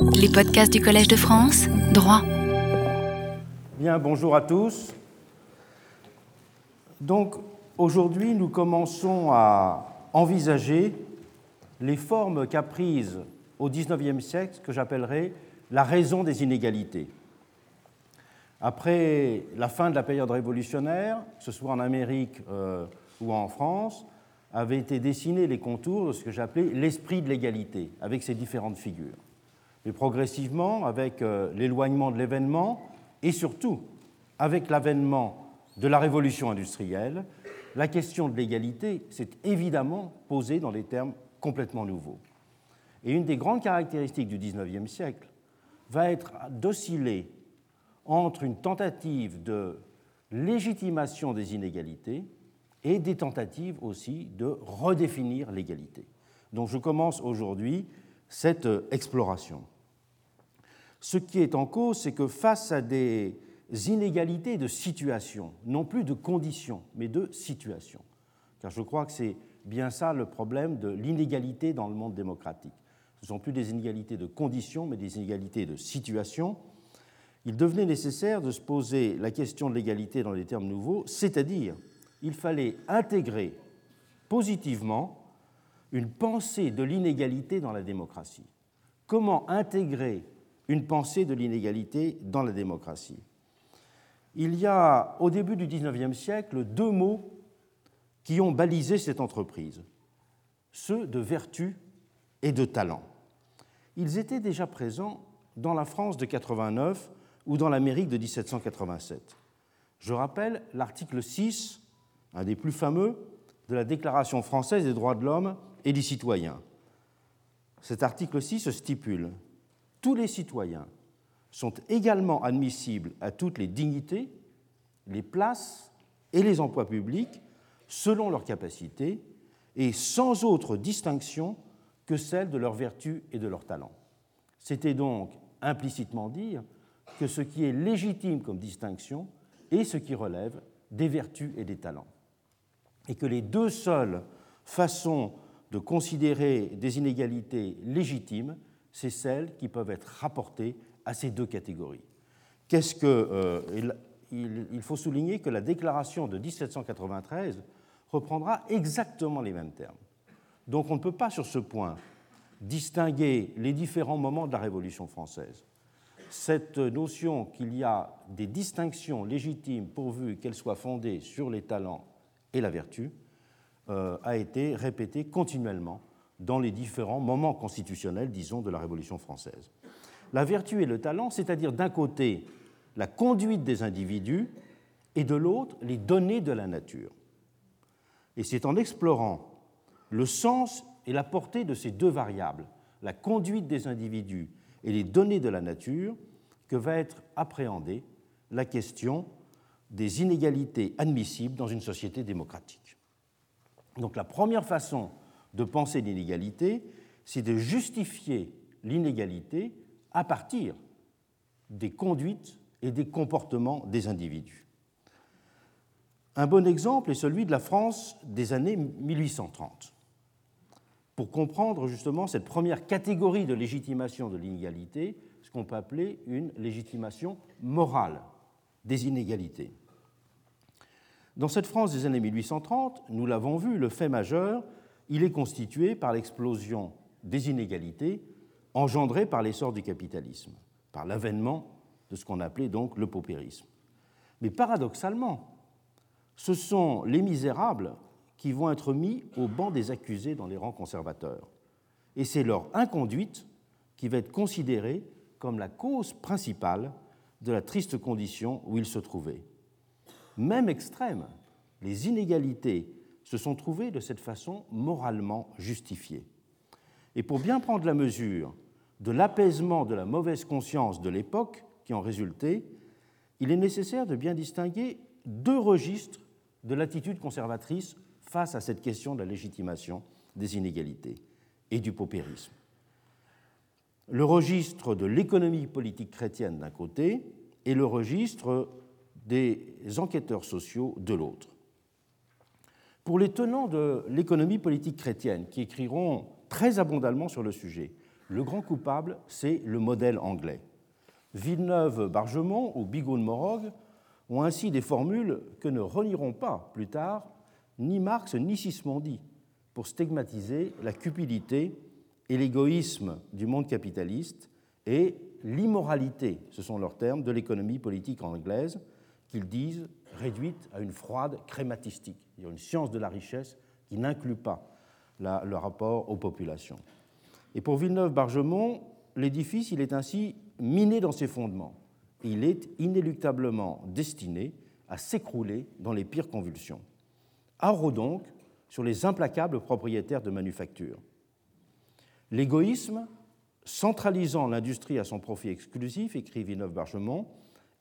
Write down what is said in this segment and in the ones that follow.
Les podcasts du Collège de France, droit. Bien, bonjour à tous. Donc, aujourd'hui, nous commençons à envisager les formes qu'a prises au XIXe siècle ce que j'appellerais la raison des inégalités. Après la fin de la période révolutionnaire, que ce soit en Amérique euh, ou en France, avaient été dessinés les contours de ce que j'appelais l'esprit de l'égalité, avec ses différentes figures. Mais progressivement, avec euh, l'éloignement de l'événement, et surtout avec l'avènement de la révolution industrielle, la question de l'égalité s'est évidemment posée dans des termes complètement nouveaux. Et une des grandes caractéristiques du XIXe siècle va être d'osciller entre une tentative de légitimation des inégalités et des tentatives aussi de redéfinir l'égalité. Donc je commence aujourd'hui cette euh, exploration. Ce qui est en cause, c'est que face à des inégalités de situation, non plus de conditions, mais de situation, car je crois que c'est bien ça le problème de l'inégalité dans le monde démocratique. Ce ne sont plus des inégalités de conditions, mais des inégalités de situation. Il devenait nécessaire de se poser la question de l'égalité dans des termes nouveaux, c'est-à-dire il fallait intégrer positivement une pensée de l'inégalité dans la démocratie. Comment intégrer une pensée de l'inégalité dans la démocratie Il y a au début du XIXe siècle deux mots qui ont balisé cette entreprise, ceux de vertu et de talent. Ils étaient déjà présents dans la France de 89 ou dans l'Amérique de 1787. Je rappelle l'article 6 un des plus fameux de la Déclaration française des droits de l'homme et des citoyens. Cet article 6 stipule Tous les citoyens sont également admissibles à toutes les dignités, les places et les emplois publics selon leurs capacités et sans autre distinction que celle de leur vertu et de leur talent. C'était donc implicitement dire que ce qui est légitime comme distinction est ce qui relève des vertus et des talents et que les deux seules façons de considérer des inégalités légitimes, c'est celles qui peuvent être rapportées à ces deux catégories. Qu'est-ce que euh, il, faut souligner que la déclaration de 1793 reprendra exactement les mêmes termes. Donc on ne peut pas sur ce point distinguer les différents moments de la Révolution française. Cette notion qu'il y a des distinctions légitimes pourvu qu'elles soient fondées sur les talents et la vertu euh, a été répétée continuellement dans les différents moments constitutionnels, disons, de la Révolution française. La vertu et le talent, c'est-à-dire d'un côté la conduite des individus et de l'autre les données de la nature. Et c'est en explorant le sens et la portée de ces deux variables, la conduite des individus et les données de la nature, que va être appréhendée la question des inégalités admissibles dans une société démocratique. Donc la première façon de penser l'inégalité, c'est de justifier l'inégalité à partir des conduites et des comportements des individus. Un bon exemple est celui de la France des années 1830. Pour comprendre justement cette première catégorie de légitimation de l'inégalité, ce qu'on peut appeler une légitimation morale des inégalités. Dans cette France des années 1830, nous l'avons vu, le fait majeur, il est constitué par l'explosion des inégalités engendrées par l'essor du capitalisme, par l'avènement de ce qu'on appelait donc le paupérisme. Mais paradoxalement, ce sont les misérables qui vont être mis au banc des accusés dans les rangs conservateurs. Et c'est leur inconduite qui va être considérée comme la cause principale de la triste condition où ils se trouvaient. Même extrême, les inégalités se sont trouvées de cette façon moralement justifiées. Et pour bien prendre la mesure de l'apaisement de la mauvaise conscience de l'époque qui en résultait, il est nécessaire de bien distinguer deux registres de l'attitude conservatrice face à cette question de la légitimation des inégalités et du paupérisme le registre de l'économie politique chrétienne d'un côté et le registre des enquêteurs sociaux de l'autre. Pour les tenants de l'économie politique chrétienne, qui écriront très abondamment sur le sujet, Le grand coupable, c'est le modèle anglais. Villeneuve-Bargemont ou Bigot de Morog ont ainsi des formules que ne renieront pas plus tard ni Marx ni Sismondi pour stigmatiser la cupidité et l'égoïsme du monde capitaliste et l'immoralité, ce sont leurs termes, de l'économie politique anglaise, qu'ils disent réduite à une froide crématistique, il y a une science de la richesse qui n'inclut pas le rapport aux populations. Et pour Villeneuve-Bargemont, l'édifice, il est ainsi miné dans ses fondements. il est inéluctablement destiné à s'écrouler dans les pires convulsions. Haro donc sur les implacables propriétaires de manufactures. L'égoïsme, centralisant l'industrie à son profit exclusif, écrit Villeneuve-Bargemont,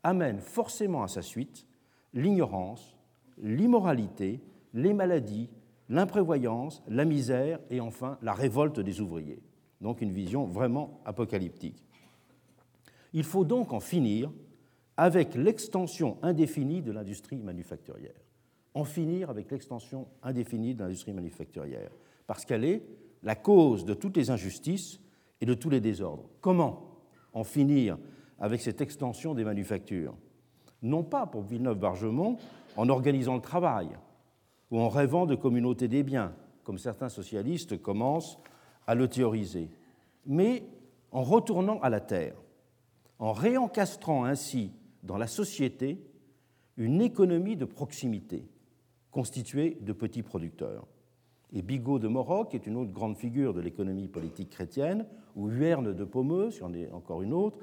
amène forcément à sa suite l'ignorance, l'immoralité, les maladies, l'imprévoyance, la misère et enfin la révolte des ouvriers. Donc une vision vraiment apocalyptique. Il faut donc en finir avec l'extension indéfinie de l'industrie manufacturière. En finir avec l'extension indéfinie de l'industrie manufacturière, parce qu'elle est la cause de toutes les injustices et de tous les désordres. Comment en finir avec cette extension des manufactures? Non pas pour Villeneuve-Bargemont en organisant le travail ou en rêvant de communauté des biens, comme certains socialistes commencent à le théoriser, mais en retournant à la terre, en réencastrant ainsi dans la société une économie de proximité constituée de petits producteurs. Et Bigot de Maroc est une autre grande figure de l'économie politique chrétienne, ou Huerne de Pomeux, si on est encore une autre,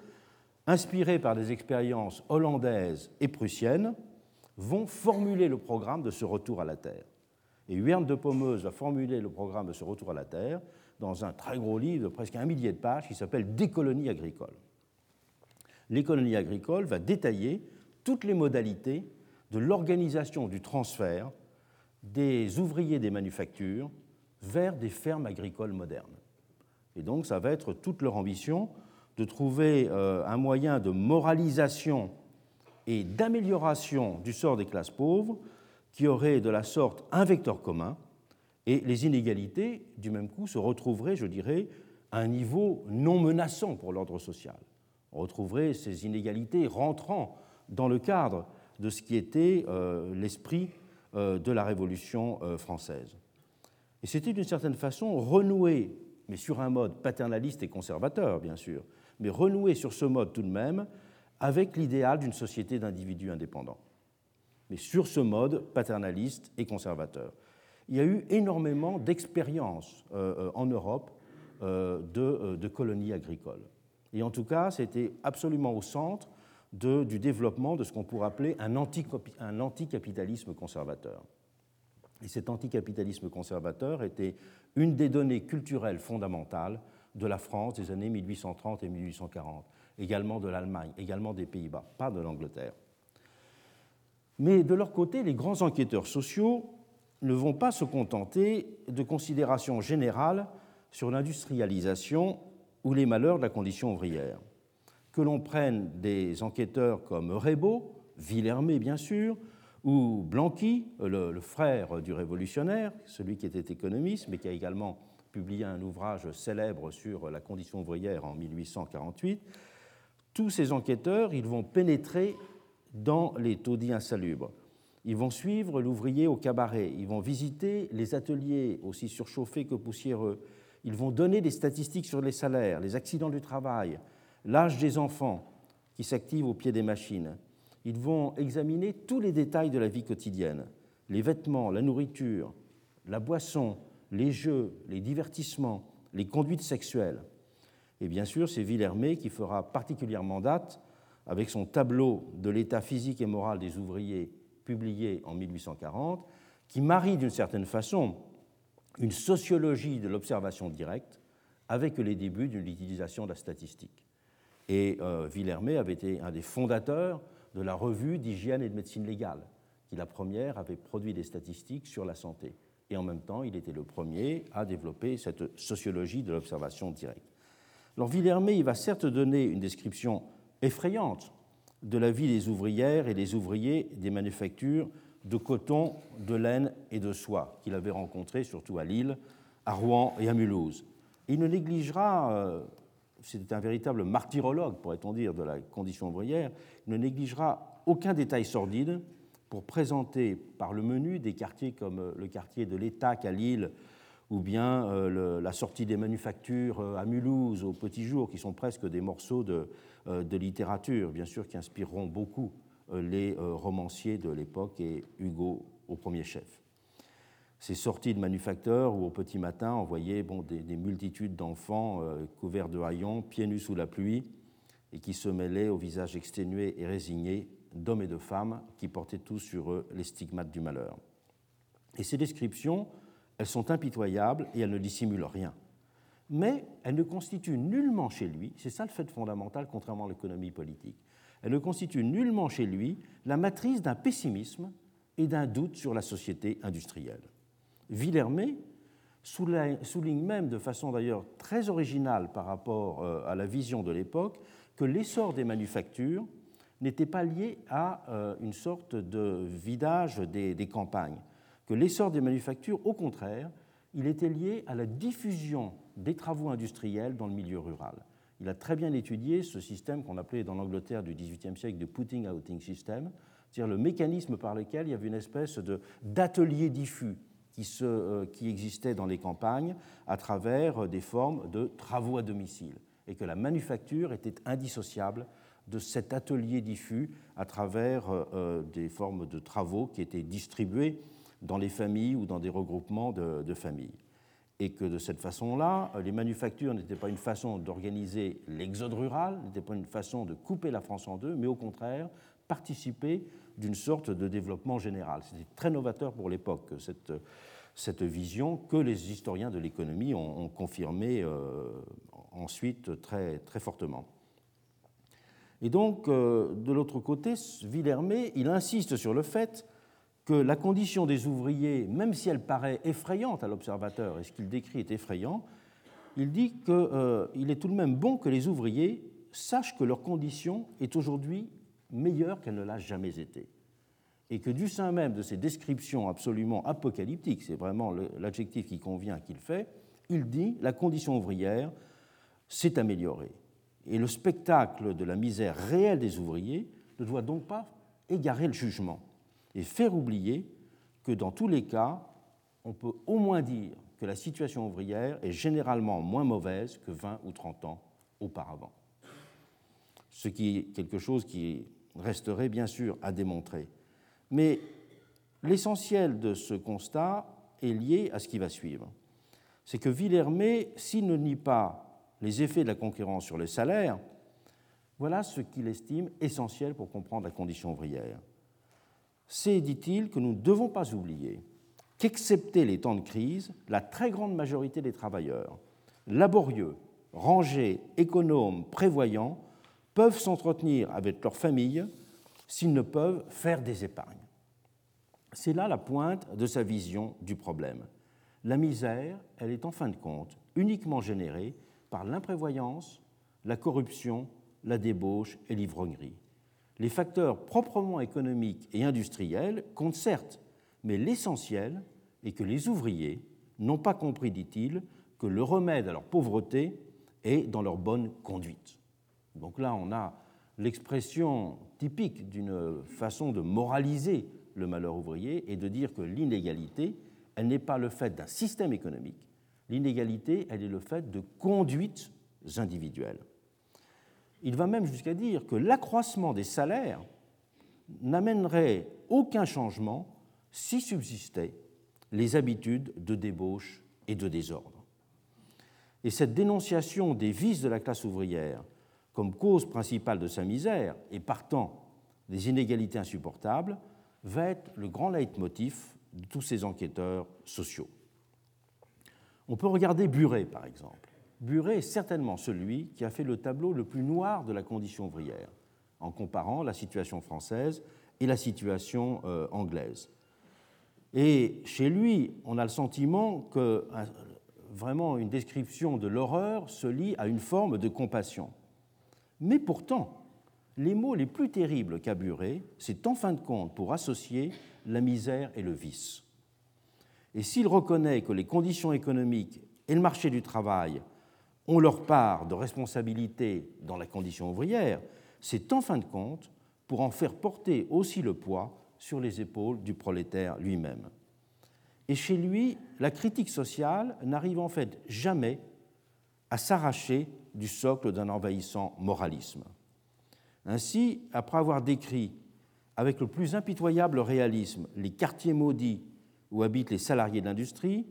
inspirés par des expériences hollandaises et prussiennes, vont formuler le programme de ce retour à la Terre. Et Huerne de Pommeuse va formuler le programme de ce retour à la Terre dans un très gros livre de presque un millier de pages qui s'appelle Décolonie agricole. L'économie agricole va détailler toutes les modalités de l'organisation du transfert des ouvriers des manufactures vers des fermes agricoles modernes. Et donc, ça va être toute leur ambition de trouver euh, un moyen de moralisation et d'amélioration du sort des classes pauvres qui aurait de la sorte un vecteur commun, et les inégalités, du même coup, se retrouveraient, je dirais, à un niveau non menaçant pour l'ordre social. On retrouverait ces inégalités rentrant dans le cadre de ce qui était euh, l'esprit euh, de la Révolution euh, française. Et c'était d'une certaine façon renouer, mais sur un mode paternaliste et conservateur, bien sûr, mais renouer sur ce mode tout de même avec l'idéal d'une société d'individus indépendants, mais sur ce mode paternaliste et conservateur. Il y a eu énormément d'expériences euh, en Europe de, colonies agricoles. Et en tout cas, c'était absolument au centre du développement de ce qu'on pourrait appeler un, un anticapitalisme conservateur. Et cet anticapitalisme conservateur était une des données culturelles fondamentales de la France des années 1830 et 1840, également de l'Allemagne, également des Pays-Bas, pas de l'Angleterre. Mais de leur côté, les grands enquêteurs sociaux ne vont pas se contenter de considérations générales sur l'industrialisation ou les malheurs de la condition ouvrière que l'on prenne des enquêteurs comme Rebaud, Villermé bien sûr, ou Blanqui, le, frère du révolutionnaire, celui qui était économiste, mais qui a également publié un ouvrage célèbre sur la condition ouvrière en 1848, tous ces enquêteurs, ils vont pénétrer dans les taudis insalubres. Ils vont suivre l'ouvrier au cabaret, ils vont visiter les ateliers aussi surchauffés que poussiéreux, ils vont donner des statistiques sur les salaires, les accidents du travail, l'âge des enfants qui s'activent au pied des machines. Ils vont examiner tous les détails de la vie quotidienne, les vêtements, la nourriture, la boisson, les jeux, les divertissements, les conduites sexuelles. Et bien sûr, c'est Villermé qui fera particulièrement date avec son tableau de l'état physique et moral des ouvriers publié en 1840, qui marie d'une certaine façon une sociologie de l'observation directe avec les débuts de l'utilisation de la statistique. Et euh, Villermé avait été un des fondateurs de la revue d'hygiène et de médecine légale, qui la première avait produit des statistiques sur la santé. Et en même temps, il était le premier à développer cette sociologie de l'observation directe. Alors Villermé, il va certes donner une description effrayante de la vie des ouvrières et des ouvriers des manufactures de coton, de laine et de soie qu'il avait rencontrées surtout à Lille, à Rouen et à Mulhouse. il ne négligera, euh, c'est un véritable martyrologue, pourrait-on dire, de la condition ouvrière, il ne négligera aucun détail sordide pour présenter par le menu des quartiers comme euh, le quartier de l'Étac à Lille ou bien euh, la sortie des manufactures à Mulhouse au Petit Jour, qui sont presque des morceaux de, de littérature, bien sûr, qui inspireront beaucoup les romanciers de l'époque et Hugo au premier chef ces sorties de manufacteurs où au petit matin on voyait bon, des, multitudes d'enfants euh, couverts de haillons, pieds nus sous la pluie, et qui se mêlaient au visage exténué et résigné d'hommes et de femmes qui portaient tous sur eux les stigmates du malheur. Et ces descriptions, elles sont impitoyables et elles ne dissimulent rien. Mais elles ne constituent nullement chez lui, c'est ça le fait fondamental contrairement à l'économie politique, elles ne constituent nullement chez lui la matrice d'un pessimisme et d'un doute sur la société industrielle. Villermé souligne même de façon d'ailleurs très originale par rapport euh, à la vision de l'époque que l'essor des manufactures n'était pas lié à euh, une sorte de vidage des, campagnes, que l'essor des manufactures, au contraire, il était lié à la diffusion des travaux industriels dans le milieu rural. Il a très bien étudié ce système qu'on appelait dans l'Angleterre du XVIIIe siècle de putting outing system, c'est-à-dire le mécanisme par lequel il y avait une espèce d'atelier diffus euh, qui existaient dans les campagnes à travers des formes de travaux à domicile, et que la manufacture était indissociable de cet atelier diffus à travers euh, euh, des formes de travaux qui étaient distribués dans les familles ou dans des regroupements de, familles. Et que de cette façon-là, les manufactures n'étaient pas une façon d'organiser l'exode rural, n'étaient pas une façon de couper la France en deux, mais au contraire, participer d'une sorte de développement général. C'était très novateur pour l'époque, cette, cette vision que les historiens de l'économie ont, confirmé euh, ensuite très, très fortement. Et donc, euh, de l'autre côté, Villermé, il insiste sur le fait que la condition des ouvriers, même si elle paraît effrayante à l'observateur, et ce qu'il décrit est effrayant, il dit qu'il euh, est tout de même bon que les ouvriers sachent que leur condition est aujourd'hui meilleure qu'elle ne l'a jamais été. Et que du sein même de ces descriptions absolument apocalyptiques, c'est vraiment l'adjectif qui convient qu'il fait, il dit la condition ouvrière s'est améliorée. Et le spectacle de la misère réelle des ouvriers ne doit donc pas égarer le jugement et faire oublier que dans tous les cas, on peut au moins dire que la situation ouvrière est généralement moins mauvaise que 20 ou 30 ans auparavant. Ce qui est quelque chose qui resterait bien sûr à démontrer. Mais l'essentiel de ce constat est lié à ce qui va suivre. C'est que Villermé, s'il ne nie pas les effets de la concurrence sur les salaires, voilà ce qu'il estime essentiel pour comprendre la condition ouvrière. C'est, dit-il, que nous ne devons pas oublier qu'excepté les temps de crise, la très grande majorité des travailleurs, laborieux, rangés, économes, prévoyants, peuvent s'entretenir avec leur famille s'ils ne peuvent faire des épargnes. C'est là la pointe de sa vision du problème. La misère, elle est en fin de compte uniquement générée par l'imprévoyance, la corruption, la débauche et l'ivrognerie. Les facteurs proprement économiques et industriels comptent certes, mais l'essentiel est que les ouvriers n'ont pas compris, dit-il, que le remède à leur pauvreté est dans leur bonne conduite. Donc là, on a l'expression typique d'une façon de moraliser le malheur ouvrier et de dire que l'inégalité, elle n'est pas le fait d'un système économique. L'inégalité, elle est le fait de conduites individuelles. Il va même jusqu'à dire que l'accroissement des salaires n'amènerait aucun changement si subsistaient les habitudes de débauche et de désordre. Et cette dénonciation des vices de la classe ouvrière comme cause principale de sa misère et partant des inégalités insupportables va être le grand leitmotiv de tous ces enquêteurs sociaux. On peut regarder Buret, par exemple. Buret est certainement celui qui a fait le tableau le plus noir de la condition ouvrière, en comparant la situation française et la situation euh, anglaise. Et chez lui, on a le sentiment que vraiment une description de l'horreur se lie à une forme de compassion. Mais pourtant, les mots les plus terribles qu'a Buret, c'est en fin de compte pour associer la misère et le vice. Et s'il reconnaît que les conditions économiques et le marché du travail ont leur part de responsabilité dans la condition ouvrière, c'est en fin de compte pour en faire porter aussi le poids sur les épaules du prolétaire lui-même. Et chez lui, la critique sociale n'arrive en fait jamais à s'arracher du socle d'un envahissant moralisme. Ainsi, après avoir décrit avec le plus impitoyable réalisme les quartiers maudits où habitent les salariés d'industrie,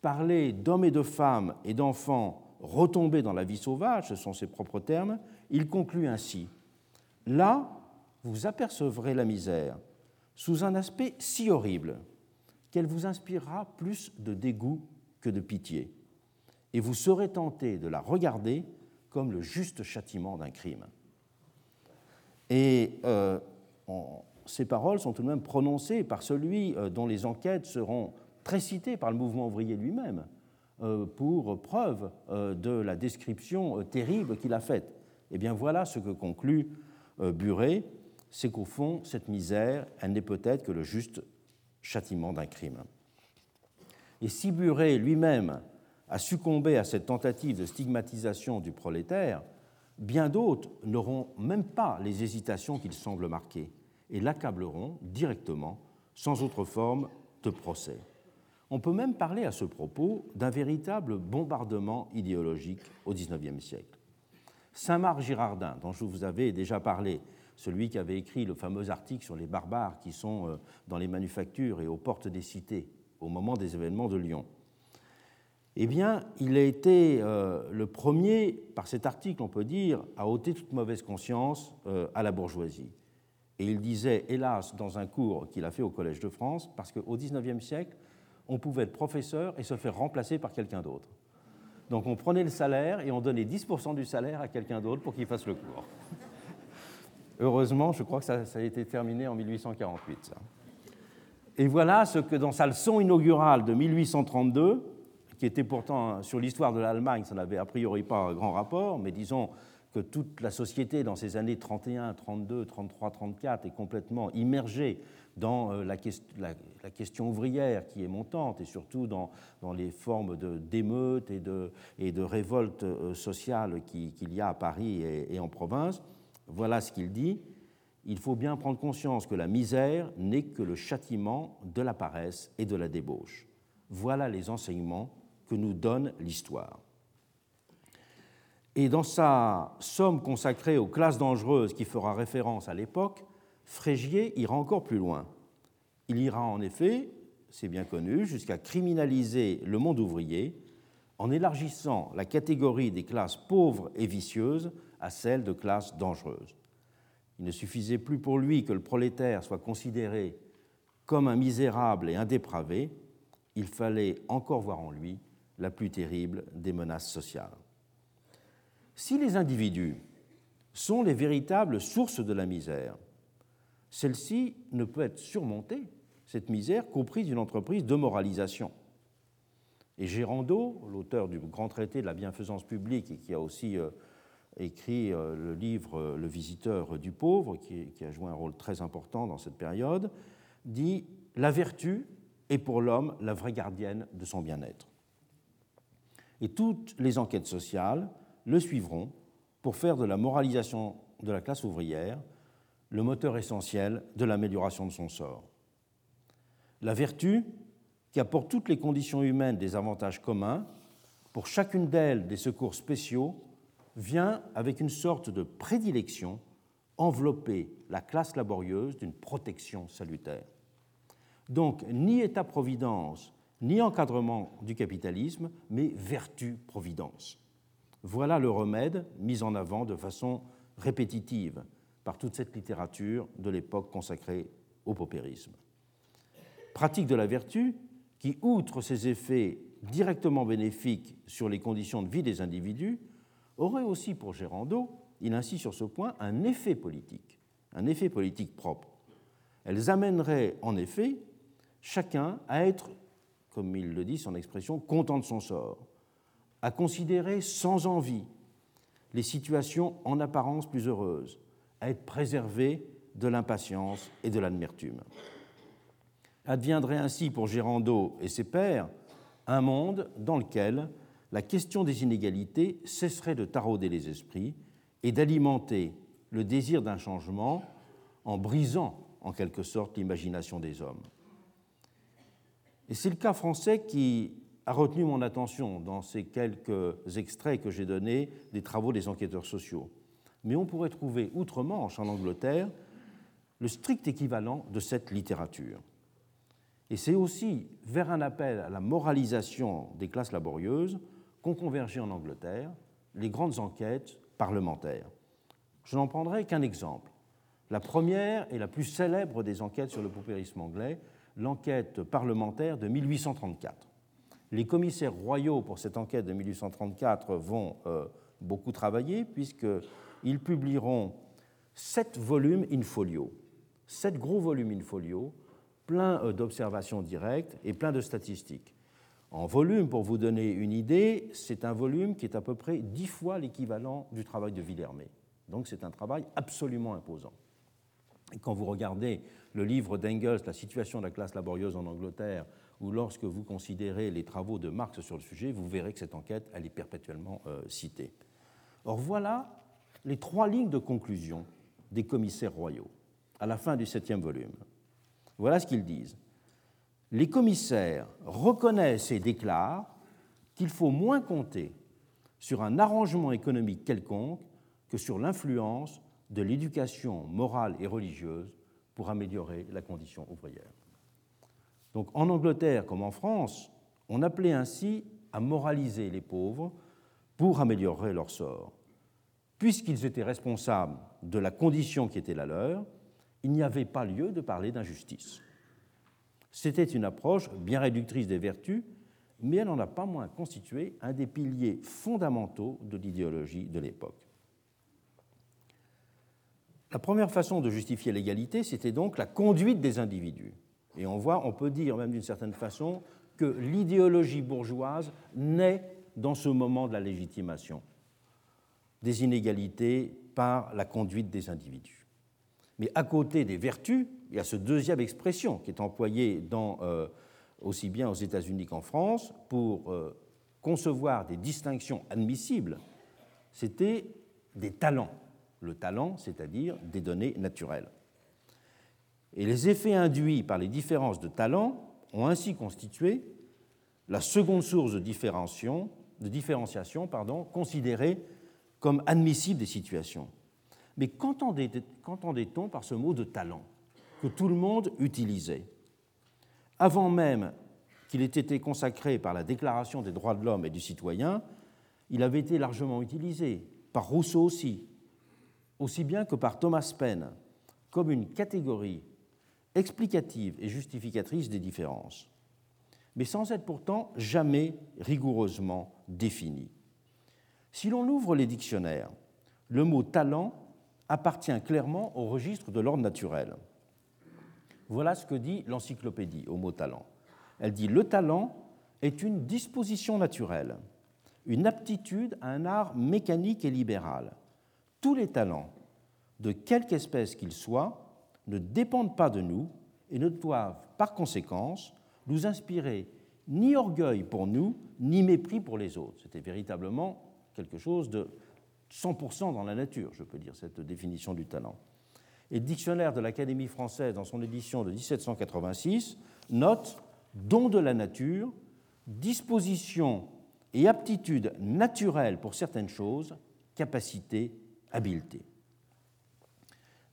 parler d'hommes et de femmes et d'enfants retombés dans la vie sauvage, ce sont ses propres termes, il conclut ainsi Là, vous apercevrez la misère sous un aspect si horrible qu'elle vous inspirera plus de dégoût que de pitié, et vous serez tenté de la regarder comme le juste châtiment d'un crime. Et euh, ces paroles sont tout de même prononcées par celui euh, dont les enquêtes seront très citées par le mouvement ouvrier lui-même pour preuve de la description terrible qu'il a faite. Eh bien voilà ce que conclut Buret, c'est qu'au fond, cette misère, elle n'est peut-être que le juste châtiment d'un crime. Et si Buret lui-même a succombé à cette tentative de stigmatisation du prolétaire, bien d'autres n'auront même pas les hésitations qu'il semble marquer et l'accableront directement, sans autre forme de procès. On peut même parler à ce propos d'un véritable bombardement idéologique au XIXe siècle. Saint-Marc Girardin, dont je vous avais déjà parlé, celui qui avait écrit le fameux article sur les barbares qui sont euh, dans les manufactures et aux portes des cités au moment des événements de Lyon. Eh bien, il a été euh, le premier, par cet article, on peut dire, à ôter toute mauvaise conscience euh, à la bourgeoisie. Et il disait, hélas, dans un cours qu'il a fait au Collège de France, parce qu'au XIXe siècle, on pouvait être professeur et se faire remplacer par quelqu'un d'autre. Donc on prenait le salaire et on donnait 10% du salaire à quelqu'un d'autre pour qu'il fasse le cours. Heureusement, je crois que ça, a été terminé en 1848. Et voilà ce que dans sa leçon inaugurale de 1832, qui était pourtant sur l'histoire de l'Allemagne, ça n'avait a priori pas un grand rapport, mais disons que toute la société dans ces années 31, 32, 33, 34 est complètement immergée dans euh, la, question ouvrière qui est montante et surtout dans, les formes d'émeutes et de, et de révoltes euh, sociales qu'il y a à Paris et en province. Voilà ce qu'il dit. Il faut bien prendre conscience que la misère n'est que le châtiment de la paresse et de la débauche. Voilà les enseignements que nous donne l'histoire. Et dans sa somme consacrée aux classes dangereuses qui fera référence à l'époque, Frégier ira encore plus loin. Il ira en effet, c'est bien connu, jusqu'à criminaliser le monde ouvrier en élargissant la catégorie des classes pauvres et vicieuses à celle de classes dangereuses. Il ne suffisait plus pour lui que le prolétaire soit considéré comme un misérable et un dépravé, il fallait encore voir en lui la plus terrible des menaces sociales. Si les individus sont les véritables sources de la misère, celle-ci ne peut être surmontée, cette misère, qu'au prix d'une entreprise de moralisation. Et Gérando, l'auteur du grand traité de la bienfaisance publique et qui a aussi euh, écrit euh, le livre euh, Le visiteur du pauvre, qui, qui, a joué un rôle très important dans cette période, dit La vertu est pour l'homme la vraie gardienne de son bien-être. Et toutes les enquêtes sociales le suivront pour faire de la moralisation de la classe ouvrière le moteur essentiel de l'amélioration de son sort. La vertu, qui a pour toutes les conditions humaines des avantages communs, pour chacune d'elles des secours spéciaux, vient avec une sorte de prédilection envelopper la classe laborieuse d'une protection salutaire. Donc, ni État-providence, ni encadrement du capitalisme, mais vertu-providence. Voilà le remède mis en avant de façon répétitive par toute cette littérature de l'époque consacrée au paupérisme. Pratique de la vertu qui, outre ses effets directement bénéfiques sur les conditions de vie des individus, aurait aussi pour Gérando, il insiste sur ce point, un effet politique, un effet politique propre. Elles amèneraient en effet chacun à être comme il le dit, son expression, content de son sort, à considérer sans envie les situations en apparence plus heureuses, à être préservé de l'impatience et de l'amertume. Adviendrait ainsi pour Gérando et ses pairs un monde dans lequel la question des inégalités cesserait de tarauder les esprits et d'alimenter le désir d'un changement en brisant en quelque sorte l'imagination des hommes. Et c'est le cas français qui a retenu mon attention dans ces quelques extraits que j'ai donnés des travaux des enquêteurs sociaux. Mais on pourrait trouver outre-Manche, en Angleterre, le strict équivalent de cette littérature. Et c'est aussi vers un appel à la moralisation des classes laborieuses qu'ont convergé en Angleterre les grandes enquêtes parlementaires. Je n'en prendrai qu'un exemple. La première et la plus célèbre des enquêtes sur le paupérisme anglais, l'enquête parlementaire de 1834. Les commissaires royaux pour cette enquête de 1834 vont euh, beaucoup travailler puisqu'ils publieront sept volumes in folio, sept gros volumes in folio, plein euh, d'observations directes et plein de statistiques. En volume, pour vous donner une idée, c'est un volume qui est à peu près dix fois l'équivalent du travail de Villermé. Donc c'est un travail absolument imposant. Quand vous regardez le livre d'Engels, La situation de la classe laborieuse en Angleterre, ou lorsque vous considérez les travaux de Marx sur le sujet, vous verrez que cette enquête, elle est perpétuellement euh, citée. Or voilà les trois lignes de conclusion des commissaires royaux à la fin du septième volume. Voilà ce qu'ils disent. Les commissaires reconnaissent et déclarent qu'il faut moins compter sur un arrangement économique quelconque que sur l'influence de l'éducation morale et religieuse pour améliorer la condition ouvrière. Donc en Angleterre comme en France, on appelait ainsi à moraliser les pauvres pour améliorer leur sort. Puisqu'ils étaient responsables de la condition qui était la leur, il n'y avait pas lieu de parler d'injustice. C'était une approche bien réductrice des vertus, mais elle n'en a pas moins constitué un des piliers fondamentaux de l'idéologie de l'époque. La première façon de justifier l'égalité, c'était donc la conduite des individus. Et on voit, on peut dire même d'une certaine façon, que l'idéologie bourgeoise naît dans ce moment de la légitimation des inégalités par la conduite des individus. Mais à côté des vertus, il y a ce deuxième expression qui est employée dans, euh, aussi bien aux États-Unis qu'en France pour euh, concevoir des distinctions admissibles, c'était des talents le talent, c'est-à-dire des données naturelles. Et les effets induits par les différences de talent ont ainsi constitué la seconde source de, différenciation, de différenciation pardon, considérée comme admissible des situations. Mais qu'entendait-on par ce mot de talent que tout le monde utilisait? Avant même qu'il ait été consacré par la Déclaration des droits de l'homme et du citoyen, il avait été largement utilisé, par Rousseau aussi, aussi bien que par Thomas Paine, comme une catégorie explicative et justificatrice des différences, mais sans être pourtant jamais rigoureusement définie. Si l'on ouvre les dictionnaires, le mot talent appartient clairement au registre de l'ordre naturel. Voilà ce que dit l'encyclopédie au mot talent. Elle dit le talent est une disposition naturelle, une aptitude à un art mécanique et libéral, tous les talents, de quelque espèce qu'ils soient, ne dépendent pas de nous et ne doivent par conséquence nous inspirer ni orgueil pour nous, ni mépris pour les autres. C'était véritablement quelque chose de 100% dans la nature, je peux dire, cette définition du talent. Et le dictionnaire de l'Académie française, dans son édition de 1786, note don de la nature, disposition et aptitude naturelle pour certaines choses, capacité habileté.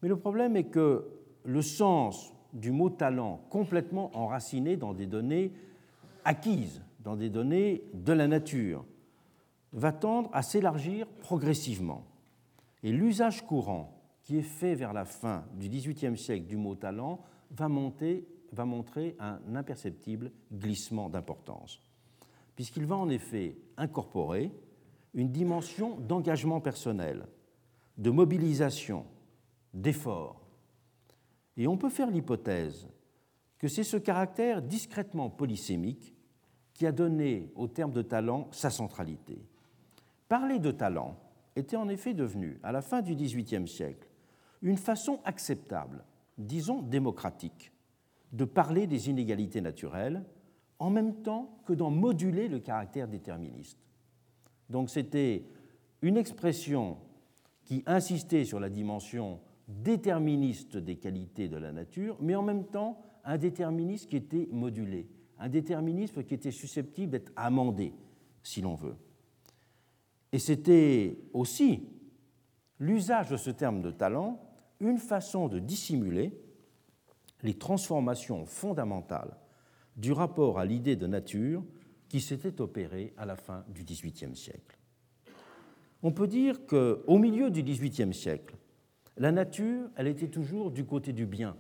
Mais le problème est que le sens du mot talent, complètement enraciné dans des données acquises, dans des données de la nature, va tendre à s'élargir progressivement. Et l'usage courant qui est fait vers la fin du XVIIIe siècle du mot talent va, montrer un imperceptible glissement d'importance, puisqu'il va en effet incorporer une dimension d'engagement personnel, de mobilisation, d'effort. Et on peut faire l'hypothèse que c'est ce caractère discrètement polysémique qui a donné au terme de talent sa centralité. Parler de talent était en effet devenu, à la fin du XVIIIe siècle, une façon acceptable, disons démocratique, de parler des inégalités naturelles, en même temps que d'en moduler le caractère déterministe. Donc c'était une expression qui insistait sur la dimension déterministe des qualités de la nature, mais en même temps un déterminisme qui était modulé, un déterminisme qui était susceptible d'être amendé, si l'on veut. Et c'était aussi l'usage de ce terme de talent une façon de dissimuler les transformations fondamentales du rapport à l'idée de nature qui s'était opéré à la fin du XVIIIe siècle. On peut dire qu'au milieu du XVIIIe siècle, la nature, elle était toujours du côté du bien,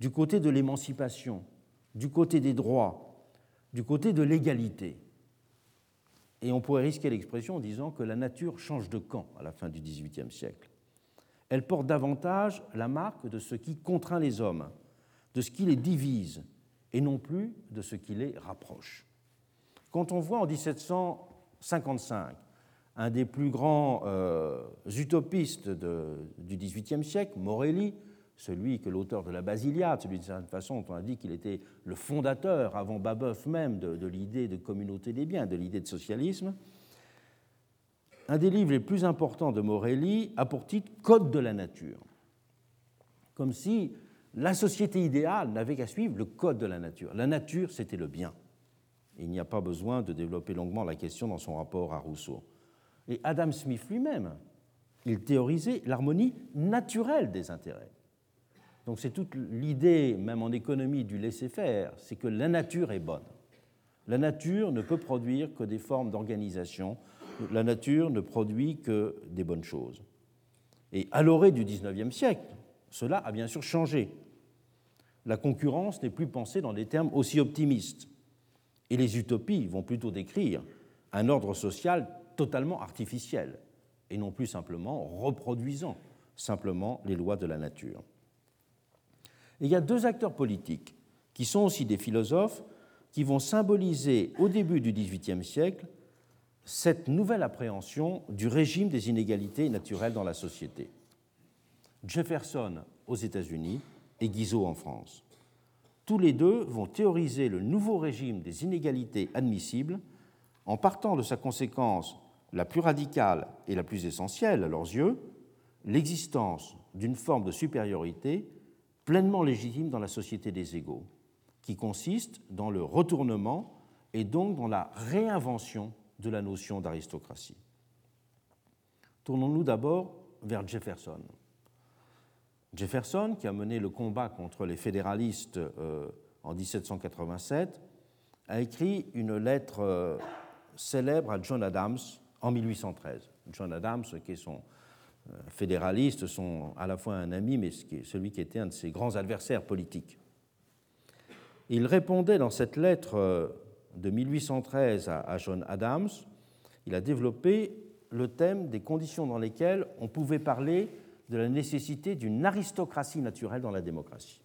du côté de l'émancipation, du côté des droits, du côté de l'égalité. Et on pourrait risquer l'expression en disant que la nature change de camp à la fin du XVIIIe siècle. Elle porte davantage la marque de ce qui contraint les hommes, de ce qui les divise, et non plus de ce qui les rapproche. Quand on voit en 1755 un des plus grands euh, utopistes du XVIIIe siècle, Morelli, celui que l'auteur de la Basiliade, celui de certaine façon on a dit qu'il était le fondateur, avant Babeuf même, de, l'idée de communauté des biens, de l'idée de socialisme. Un des livres les plus importants de Morelli a pour titre Code de la nature, comme si la société idéale n'avait qu'à suivre le code de la nature. La nature, c'était le bien. il n'y a pas besoin de développer longuement la question dans son rapport à Rousseau. Et Adam Smith lui-même, il théorisait l'harmonie naturelle des intérêts. Donc c'est toute l'idée, même en économie, du laisser-faire, c'est que la nature est bonne. La nature ne peut produire que des formes d'organisation, la nature ne produit que des bonnes choses. Et à l'orée du XIXe siècle, cela a bien sûr changé. La concurrence n'est plus pensée dans des termes aussi optimistes. Et les utopies vont plutôt décrire un ordre social totalement artificiel et non plus simplement reproduisant simplement les lois de la nature. Il y a deux acteurs politiques qui sont aussi des philosophes qui vont symboliser au début du XVIIIe siècle cette nouvelle appréhension du régime des inégalités naturelles dans la société. Jefferson aux États-Unis et Guizot en France. Tous les deux vont théoriser le nouveau régime des inégalités admissibles en partant de sa conséquence la plus radicale et la plus essentielle à leurs yeux, l'existence d'une forme de supériorité pleinement légitime dans la société des égaux, qui consiste dans le retournement et donc dans la réinvention de la notion d'aristocratie. Tournons-nous d'abord vers Jefferson. Jefferson, qui a mené le combat contre les fédéralistes euh, en 1787, a écrit une lettre euh, célèbre à John Adams en 1813. John Adams, qui est son euh, fédéraliste, son, à la fois un ami, mais celui qui était un de ses grands adversaires politiques. Il répondait dans cette lettre euh, de 1813 à John Adams, il a développé le thème des conditions dans lesquelles on pouvait parler de la nécessité d'une aristocratie naturelle dans la démocratie.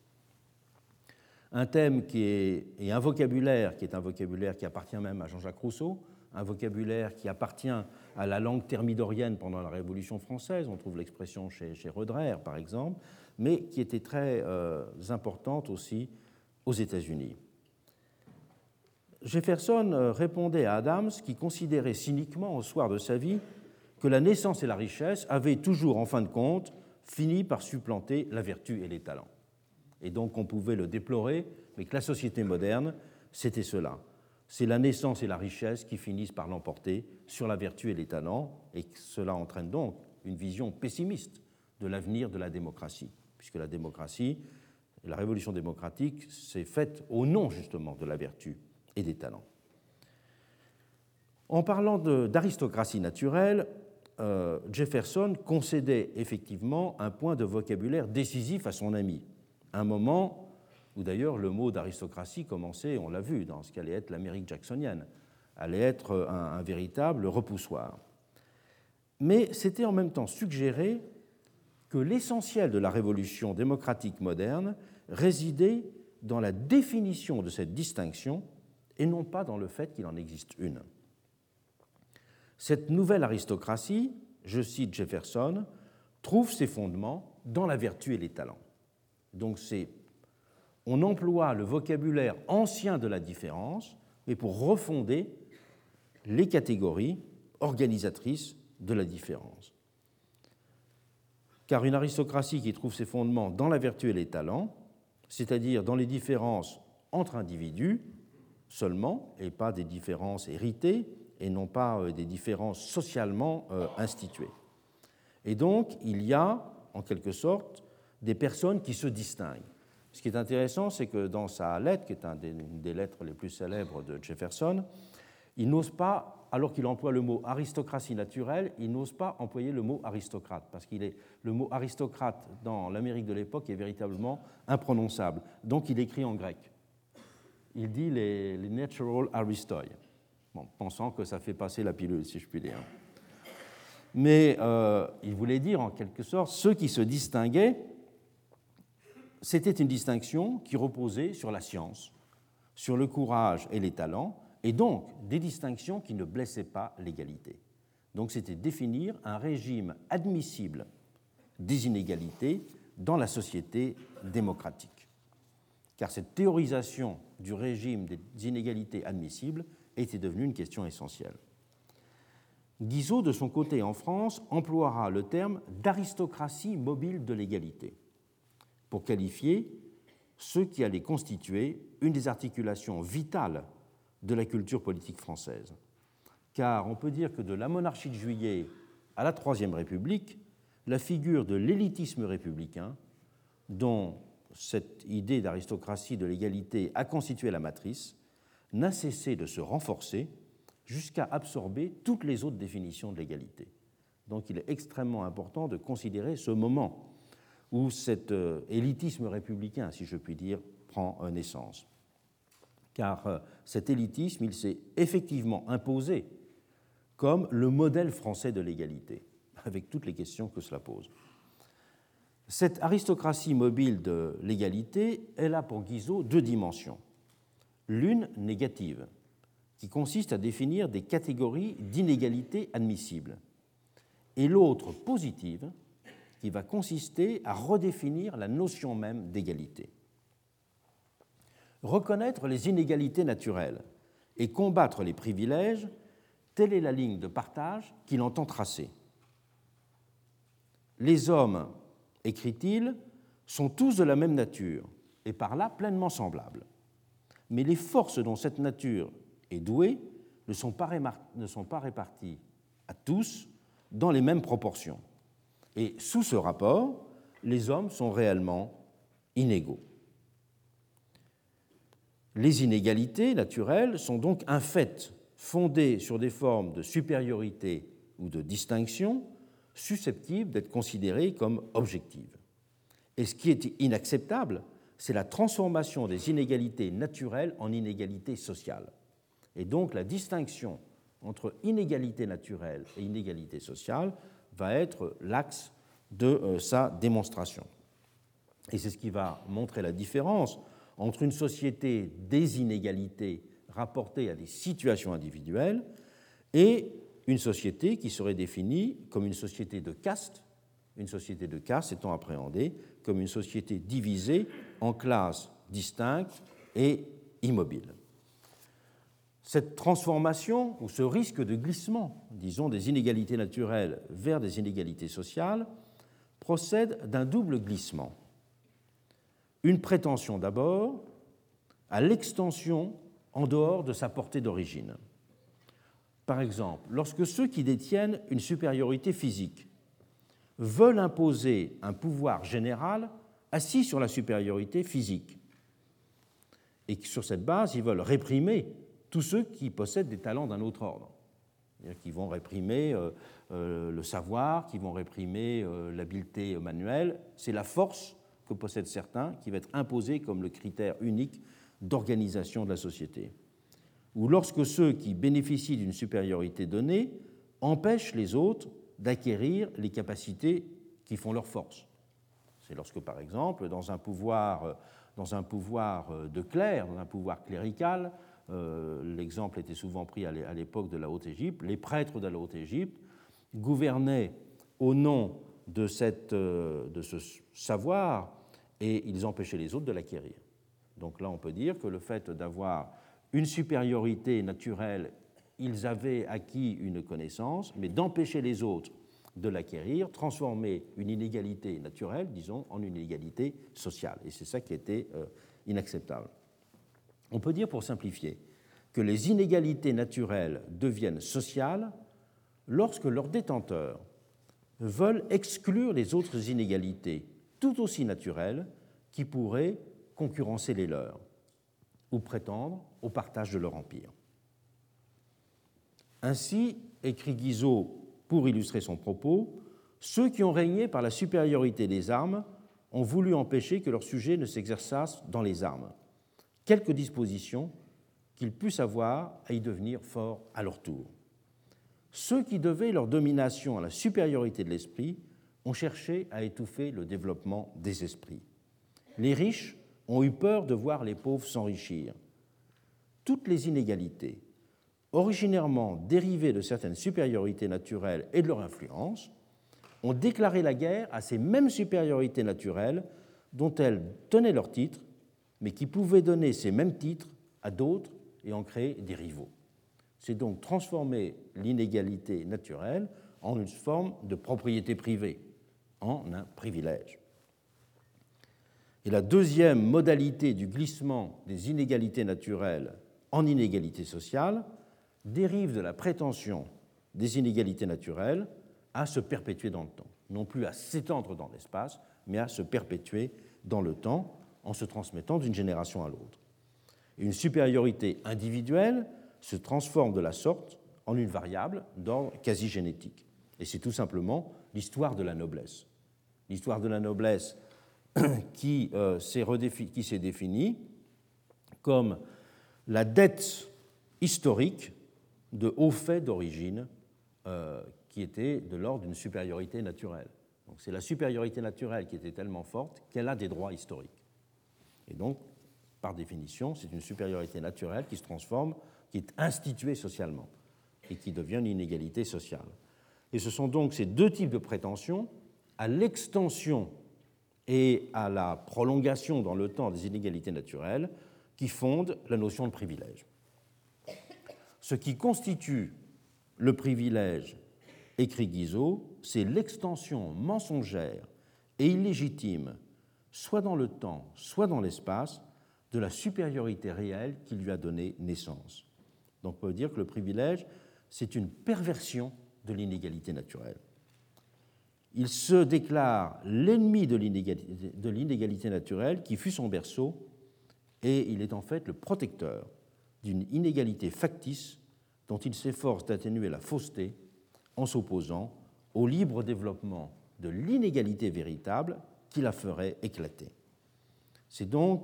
Un thème qui est, et un vocabulaire qui est un vocabulaire qui appartient même à Jean-Jacques Rousseau, un vocabulaire qui appartient à la langue thermidorienne pendant la Révolution française, on trouve l'expression chez, chez par exemple, mais qui était très euh, importante aussi aux États-Unis. Jefferson euh, répondait à Adams qui considérait cyniquement au soir de sa vie que la naissance et la richesse avaient toujours, en fin de compte, fini par supplanter la vertu et les talents. Et donc on pouvait le déplorer, mais que la société moderne, c'était cela c'est la naissance et la richesse qui finissent par l'emporter sur la vertu et les talents, et cela entraîne donc une vision pessimiste de l'avenir de la démocratie, puisque la démocratie, la révolution démocratique, s'est faite au nom justement de la vertu et des talents. En parlant d'aristocratie naturelle, euh, Jefferson concédait effectivement un point de vocabulaire décisif à son ami, un moment où d'ailleurs le mot d'aristocratie commençait, on l'a vu, dans ce qu'allait être l'Amérique jacksonienne, allait être un, véritable repoussoir. Mais c'était en même temps suggéré que l'essentiel de la révolution démocratique moderne résidait dans la définition de cette distinction et non pas dans le fait qu'il en existe une. Cette nouvelle aristocratie, je cite Jefferson, trouve ses fondements dans la vertu et les talents. Donc c'est on emploie le vocabulaire ancien de la différence, mais pour refonder les catégories organisatrice de la différence. Car une aristocratie qui trouve ses fondements dans la vertu et les talents, c'est-à-dire dans les différences entre individus seulement, et pas des différences héritées, et non pas euh, des différences socialement euh, instituées. Et donc, il y a, en quelque sorte, des personnes qui se distinguent. Ce qui est intéressant, c'est que dans sa lettre, qui est une des lettres les plus célèbres de Jefferson, il n'ose pas, alors qu'il emploie le mot aristocratie naturelle, il n'ose pas employer le mot aristocrate, parce que le mot aristocrate dans l'Amérique de l'époque est véritablement imprononçable. Donc il écrit en grec. Il dit les, natural aristoi, pensant que ça fait passer la pilule, si je puis dire. Mais euh, il voulait dire en quelque sorte ceux qui se distinguaient c'était une distinction qui reposait sur la science, sur le courage et les talents, et donc des distinctions qui ne blessaient pas l'égalité. Donc c'était définir un régime admissible des inégalités dans la société démocratique. Car cette théorisation du régime des inégalités admissibles était devenue une question essentielle. Guizot, de son côté en France, emploiera le terme d'aristocratie mobile de l'égalité pour qualifier ce qui allait constituer une des articulations vitales de la culture politique française. Car on peut dire que de la monarchie de juillet à la Troisième République, la figure de l'élitisme républicain, dont cette idée d'aristocratie de l'égalité a constitué la matrice, n'a cessé de se renforcer jusqu'à absorber toutes les autres définitions de l'égalité. Donc il est extrêmement important de considérer ce moment où cet euh, élitisme républicain, si je puis dire, prend naissance. Car euh, cet élitisme, il s'est effectivement imposé comme le modèle français de l'égalité, avec toutes les questions que cela pose. Cette aristocratie mobile de l'égalité, elle a pour Guizot deux dimensions. L'une négative, qui consiste à définir des catégories d'inégalité admissibles, et l'autre positive, qui va consister à redéfinir la notion même d'égalité. Reconnaître les inégalités naturelles et combattre les privilèges, telle est la ligne de partage qu'il entend tracer. Les hommes, écrit-il, sont tous de la même nature et par là pleinement semblables. Mais les forces dont cette nature est douée ne sont pas, réparties à tous dans les mêmes proportions. Et sous ce rapport, les hommes sont réellement inégaux. Les inégalités naturelles sont donc un fait fondé sur des formes de supériorité ou de distinction susceptibles d'être considérées comme objectives. Et ce qui est inacceptable, c'est la transformation des inégalités naturelles en inégalités sociales. Et donc la distinction entre inégalité naturelle et inégalité sociale va être l'axe de euh, sa démonstration. Et c'est ce qui va montrer la différence entre une société des inégalités rapportées à des situations individuelles et une société qui serait définie comme une société de caste, une société de caste étant appréhendée comme une société divisée en classes distinctes et immobiles. Cette transformation ou ce risque de glissement, disons, des inégalités naturelles vers des inégalités sociales procède d'un double glissement. Une prétention d'abord à l'extension en dehors de sa portée d'origine. Par exemple, lorsque ceux qui détiennent une supériorité physique veulent imposer un pouvoir général assis sur la supériorité physique, et sur cette base, ils veulent réprimer tous ceux qui possèdent des talents d'un autre ordre. Qui vont réprimer euh, euh, le savoir, qui vont réprimer euh, l'habileté manuelle. C'est la force que possèdent certains qui va être imposée comme le critère unique d'organisation de la société. Ou lorsque ceux qui bénéficient d'une supériorité donnée empêchent les autres d'acquérir les capacités qui font leur force. C'est lorsque, par exemple, dans un pouvoir, dans un pouvoir de clerc, dans un pouvoir clérical, l'exemple était souvent pris à l'époque de la Haute-Égypte, les prêtres de la Haute-Égypte gouvernaient au nom euh, de ce savoir et ils empêchaient les autres de l'acquérir. Donc là, on peut dire que le fait d'avoir une supériorité naturelle ils avaient acquis une connaissance, mais d'empêcher les autres de l'acquérir, transformer une inégalité naturelle, disons, en une inégalité sociale. Et c'est ça qui était euh, inacceptable. On peut dire, pour simplifier, que les inégalités naturelles deviennent sociales lorsque leurs détenteurs veulent exclure les autres inégalités, tout aussi naturelles, qui pourraient concurrencer les leurs ou prétendre au partage de leur empire. Ainsi, écrit Guizot pour illustrer son propos, ceux qui ont régné par la supériorité des armes ont voulu empêcher que leurs sujets ne s'exerçassent dans les armes, quelques dispositions qu'ils puissent avoir à y devenir forts à leur tour. Ceux qui devaient leur domination à la supériorité de l'esprit ont cherché à étouffer le développement des esprits. Les riches ont eu peur de voir les pauvres s'enrichir. Toutes les inégalités, originairement dérivées de certaines supériorités naturelles et de leur influence, ont déclaré la guerre à ces mêmes supériorités naturelles dont elles tenaient leur titre, mais qui pouvaient donner ces mêmes titres à d'autres et en créer des rivaux. C'est donc transformer l'inégalité naturelle en une forme de propriété privée, en un privilège. Et la deuxième modalité du glissement des inégalités naturelles en inégalités sociales dérive de la prétention des inégalités naturelles à se perpétuer dans le temps, non plus à s'étendre dans l'espace, mais à se perpétuer dans le temps en se transmettant d'une génération à l'autre. Une supériorité individuelle se transforme de la sorte en une variable d'ordre quasi-génétique. Et c'est tout simplement l'histoire de la noblesse. L'histoire de la noblesse qui euh, s'est définie comme la dette historique de hauts faits d'origine euh, qui étaient de l'ordre d'une supériorité naturelle. C'est la supériorité naturelle qui était tellement forte qu'elle a des droits historiques. Et donc, par définition, c'est une supériorité naturelle qui se transforme, qui est instituée socialement et qui devient une inégalité sociale. Et ce sont donc ces deux types de prétentions à l'extension et à la prolongation dans le temps des inégalités naturelles qui fondent la notion de privilège. Ce qui constitue le privilège, écrit Guizot, c'est l'extension mensongère et illégitime, soit dans le temps, soit dans l'espace, de la supériorité réelle qui lui a donné naissance. Donc on peut dire que le privilège, c'est une perversion de l'inégalité naturelle. Il se déclare l'ennemi de l'inégalité naturelle qui fut son berceau, et il est en fait le protecteur d'une inégalité factice dont il s'efforce d'atténuer la fausseté en s'opposant au libre développement de l'inégalité véritable qui la ferait éclater. C'est donc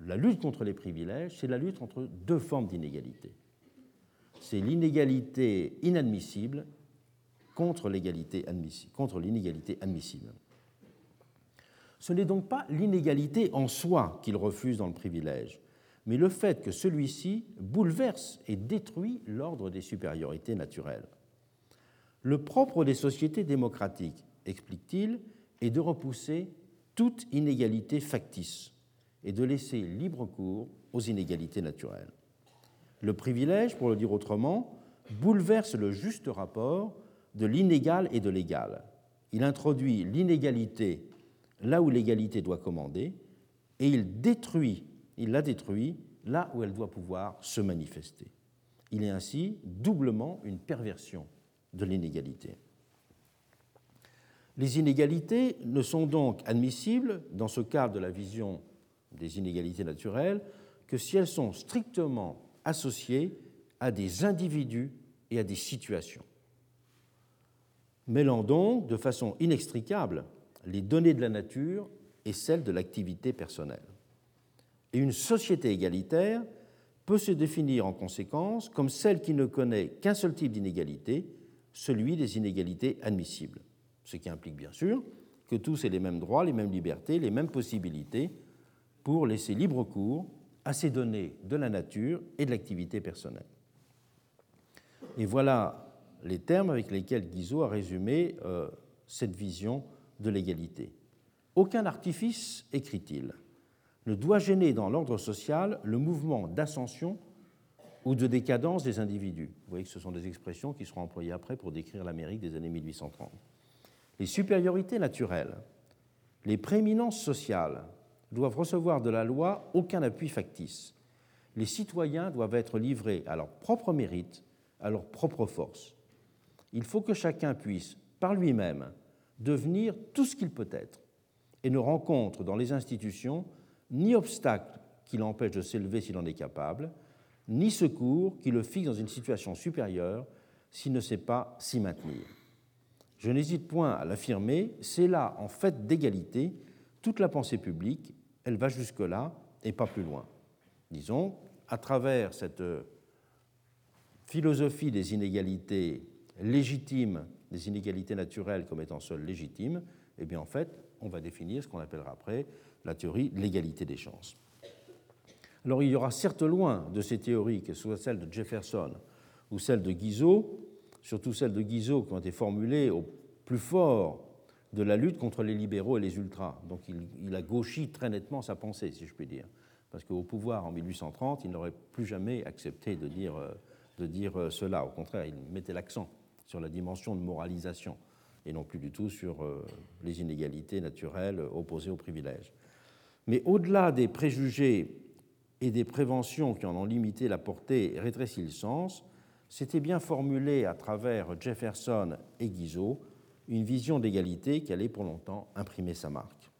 la lutte contre les privilèges, c'est la lutte entre deux formes d'inégalité. C'est l'inégalité inadmissible contre l'inégalité admissible. Ce n'est donc pas l'inégalité en soi qu'il refuse dans le privilège, mais le fait que celui-ci bouleverse et détruit l'ordre des supériorités naturelles. Le propre des sociétés démocratiques, explique-t-il, est de repousser toute inégalité factice et de laisser libre cours aux inégalités naturelles. Le privilège, pour le dire autrement, bouleverse le juste rapport de l'inégal et de l'égal. Il introduit l'inégalité là où l'égalité doit commander et il détruit il la détruit là où elle doit pouvoir se manifester. Il est ainsi doublement une perversion de l'inégalité. Les inégalités ne sont donc admissibles, dans ce cadre de la vision des inégalités naturelles, que si elles sont strictement associées à des individus et à des situations. Mêlant donc de façon inextricable les données de la nature et celles de l'activité personnelle. Et une société égalitaire peut se définir en conséquence comme celle qui ne connaît qu'un seul type d'inégalité, celui des inégalités admissibles. Ce qui implique bien sûr que tous aient les mêmes droits, les mêmes libertés, les mêmes possibilités pour laisser libre cours à ces données de la nature et de l'activité personnelle. Et voilà les termes avec lesquels Guizot a résumé euh, cette vision de l'égalité. Aucun artifice, écrit-il, ne doit gêner dans l'ordre social le mouvement d'ascension ou de décadence des individus. Vous voyez que ce sont des expressions qui seront employées après pour décrire l'Amérique des années 1830. Les supériorités naturelles, les prééminences sociales doivent recevoir de la loi aucun appui factice. Les citoyens doivent être livrés à leur propre mérite, à leur propre force. Il faut que chacun puisse, par lui-même, devenir tout ce qu'il peut être et ne rencontre dans les institutions ni obstacle qui l'empêche de s'élever s'il en est capable, ni secours qui le fixe dans une situation supérieure s'il ne sait pas s'y maintenir. Je n'hésite point à l'affirmer, c'est là, en fait d'égalité, toute la pensée publique, elle va jusque-là et pas plus loin. Disons, à travers cette philosophie des inégalités légitimes, des inégalités naturelles comme étant seules légitimes, eh bien en fait, on va définir ce qu'on appellera après la théorie de l'égalité des chances. Alors il y aura certes loin de ces théories, que ce soit celles de Jefferson ou celles de Guizot, surtout celles de Guizot qui ont été formulées au plus fort de la lutte contre les libéraux et les ultras. Donc il, a gauchi très nettement sa pensée, si je puis dire. Parce qu'au pouvoir en 1830, il n'aurait plus jamais accepté de dire, euh, de dire euh, cela. Au contraire, il mettait l'accent sur la dimension de moralisation et non plus du tout sur euh, les inégalités naturelles opposées aux privilèges. Mais au-delà des préjugés et des préventions qui en ont limité la portée et rétréci le sens, c'était bien formulé à travers Jefferson et Guizot une vision d'égalité qui allait pour longtemps imprimer sa marque.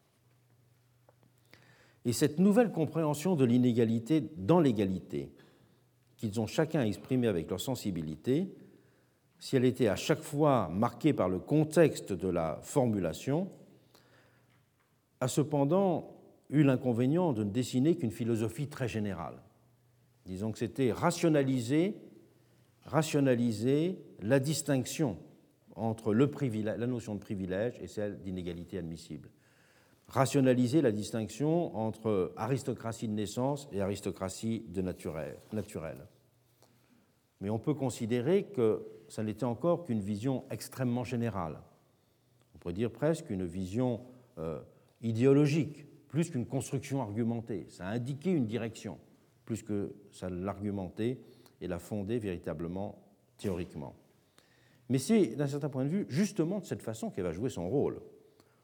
Et cette nouvelle compréhension de l'inégalité dans l'égalité, qu'ils ont chacun exprimée avec leur sensibilité, si elle était à chaque fois marquée par le contexte de la formulation, a cependant eu l'inconvénient de ne dessiner qu'une philosophie très générale. Disons que c'était rationaliser, rationaliser la distinction entre le la notion de privilège et celle d'inégalité admissible. Rationaliser la distinction entre aristocratie de naissance et aristocratie de naturel. naturelle. Mais on peut considérer que ça n'était encore qu'une vision extrêmement générale. On pourrait dire presque une vision euh, idéologique plus qu'une construction argumentée. Ça a indiqué une direction, plus que ça l'argumentait et la fondait véritablement théoriquement. Mais c'est, d'un certain point de vue, justement de cette façon qu'elle va jouer son rôle,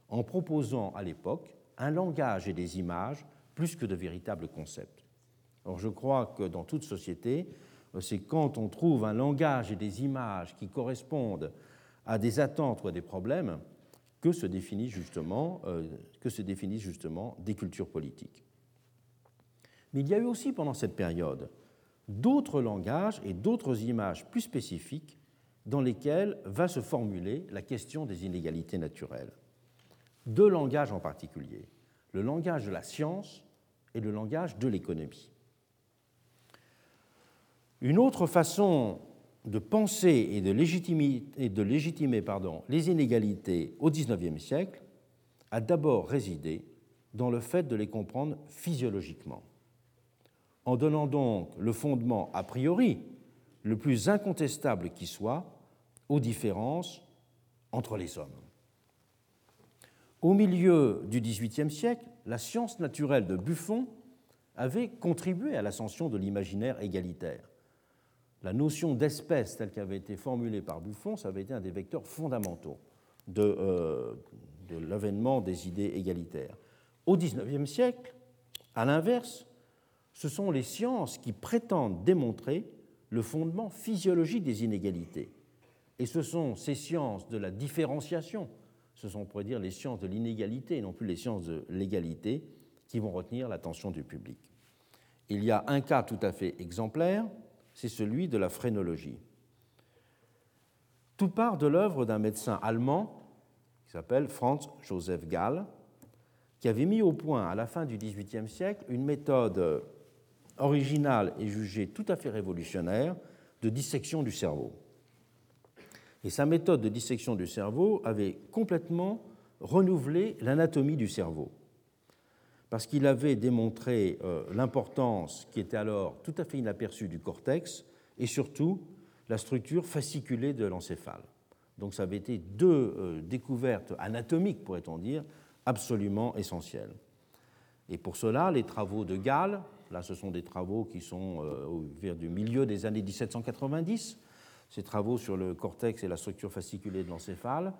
en proposant à l'époque un langage et des images plus que de véritables concepts. Or, je crois que dans toute société, c'est quand on trouve un langage et des images qui correspondent à des attentes ou à des problèmes que se définissent justement, euh, que se définissent justement des cultures politiques. Mais il y a eu aussi pendant cette période d'autres langages et d'autres images plus spécifiques dans lesquelles va se formuler la question des inégalités naturelles. Deux langages en particulier, le langage de la science et le langage de l'économie. Une autre façon de penser et de légitimer, les inégalités au XIXe siècle a d'abord résidé dans le fait de les comprendre physiologiquement, en donnant donc le fondement a priori le plus incontestable qui soit aux différences entre les hommes. Au milieu du XVIIIe siècle, la science naturelle de Buffon avait contribué à l'ascension de l'imaginaire égalitaire la notion d'espèce telle qu'elle avait été formulée par Buffon, ça avait été un des vecteurs fondamentaux de, euh, l'avènement des idées égalitaires. Au XIXe siècle, à l'inverse, ce sont les sciences qui prétendent démontrer le fondement physiologique des inégalités. Et ce sont ces sciences de la différenciation, ce sont, on pourrait dire, les sciences de l'inégalité, non plus les sciences de l'égalité, qui vont retenir l'attention du public. Il y a un cas tout à fait exemplaire, c'est celui de la phrénologie. Tout part de l'œuvre d'un médecin allemand qui s'appelle Franz Joseph Gall, qui avait mis au point à la fin du XVIIIe siècle une méthode originale et jugée tout à fait révolutionnaire de dissection du cerveau. Et sa méthode de dissection du cerveau avait complètement renouvelé l'anatomie du cerveau parce qu'il avait démontré euh, l'importance qui était alors tout à fait inaperçue du cortex et surtout la structure fasciculée de l'encéphale. Donc ça avait été deux euh, découvertes anatomiques, pourrait-on dire, absolument essentielles. Et pour cela, les travaux de Gall, Là, ce sont des travaux qui sont vers du milieu des années 1790. Ces travaux sur le cortex et la structure fasciculée de l'encéphale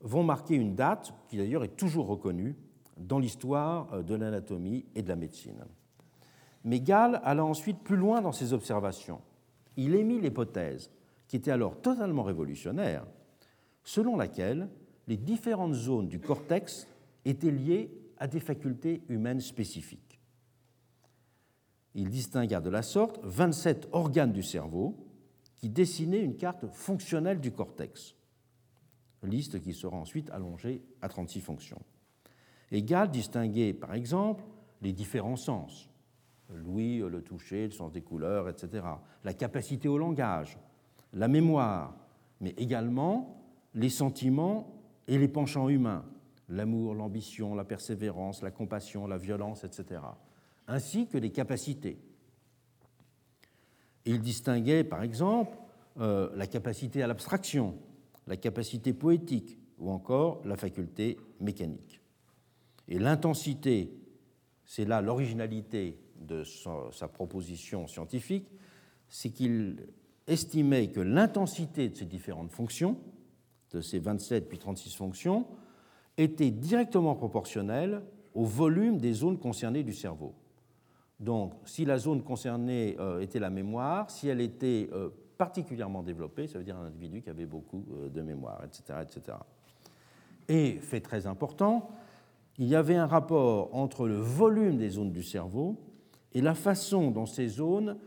vont marquer une date qui d'ailleurs est toujours reconnue dans l'histoire de l'anatomie et de la médecine. Mais Gall alla ensuite plus loin dans ses observations. Il émit l'hypothèse, qui était alors totalement révolutionnaire, selon laquelle les différentes zones du cortex étaient liées à des facultés humaines spécifiques. Il distingua de la sorte 27 organes du cerveau qui dessinaient une carte fonctionnelle du cortex, liste qui sera ensuite allongée à 36 fonctions. Et Gall distinguait par exemple les différents sens, l'ouïe, le toucher, le sens des couleurs, etc., la capacité au langage, la mémoire, mais également les sentiments et les penchants humains, l'amour, l'ambition, la persévérance, la compassion, la violence, etc., ainsi que les capacités. Il distinguait, par exemple, euh, la capacité à l'abstraction, la capacité poétique ou encore la faculté mécanique. Et l'intensité, c'est là l'originalité de sa proposition scientifique, c'est qu'il estimait que l'intensité de ces différentes fonctions, de ces 27 puis 36 fonctions, était directement proportionnelle au volume des zones concernées du cerveau. Donc, si la zone concernée euh, était la mémoire, si elle était euh, particulièrement développée, ça veut dire un individu qui avait beaucoup euh, de mémoire, etc., etc. Et, fait très important, il y avait un rapport entre le volume des zones du cerveau et la façon dont ces zones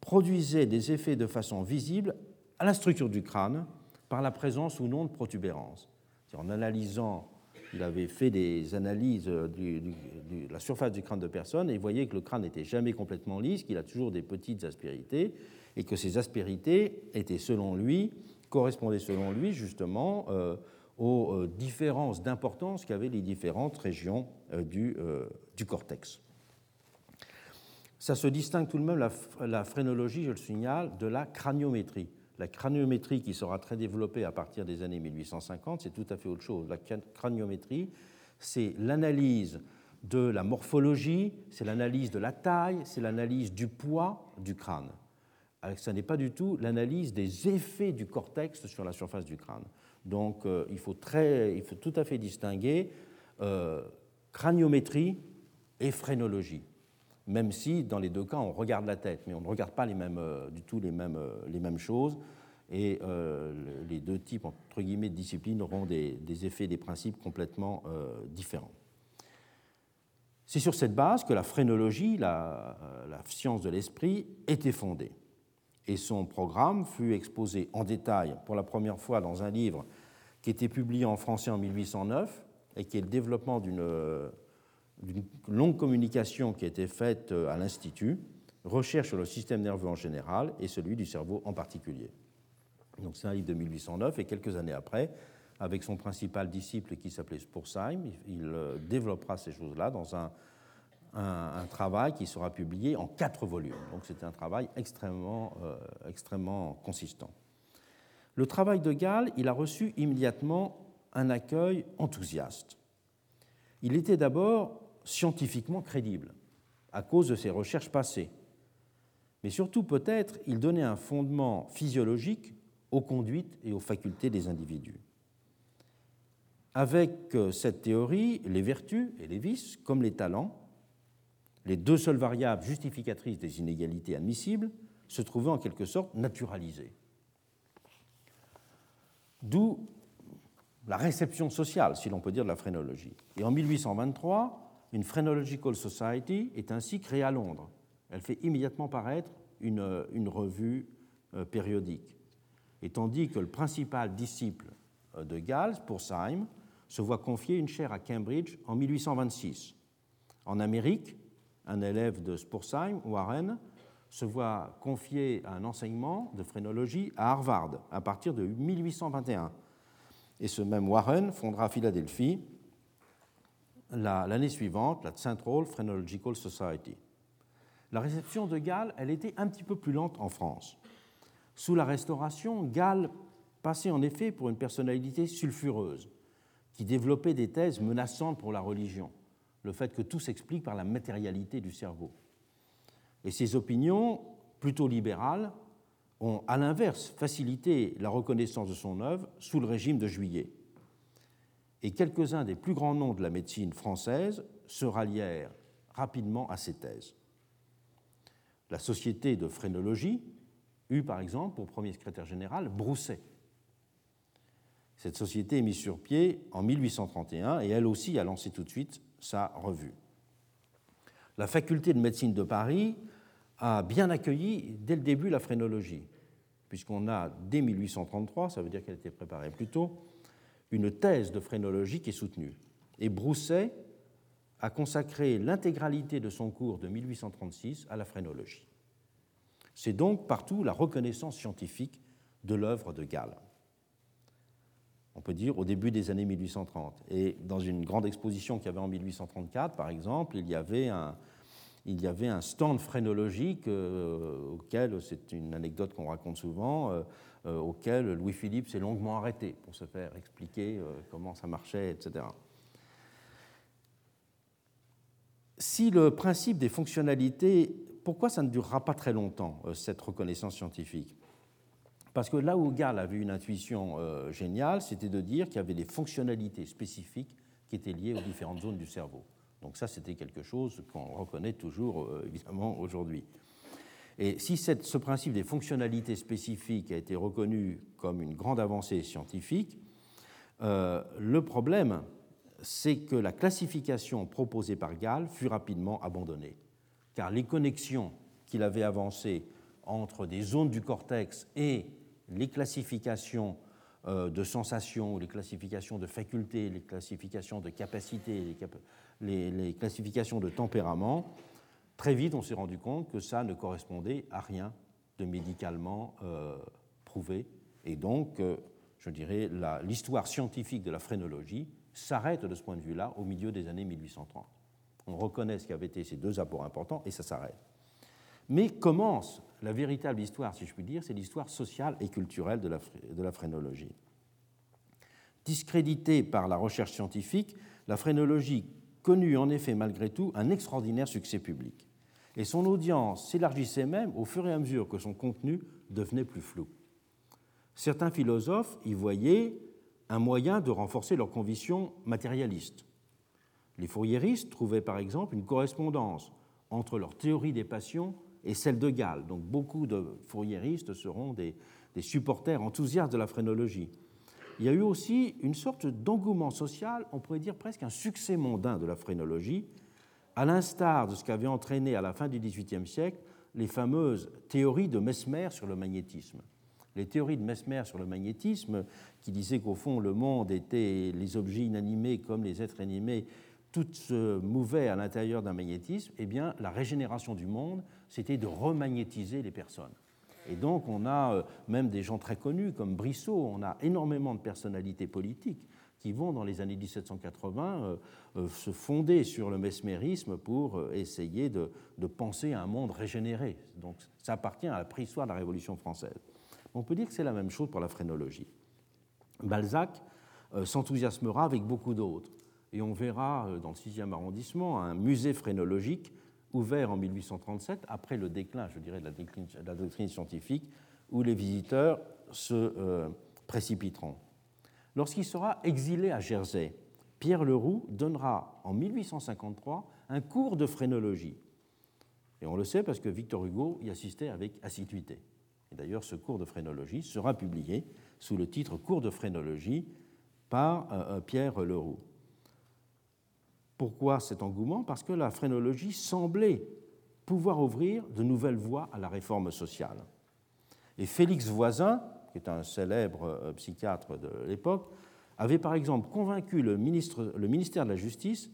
produisaient des effets de façon visible à la structure du crâne par la présence ou non de protubérances. En analysant, il avait fait des analyses de la surface du crâne de personnes et voyait que le crâne n'était jamais complètement lisse, qu'il a toujours des petites aspérités et que ces aspérités étaient selon lui, correspondaient selon lui justement euh, aux euh, différences d'importance qu'avaient les différentes régions euh, du, du cortex. Ça se distingue tout de même, la, phrénologie, je le signale, de la craniométrie. La craniométrie, qui sera très développée à partir des années 1850, c'est tout à fait autre chose. La craniométrie, c'est l'analyse de la morphologie, c'est l'analyse de la taille, c'est l'analyse du poids du crâne. Ce n'est pas du tout l'analyse des effets du cortex sur la surface du crâne. Donc euh, il, faut très, il, faut tout à fait distinguer euh, craniométrie et phrénologie même si dans les deux cas on regarde la tête, mais on ne regarde pas les mêmes, euh, du tout les mêmes, euh, les mêmes choses, et euh, les deux types entre guillemets, de disciplines auront des, effets, des principes complètement différents. C'est sur cette base que la phrénologie, la, la science de l'esprit, était fondée. Et son programme fut exposé en détail pour la première fois dans un livre qui était publié en français en 1809 et qui est le développement d'une d'une longue communication qui a été faite euh, à l'Institut, recherche sur le système nerveux en général et celui du cerveau en particulier. Donc c'est un livre de 1809 et quelques années après, avec son principal disciple qui s'appelait Spursheim, il euh, développera ces choses-là dans un, un, travail qui sera publié en quatre volumes. Donc c'est un travail extrêmement, euh, extrêmement consistant. Le travail de Gall, il a reçu immédiatement un accueil enthousiaste. Il était d'abord scientifiquement crédible à cause de ses recherches passées. Mais surtout, peut-être, il donnait un fondement physiologique aux conduites et aux facultés des individus. Avec euh, cette théorie, les vertus et les vices, comme les talents, les deux seules variables justificatrices des inégalités admissibles, se trouvaient en quelque sorte naturalisées. D'où la réception sociale, si l'on peut dire, de la phrénologie. Et en 1823, une Phrenological Society est ainsi créée à Londres. Elle fait immédiatement paraître une, une revue euh, périodique. Et tandis que le principal disciple euh, de Gall, Spurzheim, se voit confier une chaire à Cambridge en 1826. En Amérique, un élève de Spurzheim, Warren, se voit confier un enseignement de phrénologie à Harvard à partir de 1821. Et ce même Warren fondera Philadelphie l'année suivante la Central Phrenological Society. La réception de Gall, elle était un petit peu plus lente en France. Sous la Restauration, Gall passait en effet pour une personnalité sulfureuse, qui développait des thèses menaçantes pour la religion, le fait que tout s'explique par la matérialité du cerveau. Et ces opinions, plutôt libérales, ont à l'inverse facilité la reconnaissance de son œuvre sous le régime de Juillet. Et quelques-uns des plus grands noms de la médecine française se rallièrent rapidement à ces thèses. La Société de phrénologie eut par exemple pour premier secrétaire général Brousset. Cette société est mise sur pied en 1831 et elle aussi a lancé tout de suite sa revue. La faculté de médecine de Paris a bien accueilli dès le début la phrénologie, puisqu'on a dès 1833, ça veut dire qu'elle était préparée plus tôt, une thèse de phrénologie qui est soutenue. Et Brousset a consacré l'intégralité de son cours de 1836 à la phrénologie. C'est donc partout la reconnaissance scientifique de l'œuvre de Gall. On peut dire au début des années 1830. Et dans une grande exposition qu'il y avait en 1834, par exemple, il y avait un, il y avait un stand phrénologique euh, auquel, c'est une anecdote qu'on raconte souvent, euh, auquel Louis-Philippe s'est longuement arrêté pour se faire expliquer comment ça marchait, etc. Si le principe des fonctionnalités, pourquoi ça ne durera pas très longtemps, cette reconnaissance scientifique? Parce que là où Gall avait une intuition géniale, c'était de dire qu'il y avait des fonctionnalités spécifiques qui étaient liées aux différentes zones du cerveau. Donc ça, c'était quelque chose qu'on reconnaît toujours, euh, évidemment, aujourd'hui. Et si ce principe des fonctionnalités spécifiques a été reconnu comme une grande avancée scientifique, euh, le problème, c'est que la classification proposée par Gall fut rapidement abandonnée, car les connexions qu'il avait avancées entre des zones du cortex et les classifications euh, de sensations, les classifications de facultés, les classifications de capacités, les, classifications de tempérament, très vite on s'est rendu compte que ça ne correspondait à rien de médicalement euh, prouvé. Et donc, euh, je dirais, l'histoire scientifique de la phrénologie s'arrête de ce point de vue-là au milieu des années 1830. On reconnaît ce qui avait été ces deux apports importants et ça s'arrête. Mais commence la véritable histoire, si je puis dire, c'est l'histoire sociale et culturelle de la, de la phrénologie. Discréditée par la recherche scientifique, la phrénologie connut en effet malgré tout un extraordinaire succès public. Et son audience s'élargissait même au fur et à mesure que son contenu devenait plus flou. Certains philosophes y voyaient un moyen de renforcer leurs convictions matérialistes. Les fourriéristes trouvaient par exemple une correspondance entre leur théorie des passions et celle de Gall. Donc beaucoup de fourriéristes seront des, supporters enthousiastes de la phrénologie. Il y a eu aussi une sorte d'engouement social, on pourrait dire presque un succès mondain de la phrénologie, à l'instar de ce qu'avaient entraîné à la fin du XVIIIe siècle les fameuses théories de Mesmer sur le magnétisme. Les théories de Mesmer sur le magnétisme, qui disaient qu'au fond le monde était les objets inanimés comme les êtres animés tout se mouvait à l'intérieur d'un magnétisme, eh bien, la régénération du monde, c'était de remagnétiser les personnes. Et donc, on a euh, même des gens très connus comme Brissot, on a énormément de personnalités politiques qui vont, dans les années 1780, euh, euh, se fonder sur le mesmérisme pour essayer de, penser à un monde régénéré. Donc, ça appartient à la préhistoire de la Révolution française. On peut dire que c'est la même chose pour la phrénologie. Balzac s'enthousiasmera avec beaucoup d'autres et on verra euh, dans le 6e arrondissement un musée phrénologique ouvert en 1837, après le déclin, je dirais, de la, doctrine scientifique, où les visiteurs se euh, précipiteront. Lorsqu'il sera exilé à Jersey, Pierre Leroux donnera en 1853 un cours de phrénologie. Et on le sait parce que Victor Hugo y assistait avec assiduité. Et d'ailleurs, ce cours de phrénologie sera publié sous le titre Cours de phrénologie par euh, Pierre Leroux. Pourquoi cet engouement? Parce que la phrénologie semblait pouvoir ouvrir de nouvelles voies à la réforme sociale. Et Félix Voisin, qui est un célèbre euh, psychiatre de l'époque, avait par exemple convaincu le, ministre, le ministère de la Justice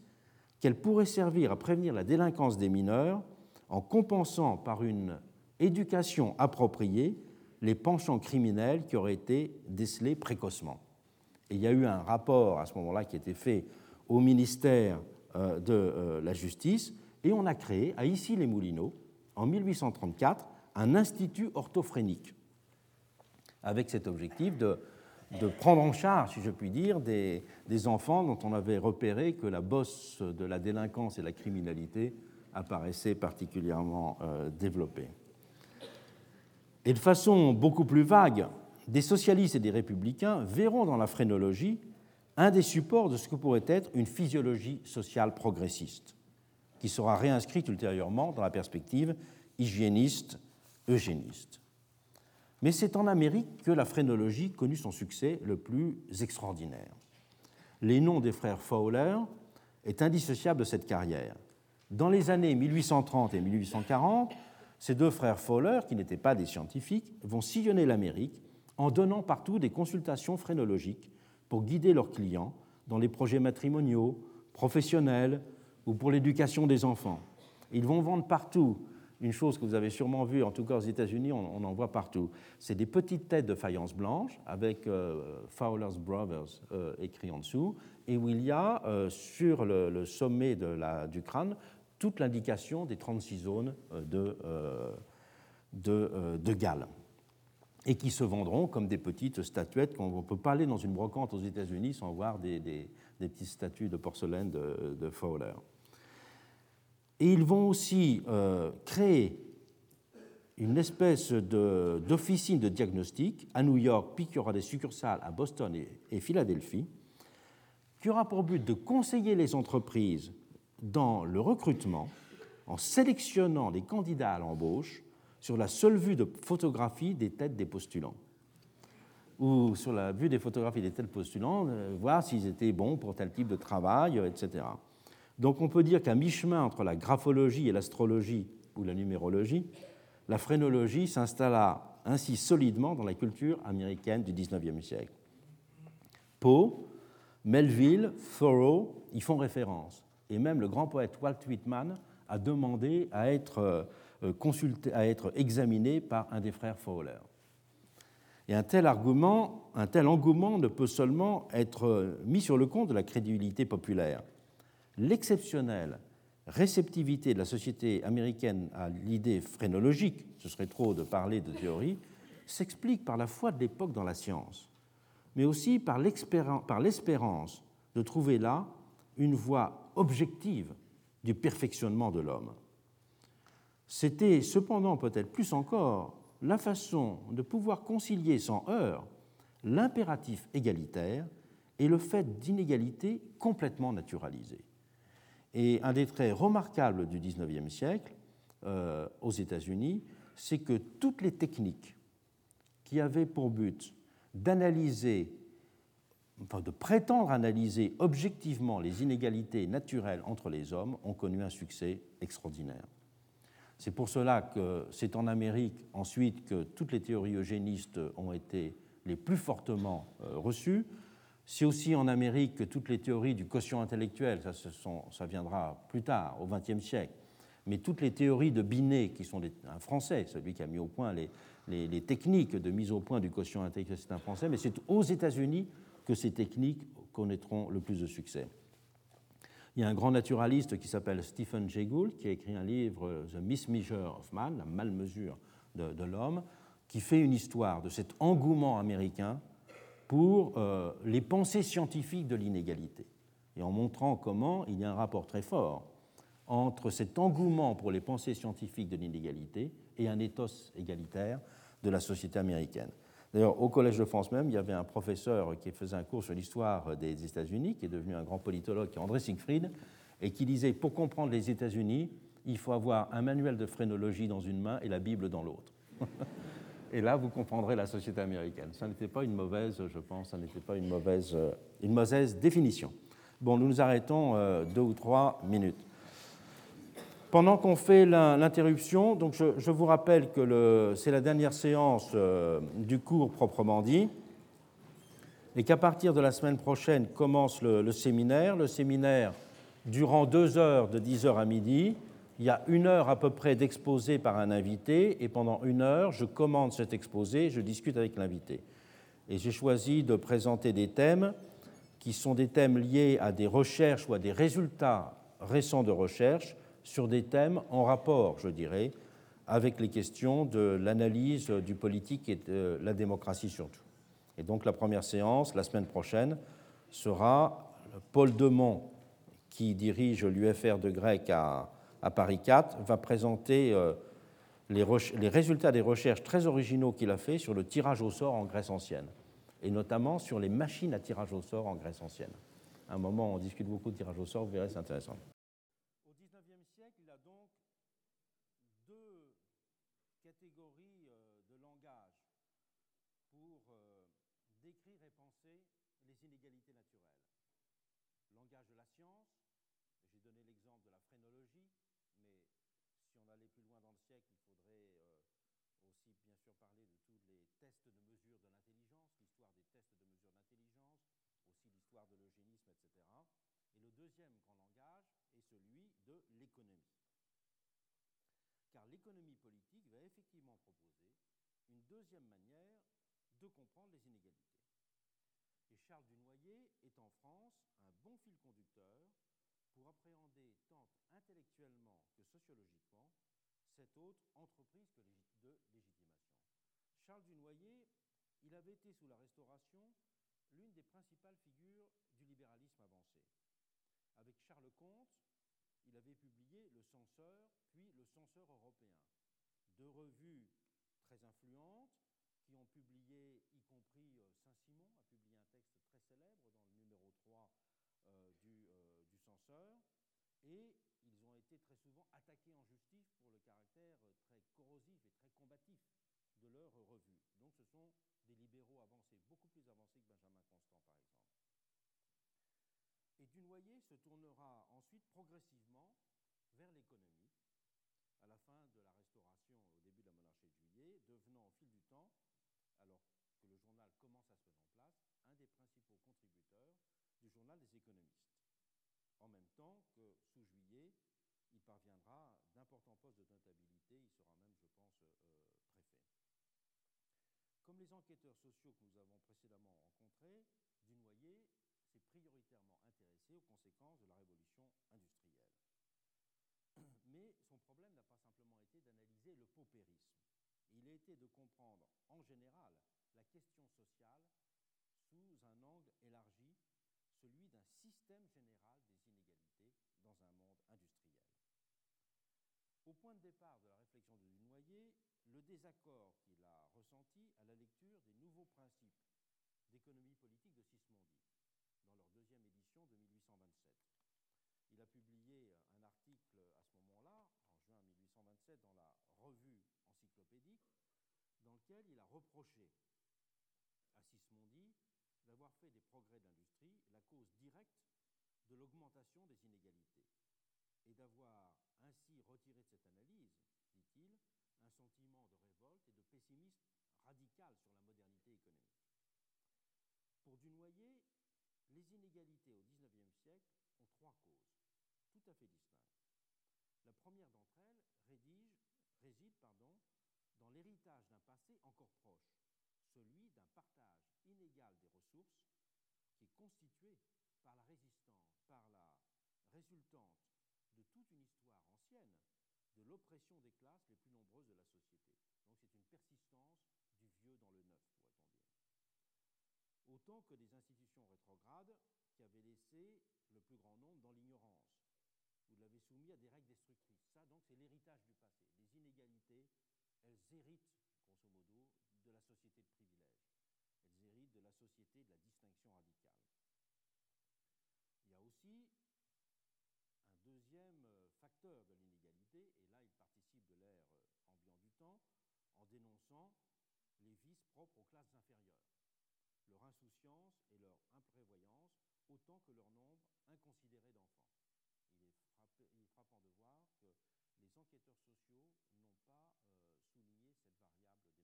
qu'elle pourrait servir à prévenir la délinquance des mineurs en compensant par une éducation appropriée les penchants criminels qui auraient été décelés précocement. Et il y a eu un rapport à ce moment-là qui a été fait au ministère euh, de euh, la justice, et on a créé à Issy-les-Moulineaux, en 1834, un institut orthophrénique, avec cet objectif de, prendre en charge, si je puis dire, des, enfants dont on avait repéré que la bosse de la délinquance et la criminalité apparaissait particulièrement euh, développée. Et de façon beaucoup plus vague, des socialistes et des républicains verront dans la phrénologie un des supports de ce que pourrait être une physiologie sociale progressiste, qui sera réinscrite ultérieurement dans la perspective hygiéniste, eugéniste. Mais c'est en Amérique que la phrénologie connut son succès le plus extraordinaire. Les noms des frères Fowler est indissociable de cette carrière. Dans les années 1830 et 1840, ces deux frères Fowler, qui n'étaient pas des scientifiques, vont sillonner l'Amérique en donnant partout des consultations phrénologiques pour guider leurs clients dans les projets matrimoniaux, professionnels ou pour l'éducation des enfants. Ils vont vendre partout une chose que vous avez sûrement vue, en tout cas aux États-Unis, on, en voit partout. C'est des petites têtes de faïence blanche avec euh, Fowler's Brothers euh, écrit en dessous, et où il y a euh, sur le, sommet du crâne toute l'indication des 36 zones de, de, Galles et qui se vendront comme des petites statuettes qu'on ne peut pas aller dans une brocante aux États-Unis sans voir des, petites statues de porcelaine de Fowler. Et ils vont aussi euh, créer une espèce d'officine de, diagnostic à New York, puis qui aura des succursales à Boston et, Philadelphie, qui aura pour but de conseiller les entreprises dans le recrutement en sélectionnant les candidats à l'embauche sur la seule vue de photographie des têtes des postulants ou sur la vue des photographies des tels postulants, euh, voir s'ils étaient bons pour tel type de travail, etc. Donc on peut dire qu'à mi-chemin entre la graphologie et l'astrologie ou la numérologie, la phrénologie s'installa ainsi solidement dans la culture américaine du XIXe siècle. Poe, Melville, Thoreau y font référence, et même le grand poète Walt Whitman a demandé à être, euh, consulté, à être examiné par un des frères Fowler. Et un tel argument, un tel engouement ne peut seulement être mis sur le compte de la crédibilité populaire, l'exceptionnelle réceptivité de la société américaine à l'idée phrénologique, ce serait trop de parler de théorie, s'explique par la foi de l'époque dans la science, mais aussi par l'espérance de trouver là une voie objective du perfectionnement de l'homme. C'était cependant peut-être plus encore la façon de pouvoir concilier sans heurts l'impératif égalitaire et le fait d'inégalités complètement naturalisées. Et un des traits remarquables du XIXe siècle euh, aux États-Unis, c'est que toutes les techniques qui avaient pour but d'analyser, enfin de prétendre analyser objectivement les inégalités naturelles entre les hommes ont connu un succès extraordinaire. C'est pour cela que c'est en Amérique ensuite que toutes les théories eugénistes ont été les plus fortement euh, reçues. C'est aussi en Amérique que toutes les théories du quotient intellectuel, ça, viendra plus tard, au XXe siècle, mais toutes les théories de Binet, qui sont un Français, celui qui a mis au point les, techniques de mise au point du quotient intellectuel, c'est un Français, mais c'est aux États-Unis que ces techniques connaîtront le plus de succès. Il y a un grand naturaliste qui s'appelle Stephen Jay Gould, qui a écrit un livre, The Mismeasure of Man, la malmesure de l'homme, qui fait une histoire de cet engouement américain pour euh, les pensées scientifiques de l'inégalité, et en montrant comment il y a un rapport très fort entre cet engouement pour les pensées scientifiques de l'inégalité et un ethos égalitaire de la société américaine. D'ailleurs, au Collège de France même, il y avait un professeur qui faisait un cours sur l'histoire des États-Unis, qui est devenu un grand politologue, qui est André Siegfried, et qui disait, pour comprendre les États-Unis, il faut avoir un manuel de phrénologie dans une main et la Bible dans l'autre. Et là, vous comprendrez la société américaine. Ça n'était pas une mauvaise, je pense, ça n'était pas une mauvaise, euh, une mauvaise définition. Bon, nous nous arrêtons euh, deux ou trois minutes. Pendant qu'on fait l'interruption, donc je, vous rappelle que c'est la dernière séance euh, du cours proprement dit, et qu'à partir de la semaine prochaine commence le, le séminaire. Le séminaire durant deux heures, de 10 heures à midi, il y a une heure à peu près d'exposé par un invité, et pendant une heure, je commande cet exposé, je discute avec l'invité. Et j'ai choisi de présenter des thèmes qui sont des thèmes liés à des recherches ou à des résultats récents de recherche sur des thèmes en rapport, je dirais, avec les questions de l'analyse du politique et de la démocratie surtout. Et donc la première séance, la semaine prochaine, sera Paul Demont, qui dirige l'UFR de grec à, à Paris 4, va présenter euh, les, les, résultats des recherches très originaux qu'il a fait sur le tirage au sort en Grèce ancienne, et notamment sur les machines à tirage au sort en Grèce ancienne. À un moment, on discute beaucoup de tirage au sort, vous verrez, c'est intéressant. Au XIXe siècle, il a donc deux catégories euh, de langage pour euh, décrire et penser les inégalités naturelles. Langage de la science, j'ai donné l'exemple de la phrénologie, mais si on allait plus loin dans le siècle, il faudrait euh, aussi bien sûr parler de tous les tests de mesure de l'intelligence, l'histoire des tests de mesure d'intelligence, aussi l'histoire de l'eugénisme, etc. Et le deuxième grand langage est celui de l'économie. Car l'économie politique va effectivement proposer une deuxième manière de comprendre les inégalités. Et Charles Dunoyer est en France un bon fil conducteur pour appréhender tant intellectuellement que sociologiquement cette autre entreprise de légitimation. Charles Dunoyer, il avait été sous la Restauration l'une des principales figures du libéralisme avancé. Avec Charles Comte, il avait publié Le Censeur, puis Le Censeur européen, deux revues très influentes qui ont publié, y compris euh, Saint-Simon a publié un texte très célèbre dans le numéro 3 euh, du, euh, du, censeur, et ils ont été très souvent attaqués en justice pour le caractère très corrosif et très combatif de leur revue. Donc ce sont des libéraux avancés, beaucoup plus avancés que Benjamin Constant par exemple. Et Dunoyer se tournera ensuite progressivement vers l'économie, à la fin de la Restauration, au début de la monarchie de Juillet, devenant au fil du temps, alors que le journal commence à se mettre en place, un des principaux contributeurs du journal des économistes. En même temps que, sous juillet, il parviendra d'importants postes de notabilité, il sera même, je pense, euh. Comme les enquêteurs sociaux que nous avons précédemment rencontrés, Dunoyer s'est prioritairement intéressé aux conséquences de la révolution industrielle. Mais son problème n'a pas simplement été d'analyser le paupérisme. Il a été de comprendre en général la question sociale sous un angle élargi celui d'un système général des inégalités dans un monde industriel. Au point de départ de la réflexion de Dunoyer, le désaccord qu'il a ressenti à la lecture des nouveaux principes d'économie politique de Sismondi, dans leur deuxième édition de 1827. Il a publié un article à ce moment-là, en juin 1827, dans la revue encyclopédique, dans lequel il a reproché à Sismondi d'avoir fait des progrès de l'industrie la cause directe de l'augmentation des inégalités et d'avoir ainsi retiré de cette analyse, de révolte et de pessimisme radical sur la modernité économique. Pour Dunoyer, les inégalités au XIXe siècle ont trois causes, tout à fait distinctes. La première d'entre elles réside dans l'héritage d'un passé encore proche, celui d'un partage inégal des ressources qui est constitué par la résistance, par la résultante de toute une histoire ancienne de l'oppression des classes les plus nombreuses de la société. Donc c'est une persistance du vieux dans le neuf, pourrait-on dire. Autant que des institutions rétrogrades qui avaient laissé le plus grand nombre dans l'ignorance. Vous l'avez soumis à des règles destructrices. Ça, donc, c'est l'héritage du passé. Les inégalités, elles héritent, grosso modo, de la société de privilèges. Elles héritent de la société de la distinction radicale. Il y a aussi un deuxième euh, facteur de l'inégalité, et là il participe de l'ère euh, ambiant du temps, en dénonçant les vices propres aux classes inférieures, leur insouciance et leur imprévoyance, autant que leur nombre inconsidéré d'enfants. Il, est frappant de voir que les enquêteurs sociaux n'ont pas euh, souligné cette variable démographique.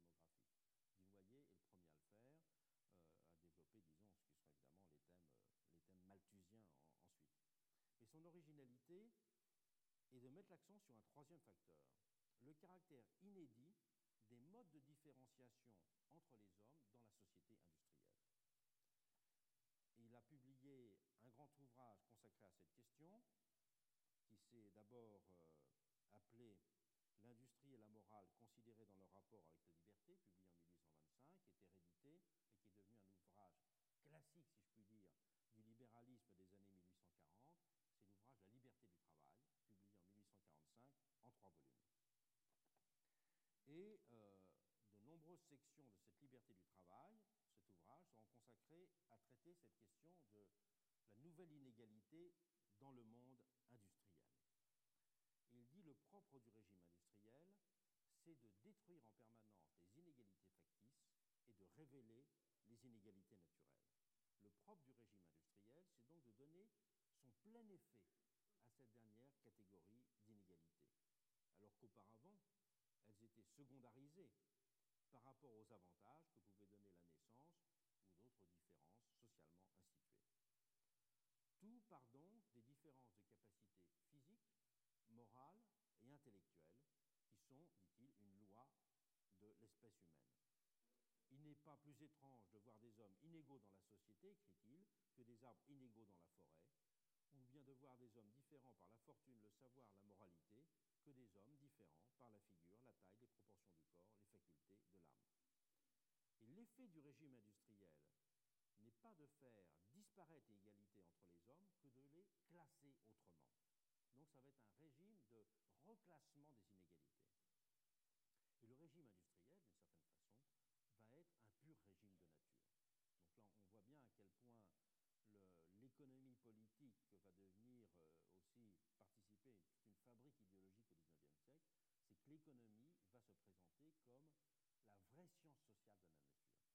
Dunoyer est le premier à le faire, euh, à développer, disons, ce qui sera évidemment les thèmes, malthusiens en, ensuite. Et son originalité est de mettre l'accent sur un troisième facteur, le caractère inédit des modes de différenciation entre les hommes dans la société industrielle. il a publié un grand ouvrage consacré à cette question, qui s'est d'abord euh, appelé L'industrie et la morale considérées dans leur rapport avec la liberté, publié en 1825, qui était réédité et qui est devenu un ouvrage classique, si je puis dire, du libéralisme des années 1840. C'est l'ouvrage La liberté du travail, publié en 1847 nombreuses sections de cette liberté du travail, cet ouvrage, seront consacrées à traiter cette question de la nouvelle inégalité dans le monde industriel. il dit le propre du régime industriel, c'est de détruire en permanence les inégalités factices et de révéler les inégalités naturelles. Le propre du régime industriel, c'est donc de donner son plein effet à cette dernière catégorie d'inégalités, alors qu'auparavant, elles étaient secondarisées par rapport aux avantages que pouvait donner la naissance ou d'autres différences socialement instituées. Tout part donc des différences de capacité physique, morale et intellectuelle qui sont, dit-il, une loi de l'espèce humaine. Il n'est pas plus étrange de voir des hommes inégaux dans la société, écrit-il, que des arbres inégaux dans la forêt, ou bien de voir des hommes différents par la fortune, le savoir, la moralité, que des hommes différents par la figure, la taille, les proportions du corps, les facultés de l'âme. Et l'effet du régime industriel n'est pas de faire disparaître l'égalité entre les hommes que de les classer autrement. Donc ça va être un régime de reclassement des inégalités. Et le régime industriel, d'une certaine façon, va être un pur régime de nature. Donc là, on voit bien à quel point l'économie politique va devenir euh, aussi toute une fabrique idéologique au XIXe siècle, c'est que l'économie va se présenter comme la vraie science sociale de la nature.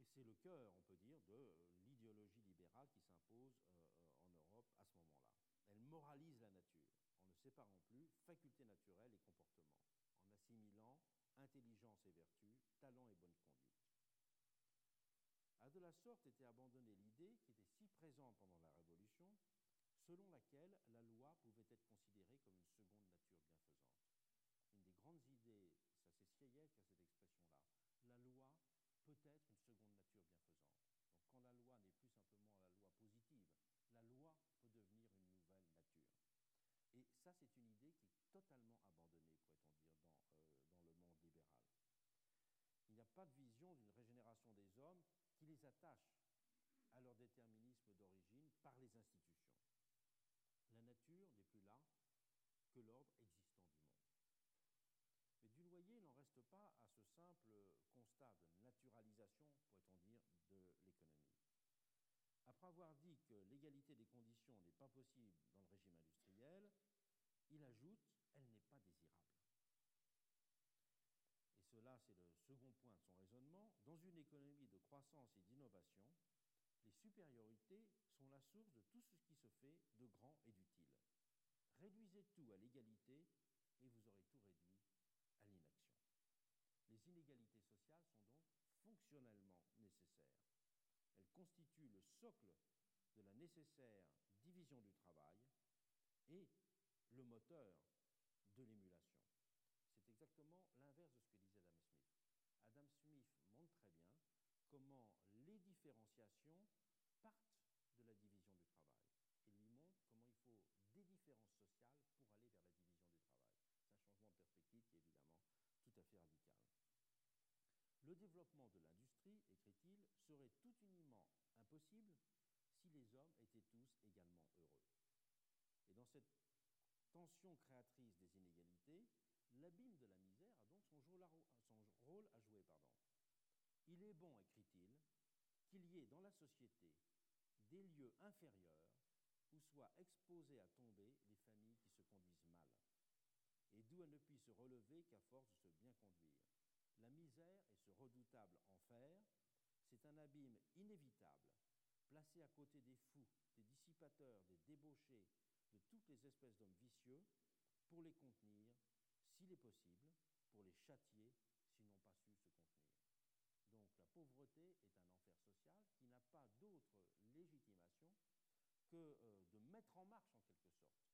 Et c'est le cœur, on peut dire, de l'idéologie libérale qui s'impose euh, en Europe à ce moment-là. Elle moralise la nature en ne séparant plus facultés naturelles et comportements, en assimilant intelligence et vertu, talent et bonne conduite. A de la sorte était abandonnée l'idée qui était si présente pendant la selon laquelle la loi pouvait être considérée comme une seconde nature bienfaisante. Une des grandes idées, ça c'est Sieyès qui a cette expression-là, la loi peut être une seconde nature bienfaisante. Donc quand la loi n'est plus simplement la loi positive, la loi peut devenir une nouvelle nature. Et ça, c'est une idée qui est totalement abandonnée, pourrait-on dire, dans, euh, dans le monde libéral. Il n'y a pas de vision d'une régénération des hommes qui les attache à leur déterminisme d'origine par les institutions. La nature n'est plus là l'ordre existant du monde. Mais du noyer, il n'en reste pas à ce simple constat de naturalisation, pourrait-on dire, de l'économie. Après avoir dit que l'égalité des conditions n'est pas possible dans le régime industriel, il ajoute elle n'est pas désirable. Et cela, c'est le second point de son raisonnement. Dans une économie de croissance et d'innovation, les supériorités sont la source de tout ce qui se fait de grand et d'utile. Réduisez tout à l'égalité et vous aurez tout réduit à l'inaction. Les inégalités sociales sont donc fonctionnellement nécessaires. Elles constituent le socle de la nécessaire division du travail et le moteur de l'émulation. C'est exactement l'inverse de ce que disait Adam Smith. Adam Smith montre très bien comment les différenciations partent de la division du travail et lui montre comment il faut des différences sociales pour aller vers la division du travail. C'est un changement de perspective qui est évidemment tout à fait radical. Le développement de l'industrie, écrit-il, serait tout uniment impossible si les hommes étaient tous également heureux. Et dans cette tension créatrice des inégalités, l'abîme de la misère a donc son rôle à jouer. Pardon. Il est bon, écrit-il, qu'il y ait dans la société des lieux inférieurs où soient exposées à tomber les familles qui se conduisent mal et d'où elle ne puisse se relever qu'à force de se bien conduire. La misère et ce redoutable enfer, c'est un abîme inévitable, placé à côté des fous, des dissipateurs, des débauchés, de toutes les espèces d'hommes vicieux, pour les contenir, s'il est possible, pour les châtier s'ils n'ont pas su se contenir. Donc la pauvreté est un enfer social qui n'a pas d'autre légitimation que euh, de mettre en marche en quelque sorte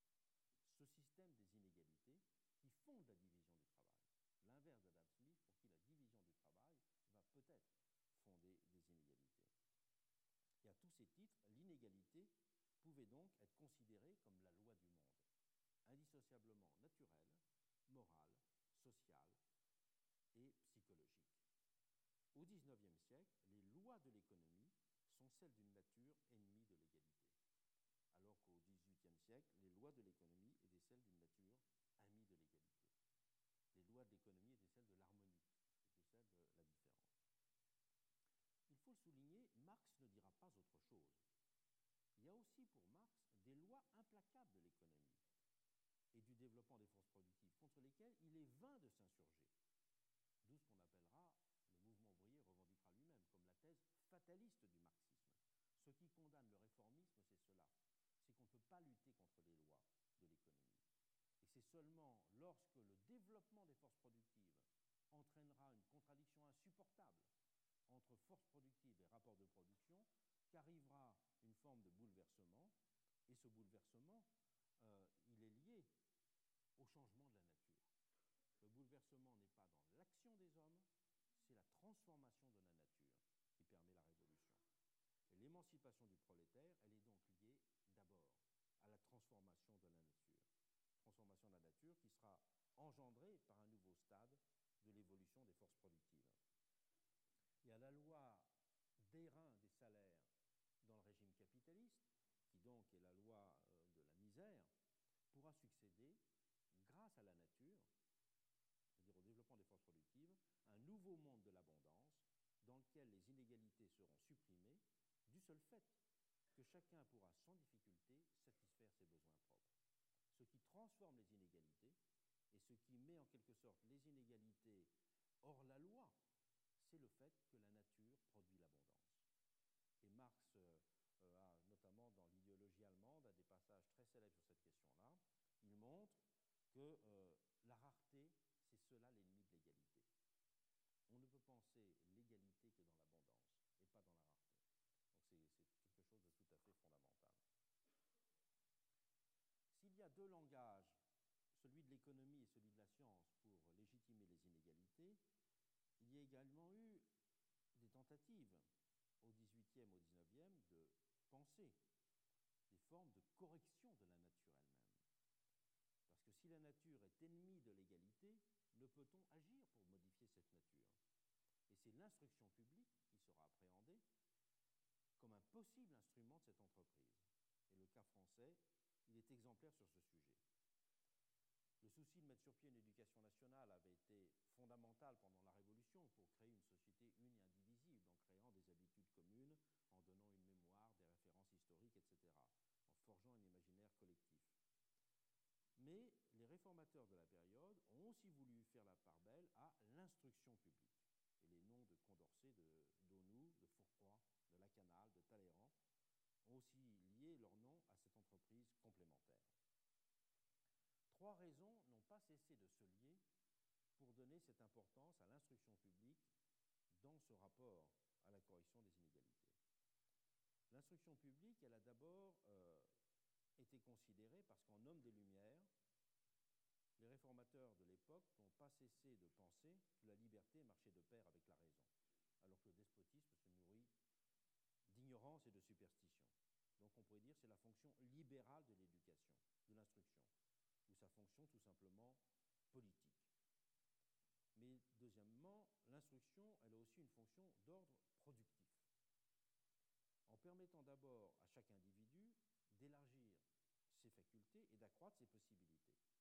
ce système des inégalités qui fonde la division du travail. L'inverse d'Adam Smith, pour qui la division du travail va peut-être fonder des inégalités. Titres, l'inégalité pouvait donc être considérée comme la loi du monde, indissociablement naturelle, morale, sociale et psychologique. Au XIXe siècle, les lois de l'économie sont celles d'une nature ennemie de l'égalité, alors qu'au XVIIIe siècle, les lois de l'économie étaient celles d'une nature amis de l'égalité. Les lois de l'économie étaient celles pas autre chose. Il y a aussi pour Marx implacables de l'économie et du développement des forces productives contre lesquelles il est vain de s'insurger. D'où ce qu'on appellera, le mouvement ouvrier revendiquera lui-même comme la thèse fataliste du marxisme. Ce qui condamne le réformisme, c'est cela. C'est qu'on ne peut pas lutter contre les lois de l'économie. Et c'est seulement lorsque le développement des forces productives entraînera une contradiction insupportable entre forces productives et rapports de production qu'arrivera une forme de bouleversement. Et ce bouleversement, euh, il est lié au changement de la nature. Le bouleversement n'est pas dans l'action des hommes, c'est la transformation de la nature qui permet la révolution. Et l'émancipation du prolétaire, elle est donc liée d'abord à la transformation de la nature. Transformation de la nature qui sera engendrée par un nouveau stade de l'évolution des forces productives. Et à la loi d'airain des salaires dans le régime capitaliste, qui est la loi euh, de la misère, pourra succéder, grâce à la nature, c'est-à-dire au développement des forces productives, un nouveau monde de l'abondance dans lequel les inégalités seront supprimées du seul fait que chacun pourra sans difficulté satisfaire ses besoins propres. Ce qui transforme les inégalités et ce qui met en quelque sorte les inégalités hors la loi, c'est le fait que la nature produit l'abondance. Et Marx euh, a, notamment dans l'idéologie allemande, a des passages très célèbres sur cette question-là. Il montre que euh, la rareté, c'est cela l'ennemi de l'égalité. On ne peut penser l'égalité que dans l'abondance et pas dans la rareté. C'est quelque chose de tout à fait fondamental. S'il y a deux langages, celui de l'économie et celui de la science, pour légitimer les inégalités, il y a également eu des tentatives au XVIIIe, au XIXe, de penser des formes de correction de la nature elle-même. Parce que si la nature est ennemie de l'égalité, ne peut-on agir pour modifier cette nature? Et c'est l'instruction publique qui sera appréhendée comme un possible instrument de cette entreprise. Et le cas français, il est exemplaire sur ce sujet. Le souci de mettre sur pied une éducation nationale avait été fondamental pendant la Révolution pour créer une société une et indivisible, en créant des habitudes communes, en donnant une mémoire, des références historiques, etc., en forgeant un imaginaire collectif. Mais de la période ont aussi voulu faire la part belle à l'instruction publique. Et les noms de Condorcet, de Donou, de Fourcroy de Lacanal, de Talleyrand, ont aussi lié leur nom à cette entreprise complémentaire. Trois raisons n'ont pas cessé de se lier pour donner cette importance à l'instruction publique dans ce rapport à la correction des inégalités. L'instruction publique, elle a d'abord euh, été considérée parce qu'en homme des Lumières, les réformateurs de l'époque n'ont pas cessé de penser que la liberté marchait de pair avec la raison, alors que le despotisme se nourrit d'ignorance et de superstition. Donc on pourrait dire que c'est la fonction libérale de l'éducation, de l'instruction, ou sa fonction tout simplement politique. Mais deuxièmement, l'instruction, elle a aussi une fonction d'ordre productif, en permettant d'abord à chaque individu d'élargir ses facultés et d'accroître ses possibilités.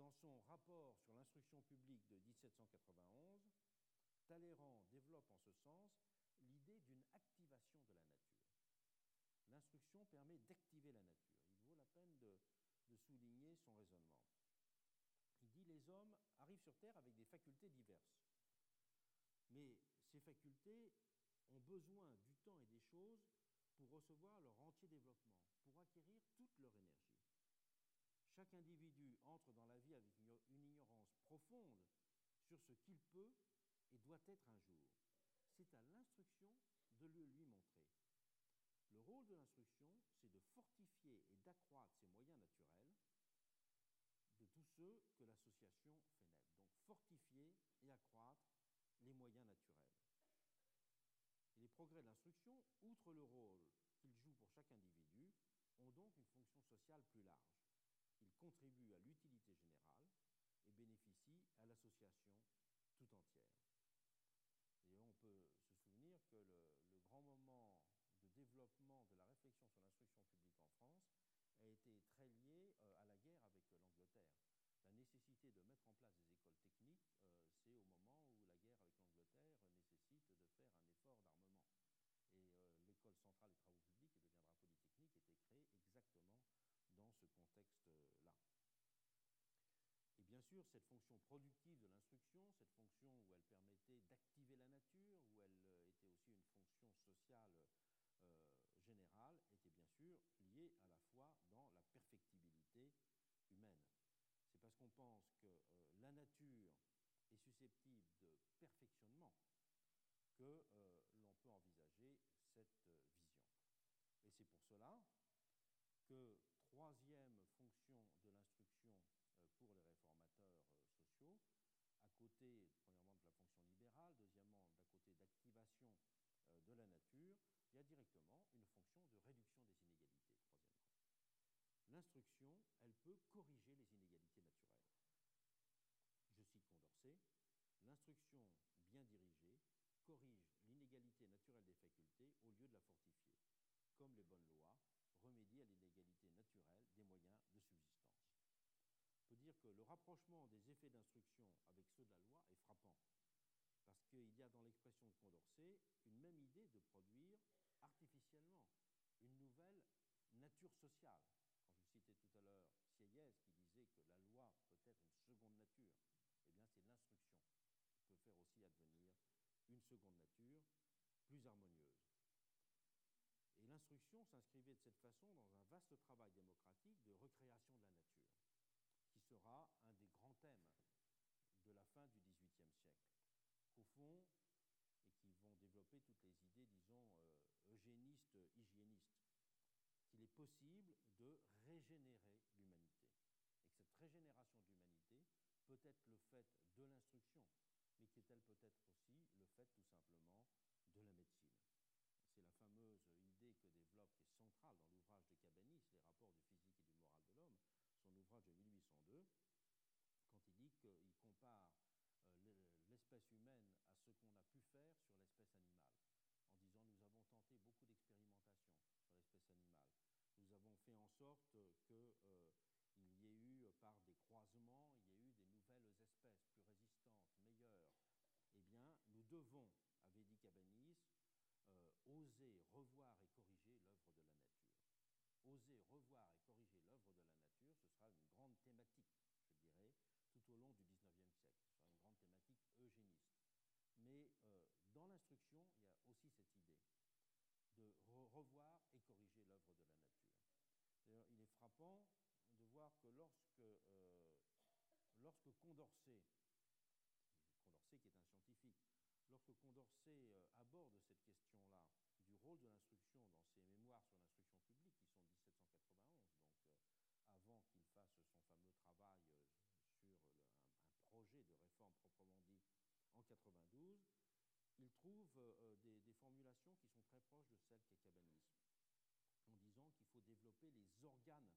Dans son rapport sur l'instruction publique de 1791, Talleyrand développe en ce sens l'idée d'une activation de la nature. L'instruction permet d'activer la nature. Il vaut la peine de, souligner son raisonnement. Il dit les hommes arrivent sur Terre avec des facultés diverses. Mais ces facultés ont besoin du temps et des choses pour recevoir leur entier développement, pour acquérir toute leur énergie. Chaque individu entre dans la vie avec une ignorance profonde sur ce qu'il peut et doit être un jour c'est à l'instruction de le lui montrer. Le rôle de l'instruction, c'est de fortifier et d'accroître ses moyens naturels de tous ceux que l'association fait naître. Donc fortifier et accroître les moyens naturels. Les progrès de l'instruction, outre le rôle qu'ils jouent pour chaque individu, ont donc une fonction sociale plus large. Ils contribuent à l'utilité générale et bénéficient à l'association tout entière. Et on peut se souvenir que le, grand moment de développement de la réflexion sur l'instruction publique en France a été très lié euh, à la guerre avec l'Angleterre. La nécessité de mettre en place des écoles techniques, euh, c'est au moment où la guerre avec l'Angleterre nécessite de faire un effort d'armement. Et euh, l'école sûr, cette fonction productive de l'instruction, cette fonction où elle permettait d'activer la nature, où elle euh, était aussi une fonction sociale euh, générale, était bien sûr liée à la fois dans la perfectibilité humaine. C'est parce qu'on pense que euh, la nature est susceptible de perfectionnement que l'on peut envisager cette vision. Et c'est pour cela que troisième fonction de l'instruction euh, pour les réformateurs euh, sociaux, à premièrement, de la fonction libérale, deuxièmement, d'à côté d'activation euh, de la nature, il y a directement une fonction de réduction des inégalités, troisièmement. L'instruction, elle peut corriger les inégalités naturelles. Je cite Condorcet, l'instruction bien dirigée corrige l'inégalité naturelle des facultés au lieu de la fortifier, comme les bonnes lois remédient à l'inégalité naturelle des moyens de subsistance le rapprochement des effets d'instruction avec ceux de la loi est frappant, parce qu'il y a dans l'expression de Condorcet une même idée de produire artificiellement une nouvelle nature sociale. Quand je citais tout à l'heure Sieyès qui disait que la loi peut être une seconde nature, eh bien c'est l'instruction qui peut faire aussi advenir une seconde nature plus harmonieuse. Et l'instruction s'inscrivait de cette façon dans un vaste travail démocratique de recréation de la nature un des grands thèmes de la fin du XVIIIe siècle, qu'au fond, et qui vont développer toutes les idées, disons, euh, eugénistes, hygiénistes, qu'il est possible de régénérer l'humanité, et que cette régénération de l'humanité peut être le fait de l'instruction, mais qu'elle peut être aussi le fait tout simplement quand il dit qu'il compare euh, l'espèce humaine à ce qu'on a pu faire sur l'espèce animale, en disant nous avons tenté beaucoup d'expérimentations sur l'espèce animale. Nous avons fait en sorte qu'il euh, y ait eu, par des croisements, il y ait eu des nouvelles espèces plus résistantes, meilleures. Eh bien, nous devons, avait dit Cabanis, euh, oser revoir et corriger l'œuvre de la nature. Oser revoir et corriger l'œuvre de la nature une grande thématique, je dirais, tout au long du XIXe siècle. Ce une grande thématique eugéniste. Mais euh, dans l'instruction, il y a aussi cette idée de revoir et corriger l'œuvre de la nature. D'ailleurs, il est frappant de voir que lorsque, euh, Condorcet, Condorcet qui est un scientifique, lorsque Condorcet euh, aborde cette question-là, du rôle de l'instruction dans ses mémoires sur l'instruction publique, qui sont de 1791, donc euh, avant qu'il fasse son fameux travail euh, sur un, projet de réforme proprement dit en 92, il trouve euh, des, formulations qui sont très proches de celles qu'est Cabanis, en disant qu'il faut développer les organes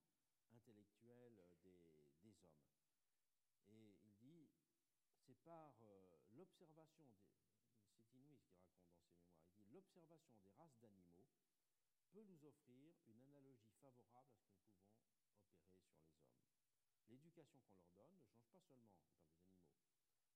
intellectuels des, des hommes. Et il dit, c'est par l'observation des, c'est inouï ce qu'il raconte dans ses mémoires. Il dit L'observation des races d'animaux peut nous offrir une analogie favorable à ce que nous pouvons opérer sur les hommes. L'éducation qu'on leur donne ne change pas seulement, il animaux,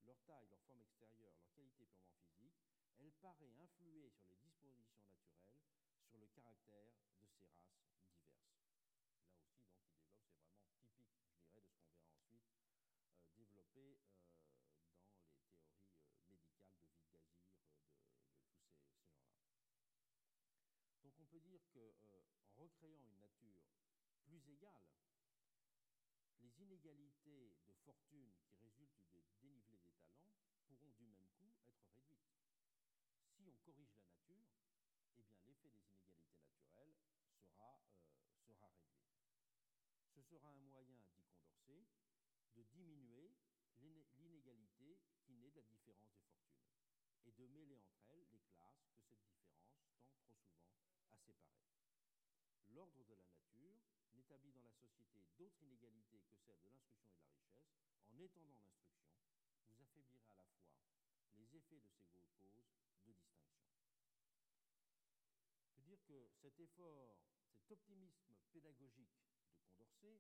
leur taille, leur forme extérieure, leur qualité purement physique, elle paraît influer sur les dispositions naturelles, sur le caractère de ces races diverses. Là aussi, donc, il développe, c'est vraiment typique, je dirais, de ce qu'on verra ensuite euh, développé euh, dans les théories euh, médicales de Vide-Gazir, de, tous ces, gens-là. Donc on peut dire qu'en recréant une nature plus égale, les inégalités de fortune qui résultent du dénivelé des talents pourront du même coup être réduites. Si on corrige la nature, eh bien l'effet des inégalités naturelles sera, sera réduit. Ce sera un moyen, dit Condorcet, de diminuer l'inégalité qui naît de la différence des fortunes et de mêler entre elles les classes que cette différence tend trop souvent à séparer. L'ordre de la nature n'établit dans la société d'autres inégalités que celles de l'instruction et de la richesse. En étendant l'instruction, vous affaiblirez à la fois les effets de ces causes de distinction. On peut dire que cet effort, cet optimisme pédagogique de Condorcet,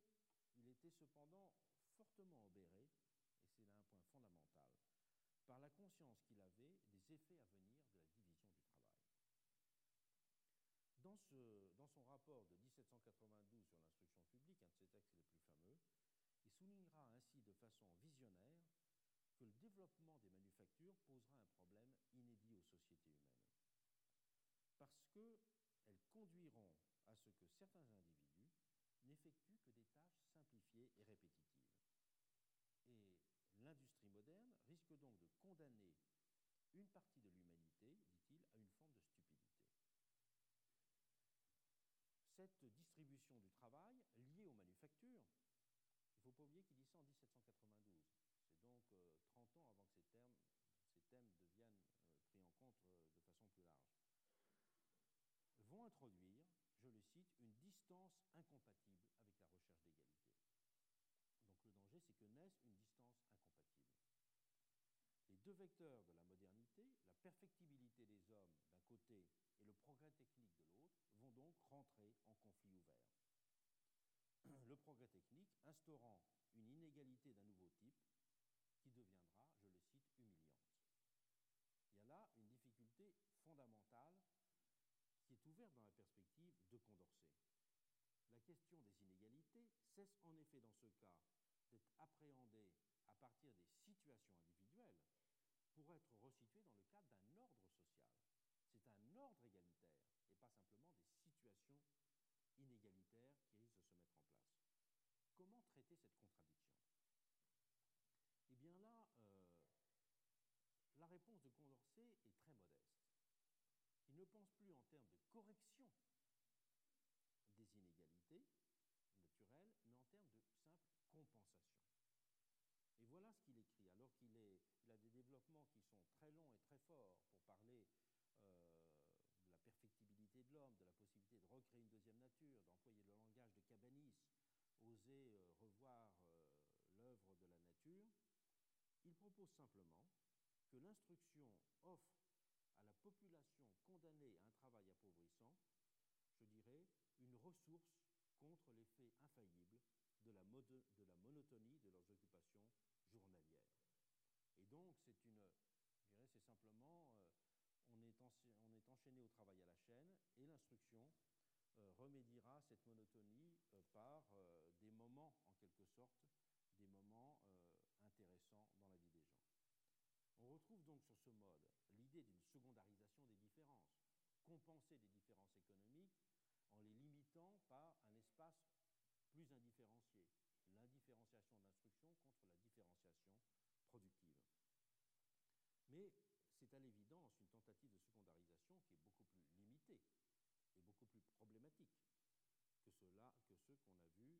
il était cependant fortement obéré, et c'est là un point fondamental, par la conscience qu'il avait des effets à venir de la division du travail. Dans, ce, son rapport de 1792 sur l'instruction publique, un de ses textes les plus fameux, il soulignera ainsi de façon visionnaire développement des manufactures posera un problème inédit aux sociétés humaines. Parce qu'elles conduiront à ce que certains individus n'effectuent que des tâches simplifiées et répétitives. Et l'industrie moderne risque donc de condamner une partie de l'humanité, dit-il, à une forme de stupidité. En 1792. C'est donc euh, 30 ans avant que ces, ces thèmes deviennent euh, pris en compte euh, de façon plus large, vont introduire, je le cite, une distance incompatible avec la recherche d'égalité. Donc le danger, c'est que naisse une distance incompatible. Les deux vecteurs de la modernité, la perfectibilité des hommes d'un côté et le progrès technique de l'autre, vont donc rentrer en conflit ouvert. Le progrès technique instaurant une inégalité d'un nouveau type qui deviendra, je le cite, humiliante. Il y a là une difficulté fondamentale qui est ouverte dans la perspective de Condorcet. La question des inégalités cesse en effet dans ce cas d'être appréhendée à partir des situations individuelles pour être resituée dans le cadre d'un ordre social. C'est un ordre égalitaire et pas simplement des situations inégalitaires qui risquent de se mettre en place. Cette contradiction Eh bien là, euh, la réponse de Condorcet est très modeste. Il ne pense plus en termes de correction des inégalités naturelles, mais en termes de simple compensation. Et voilà ce qu'il écrit, alors qu'il il a des développements qui sont très longs et très forts pour parler euh, de la perfectibilité de l'homme, de la possibilité de recréer une deuxième nature, d'employer le langage de Cabanis, oser euh, revoir euh, l'œuvre de la nature. Il propose simplement que l'instruction offre à la population condamnée à un travail appauvrissant, je dirais, une ressource contre l'effet infaillible de la, de la, monotonie de leurs occupations journalières. Et donc, c'est une, je dirais, c'est simplement, euh, on, est enchaîné au travail à la chaîne et l'instruction remédiera cette monotonie par des moments, en quelque sorte, des moments intéressants dans la vie des gens. On retrouve donc sur ce mode l'idée d'une secondarisation des différences, compenser des différences économiques en les limitant par un espace plus indifférencié, l'indifférenciation d'instruction contre la différenciation productive. Mais c'est à l'évidence une tentative de secondarisation qui est beaucoup plus limitée et beaucoup plus problématique que, ceux qu'on a vus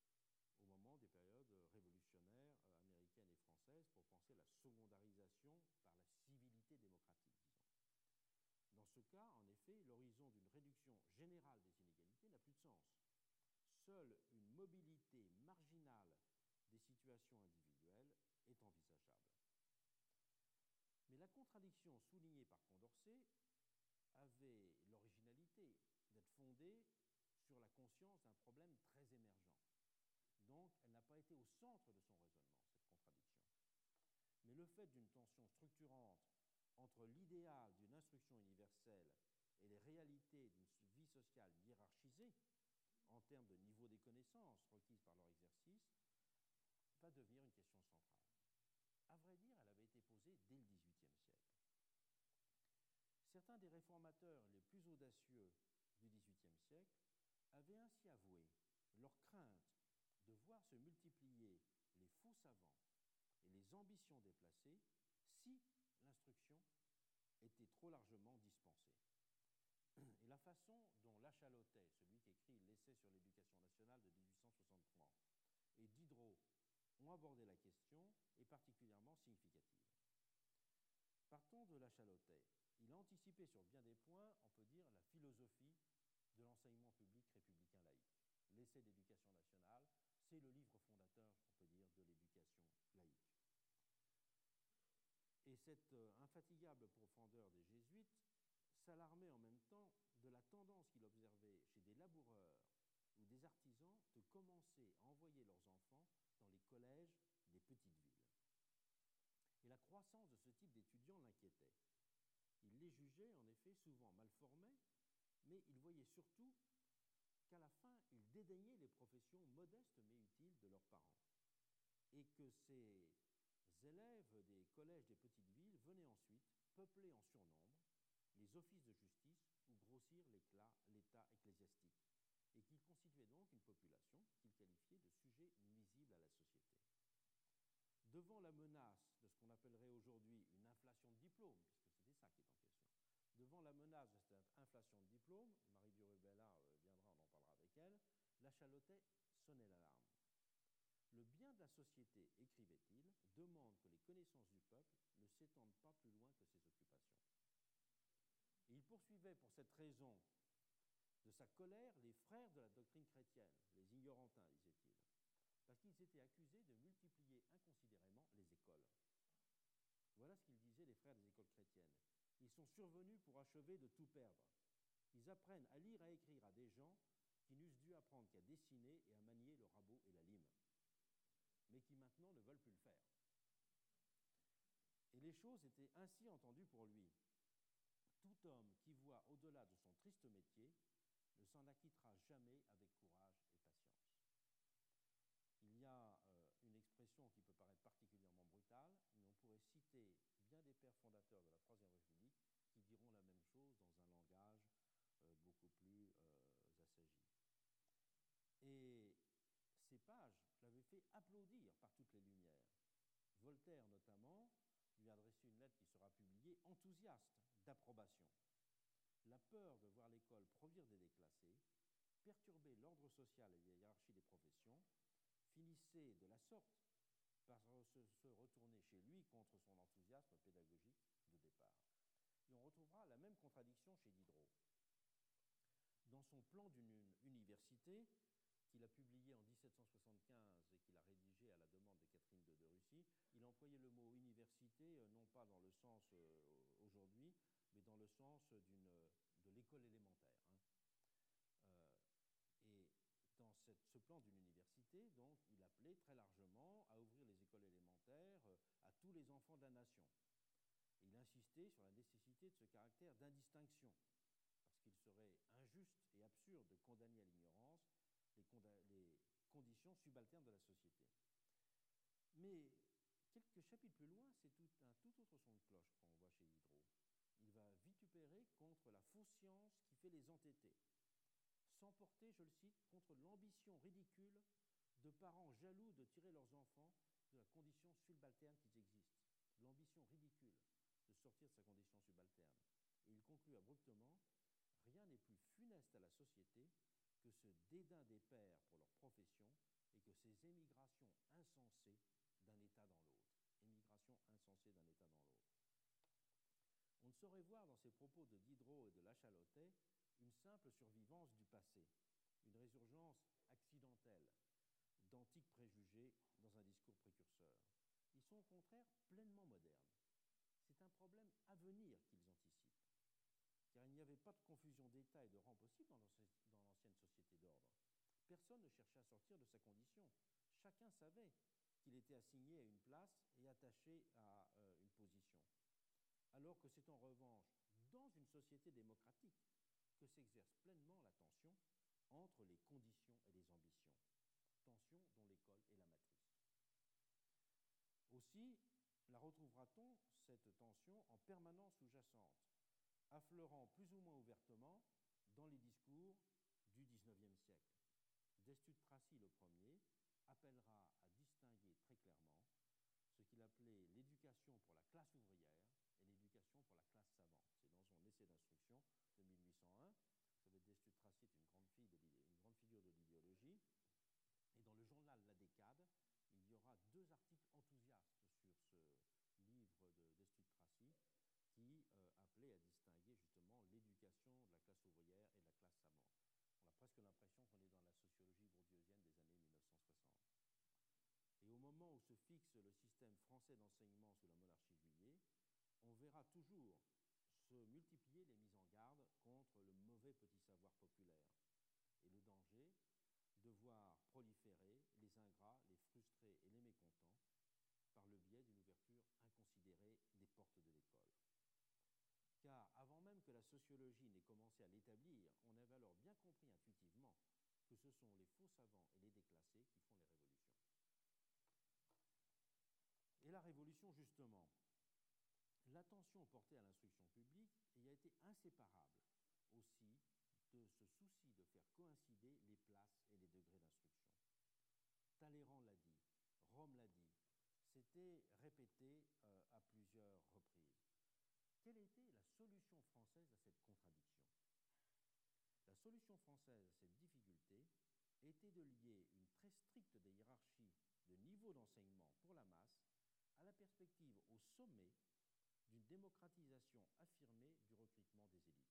euh, au moment des périodes révolutionnaires euh, américaines et françaises pour penser la secondarisation par la civilité démocratique. Dans ce cas, en effet, l'horizon d'une réduction générale des inégalités n'a plus de sens. Seule une mobilité marginale des situations individuelles est envisageable. Mais la contradiction soulignée par Condorcet avait l'originalité d'être fondée sur la conscience d'un problème très émergent. Donc, elle n'a pas été au centre de son raisonnement, cette contradiction. Mais le fait d'une tension structurante entre l'idéal d'une instruction universelle et les réalités d'une vie sociale hiérarchisée, en termes de niveau des connaissances requises par leur exercice, va devenir une question centrale. À vrai dire, elle avait été posée dès le XVIIIe siècle. Certains des réformateurs les plus audacieux du XVIIIe siècle avaient ainsi avoué leur crainte de voir se multiplier les faux savants et les ambitions déplacées si l'instruction était trop largement dispensée. Et la façon dont Lachalotet, celui qui écrit l'essai sur l'éducation nationale de 1863, et Diderot ont abordé la question est particulièrement significative. Partons de Lachalotet. Il a anticipé sur bien des points, on peut dire, la philosophie de l'enseignement public républicain laïque. L'essai d'éducation nationale, c'est le livre fondateur, on peut dire, de l'éducation laïque. Et cette euh, infatigable profondeur des jésuites s'alarmait en même temps de la tendance qu'il observait chez des laboureurs ou des artisans de commencer à envoyer leurs enfants dans les collèges des petites villes. Et la croissance de ce type d'étudiants l'inquiétait. Il les jugeait en effet souvent mal formés, mais il voyait surtout qu'à la fin, ils dédaignaient les professions modestes mais utiles de leurs parents, et que ces élèves des collèges des petites villes venaient ensuite peupler en surnombre les offices de justice ou grossir l'état ecclésiastique, et qu'ils constituaient donc une population qu'ils qualifiaient de sujet nuisible à la société. Devant la menace de ce qu'on appellerait aujourd'hui une inflation de diplômes, puisque c'était ça qui est en question, menace de inflation de diplômes, Marie Durubella euh, viendra, on en parlera avec elle, la Chalotais sonnait l'alarme. Le bien de la société, écrivait-il, demande que les connaissances du peuple ne s'étendent pas plus loin que ses occupations. Il poursuivait pour cette raison de sa colère les frères de la doctrine chrétienne, les ignorantins, disait-il, parce qu'ils étaient accusés de multiplier inconsidérément les écoles. Voilà ce qu'ils disaient les frères des écoles chrétiennes. Ils sont survenus pour achever de tout perdre. Ils apprennent à lire et à écrire à des gens qui n'eussent dû apprendre qu'à dessiner et à manier le rabot et la lime mais qui maintenant ne veulent plus le faire. Et les choses étaient ainsi entendues pour lui. Tout homme qui voit au-delà de son triste métier ne s'en acquittera jamais avec courage et patience. Il y a euh, une expression qui peut paraître particulièrement brutale, mais on pourrait citer bien des pères fondateurs de la Troisième République qui diront la même chose dans un langage euh, beaucoup plus euh, assagi. Et l'avaient fait applaudir par toutes les lumières. Voltaire, notamment, lui a adressé une lettre qui sera publiée, enthousiaste d'approbation. La peur de voir l'école provire des déclassés, perturber l'ordre social et la hiérarchie des professions, finissait de la sorte par se retourner chez lui contre son enthousiasme pédagogique de départ. Et on retrouvera la même contradiction chez Diderot. Dans son plan d'une université, qu'il a publié en 1775 et qu'il a rédigé à la demande de Catherine de, Russie, il employait le mot université euh, non pas dans le sens euh, aujourd'hui, mais dans le sens de l'école élémentaire. Hein. Euh, et dans ce plan d'une université, donc, il appelait très largement à ouvrir les écoles élémentaires à tous les enfants de la nation. Il insistait sur la nécessité de ce caractère d'indistinction, parce qu'il serait injuste et absurde de condamner subalternes de la société. Mais quelques chapitres plus loin, c'est un tout autre son de cloche qu'on voit chez Diderot. Il va vitupérer contre la fausse science qui fait les entêtés, s'emporter, je le cite, contre l'ambition ridicule de parents jaloux de tirer leurs enfants de la condition subalterne qu'ils existent, l'ambition ridicule de sortir de sa condition subalterne. Et il conclut abruptement Rien n'est plus funeste à la société que ce dédain des pères pour leur profession et que ces émigrations insensées d'un État dans l'autre. Émigration insensée d'un État dans l'autre. On ne saurait voir dans ces propos de Diderot et de Lachalotet une simple survivance du passé, une résurgence accidentelle d'antiques préjugés dans un discours précurseur. Ils sont au contraire pleinement modernes. C'est un problème à venir qu'ils anticipent car il n'y avait pas de confusion d'État et de rang possible dans l'ancienne société d'ordre. Personne ne cherchait à sortir de sa condition. Chacun savait qu'il était assigné à une place et attaché à euh, une position. Alors que c'est en revanche dans une société démocratique que s'exerce pleinement la tension entre les conditions et les ambitions, tension dont l'école est la matrice. Aussi, la retrouvera-t-on, cette tension, en permanence sous-jacente affleurant plus ou moins ouvertement dans les discours. Destutt Tracy, le premier, appellera à distinguer très clairement ce qu'il appelait l'éducation pour la classe ouvrière et l'éducation pour la classe savante. C'est dans son essai d'instruction de 1801. Vous savez, Tracy est une grande, une grande figure de l'idéologie. Et dans le journal La Décade, il y aura deux articles enthousiastes sur ce livre de Destutt Tracy qui euh, appelait à distinguer justement l'éducation de la classe ouvrière et de la classe savante. On a presque l'impression qu'on est dans la sociologie bourdieusienne des années 1960. Et au moment où fixe le système français d'enseignement sous la monarchie juillet, on verra toujours se multiplier les mises en garde contre le mauvais petit savoir populaire et le danger de voir proliférer les ingrats, les frustrés et les mécontents par le biais d'une ouverture inconsidérée des portes de l'école car avant même que la sociologie n'ait commencé à l'établir, on avait alors bien compris intuitivement que ce sont les faux savants et les déclassés qui font les révolutions. Et la révolution justement, l'attention portée à l'instruction publique y a été inséparable aussi de ce souci de faire coïncider les places et les degrés d'instruction. Talleyrand l'a dit, Rome l'a dit, c'était répété euh, à plusieurs reprises. Quelle était la solution française à cette contradiction? La solution française à cette difficulté était de lier une très stricte des hiérarchies de niveau d'enseignement pour la masse à la perspective au sommet d'une démocratisation affirmée du recrutement des élites.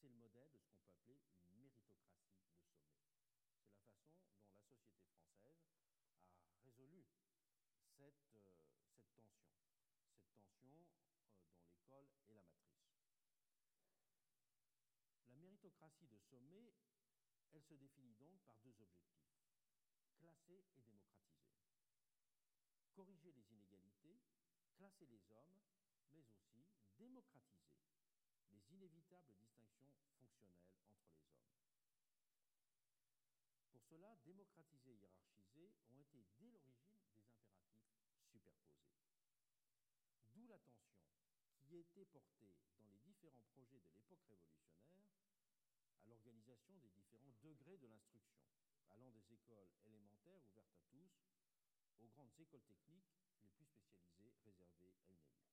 C'est le modèle de ce qu'on peut appeler une méritocratie de sommet. C'est la façon dont la société française a résolu cette, euh, cette tension, cette tension euh, dont l'école est la matrice. La méritocratie de sommet, elle se définit donc par deux objectifs, classer et démocratiser. Corriger les inégalités, classer les hommes, mais aussi démocratiser les inévitables distinctions fonctionnelles entre les hommes. Pour cela, démocratiser et hiérarchiser ont été dès l'origine des impératifs superposés. D'où l'attention qui était portée dans les différents projets de l'époque révolutionnaire à l'organisation des différents degrés de l'instruction, allant des écoles élémentaires ouvertes à tous aux grandes écoles techniques les plus spécialisées réservées à une élite.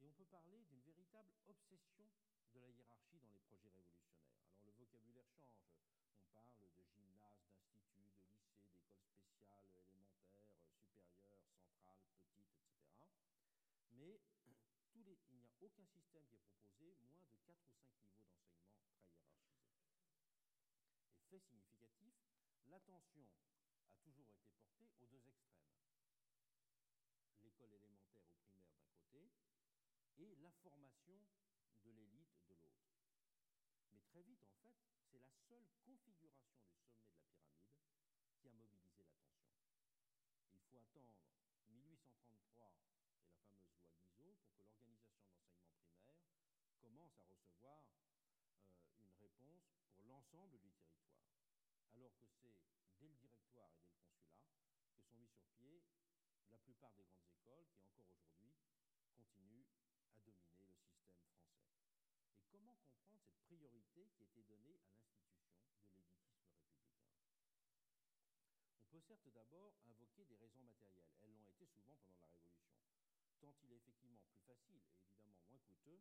Et on peut parler d'une véritable obsession de la hiérarchie dans les projets révolutionnaires. Alors le vocabulaire change. On parle de gymnase, d'institut, de lycée, d'écoles spéciales, élémentaires, supérieures, centrales, petites, etc. Mais il n'y a aucun système qui est proposé moins de 4 ou 5 niveaux d'enseignement très hiérarchisés. Et fait significatif, l'attention a toujours été portée aux deux extrêmes. L'école élémentaire ou primaire d'un côté et la formation de l'élite de l'autre. Mais très vite, en fait, c'est la seule configuration du sommet de la pyramide qui a mobilisé l'attention. Il faut attendre 1833 et la fameuse loi Guizot pour que l'organisation d'enseignement primaire commence à recevoir euh, une réponse pour l'ensemble du territoire, alors que c'est dès le directoire et dès le consulat que sont mis sur pied la plupart des grandes écoles qui, encore aujourd'hui, continuent à dominer le système français. Et comment comprendre cette priorité qui était donnée à l'institution de l'élitisme républicain On peut certes d'abord invoquer des raisons matérielles. Elles l'ont été souvent pendant la Révolution. Tant il est effectivement plus facile et évidemment moins coûteux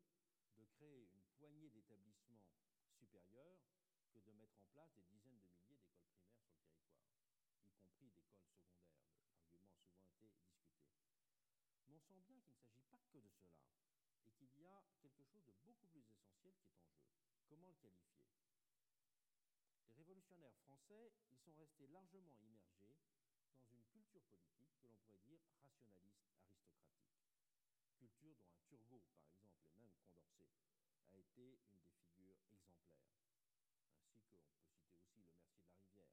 de créer une poignée d'établissements supérieurs que de mettre en place des dizaines de milliers d'écoles primaires sur le territoire, y compris d'écoles secondaires. L'argument a souvent été discuté. Mais on sent bien qu'il ne s'agit pas que de cela et qu'il y a quelque chose de beaucoup plus essentiel qui est en jeu. Comment le qualifier? Les révolutionnaires français, ils sont restés largement immergés dans une culture politique que l'on pourrait dire rationaliste aristocratique. Culture dont un Turgot, par exemple, et même Condorcet, a été une des figures exemplaires. Ainsi qu'on peut citer aussi le Mercier de la Rivière,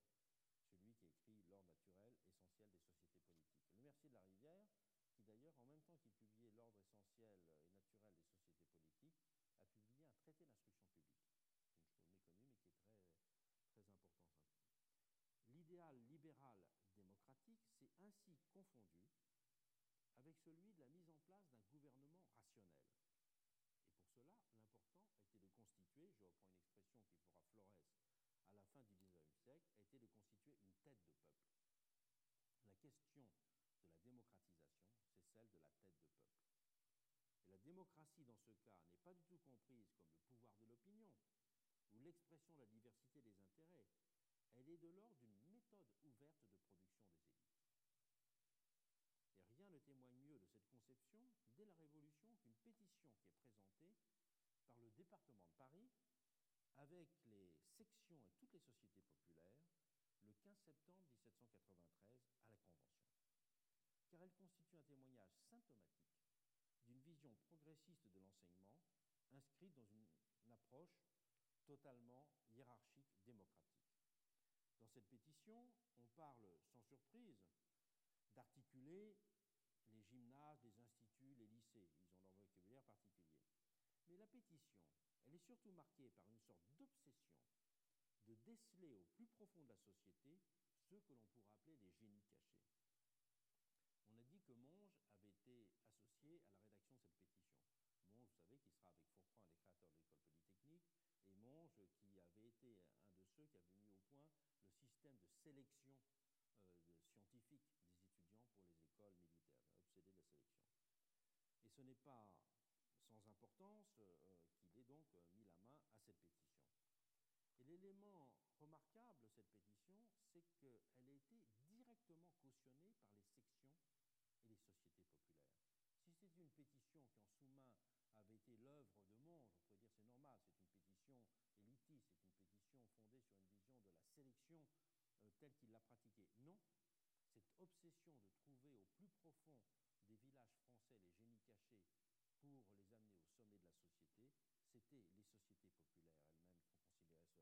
celui qui écrit L'ordre naturel essentiel des sociétés politiques. Le Mercier de la Rivière, qui d'ailleurs, en même temps qu'il publiait L'ordre essentiel et naturel des sociétés politiques, a publié un traité d'instruction publique. C'est une chose méconnue, mais qui est très, très importante. L'idéal libéral démocratique s'est ainsi confondu avec celui de la mise en place d'un gouvernement rationnel. Et pour cela, l'important été de constituer, je reprends une expression qui fera Flores à la fin du XIXe siècle, été de constituer une tête de peuple. La question de la démocratisation, c'est celle de la tête de peuple. Et la démocratie, dans ce cas, n'est pas du tout comprise comme le pouvoir de l'opinion ou l'expression de la diversité des intérêts. Elle est de l'ordre d'une méthode ouverte de production des élites. Et rien ne témoigne mieux de cette conception dès la Révolution qu'une pétition qui est présentée par le département de Paris avec les sections et toutes les sociétés populaires le 15 septembre 1793 à la Convention car elle constitue un témoignage symptomatique d'une vision progressiste de l'enseignement inscrite dans une, approche totalement hiérarchique démocratique. Dans cette pétition, on parle sans surprise d'articuler les gymnases, les instituts, les lycées. Ils ont leur vocabulaire particulier. Mais la pétition, elle est surtout marquée par une sorte d'obsession de déceler au plus profond de la société ceux que l'on pourrait appeler les génies cachés. On a dit que Monge avait été associé à la rédaction de cette pétition. Monge, vous savez, qui sera avec Fourcroy les créateurs de l'école polytechnique, et Monge, qui avait été un de ceux qui avait mis au point le système de sélection euh, scientifique des étudiants pour les écoles militaires, obsédé de la sélection. Et ce n'est pas sans importance euh, qu'il ait donc euh, mis la main à cette pétition. Et l'élément remarquable de cette pétition, c'est qu'elle a été directement cautionnée par les sections et les sociétés populaires. Si c'était une pétition qui en sous-main avait été l'œuvre de Monge, on pourrait dire c'est normal, c'est une pétition élitiste, c'est une pétition fondée sur une vision de la sélection euh, telle qu'il l'a pratiquée. Non, cette obsession de trouver au plus profond des villages français les génies pour les amener au sommet de la société, c'était les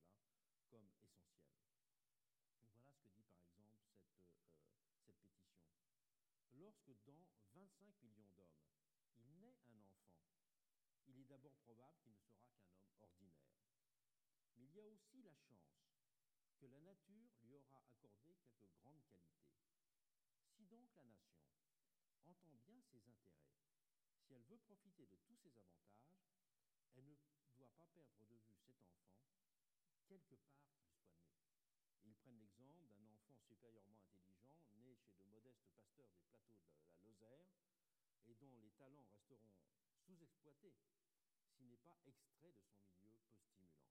sociétés populaires elles-mêmes qui ont cela comme essentiel. Voilà ce que dit par exemple cette, euh, cette pétition. Lorsque dans 25 millions d'hommes, il naît un enfant, il est d'abord probable qu'il ne sera qu'un homme ordinaire. Mais il y a aussi la chance que la nature lui aura accordé quelques grandes qualités. Si donc la nation entend bien ses intérêts, si elle veut profiter de tous ses avantages, elle ne doit pas perdre de vue cet enfant quelque part qu'il soit né. ils prennent l'exemple d'un enfant supérieurement intelligent, né chez de modestes pasteurs des plateaux de la Lozère, et dont les talents resteront sous-exploités s'il n'est pas extrait de son milieu peu stimulant.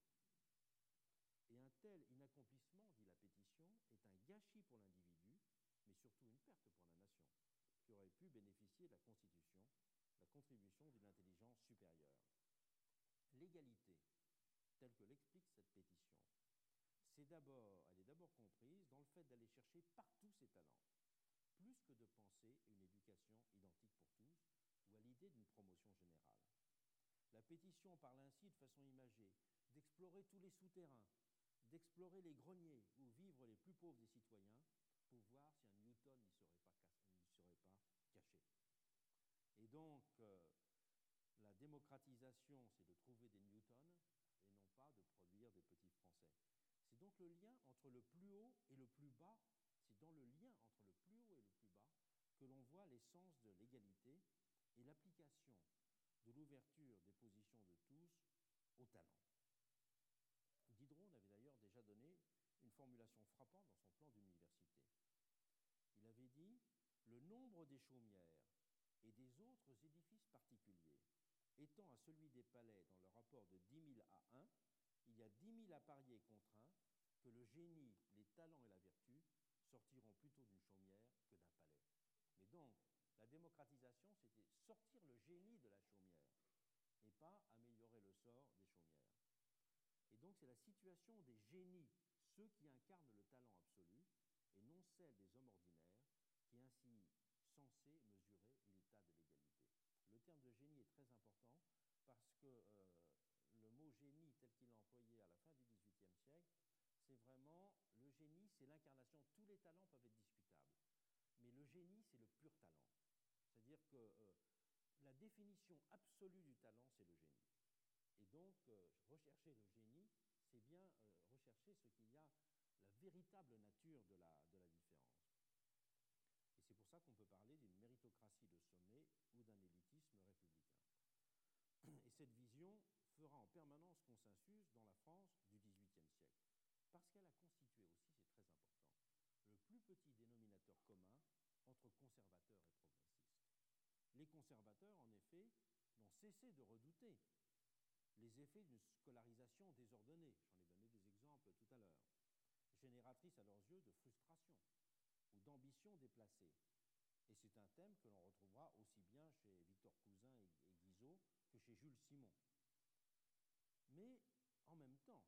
Et un tel inaccomplissement, dit la pétition, est un gâchis pour l'individu, mais surtout une perte pour la nation, qui aurait pu bénéficier de la Constitution, la contribution d'une intelligence supérieure. L'égalité, telle que l'explique cette pétition, c'est d'abord, elle est d'abord comprise dans le fait d'aller chercher partout ses talents, plus que de penser une éducation identique pour tous ou à l'idée d'une promotion générale. La pétition parle ainsi de façon imagée d'explorer tous les souterrains, d'explorer les greniers où vivent les plus pauvres des citoyens pour voir si un Newton n'y serait pas, serait pas caché. Et donc, euh, la démocratisation, c'est de trouver des Newtons et non pas de produire des petits Français. C'est donc le lien entre le plus haut et le plus bas, c'est dans le lien entre le plus haut et le plus bas que l'on voit l'essence de l'égalité et l'application de l'ouverture des positions de tous au talent. Diderot avait d'ailleurs déjà donné une formulation frappante dans son plan d'université. Il avait dit Le nombre des chaumières et des autres édifices particuliers étant à celui des palais dans le rapport de 10 000 à 1, il y a 10 000 à parier contre 1 que le génie, les talents et la vertu sortiront plutôt d'une chaumière que d'un palais. Mais donc, la démocratisation, c'était sortir le génie de la chaumière et pas améliorer le sort des chaumières. Et donc c'est la situation des génies, ceux qui incarnent le talent absolu, et non celle des hommes ordinaires, qui est ainsi censée mesurer l'état de l'égalité. Le de génie est très important parce que euh, le mot génie tel qu'il est employé à la fin du XVIIIe siècle, c'est vraiment le génie, c'est l'incarnation. Tous les talents peuvent être discutables, mais le génie, c'est le pur talent. C'est-à-dire que euh, la définition absolue du talent, c'est le génie. Et donc, euh, rechercher le génie, c'est bien rechercher ce qu'il y a, la véritable nature de la, de la différence. Et c'est pour ça qu'on peut parler d'une méritocratie de sommet ou d'un élitisme républicain. Et cette vision fera en permanence consensus dans la France du XVIIIe siècle, parce qu'elle a constitué aussi, c'est très important, le plus petit dénominateur commun entre conservateurs et progressistes. Les conservateurs, en effet, n'ont cessé de redouter les effets d'une scolarisation désordonnée, j'en ai donné des exemples tout à l'heure, génératrice à leurs yeux de frustration ou d'ambition déplacée. Et c'est un thème que l'on retrouvera aussi bien chez Victor Cousin et Guizot que chez Jules Simon. Mais en même temps,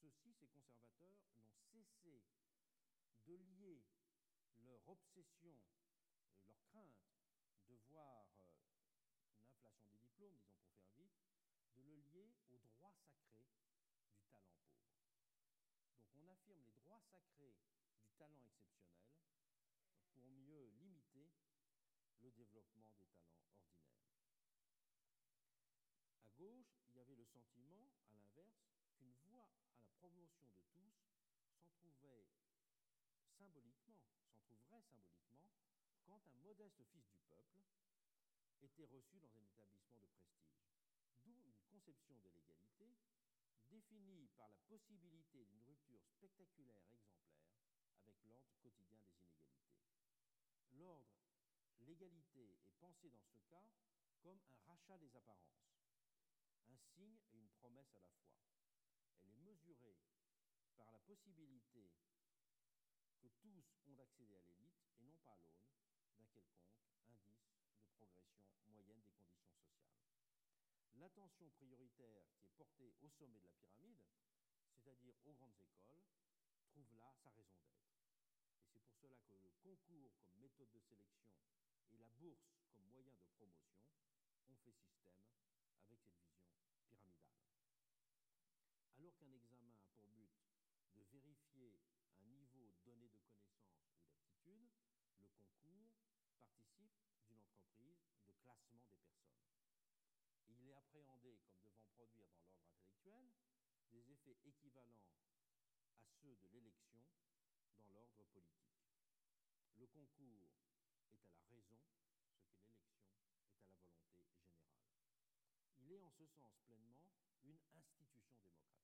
ceux-ci, ces conservateurs, n'ont cessé de lier leur obsession, leur crainte de voir euh, une inflation des diplômes, disons pour faire vite, de le lier au droit sacré du talent pauvre. Donc on affirme les droits sacrés du talent exceptionnel pour mieux limiter le développement des talents ordinaires. À gauche, sentiment, à l'inverse, qu'une voie à la promotion de tous s'en trouverait symboliquement quand un modeste fils du peuple, était reçu dans un établissement de prestige. D'où une conception de l'égalité définie par la possibilité d'une rupture spectaculaire exemplaire avec l'ordre quotidien des inégalités. L'ordre, l'égalité est pensée dans ce cas comme un rachat des apparences, un signe et une promesse à la fois. Elle est mesurée par la possibilité que tous ont d'accéder à l'élite et non pas à l'aune d'un quelconque indice de progression moyenne des conditions sociales. L'attention prioritaire qui est portée au sommet de la pyramide, c'est-à-dire aux grandes écoles, trouve là sa raison d'être. Et c'est pour cela que le concours comme méthode de sélection et la bourse comme moyen de promotion ont fait système avec cette vision qu'un examen a pour but de vérifier un niveau donné de connaissance ou d'aptitude, le concours participe d'une entreprise de classement des personnes. Il est appréhendé comme devant produire dans l'ordre intellectuel des effets équivalents à ceux de l'élection dans l'ordre politique. Le concours est à la raison ce que l'élection est à la volonté générale. Il est en ce sens pleinement une institution démocratique.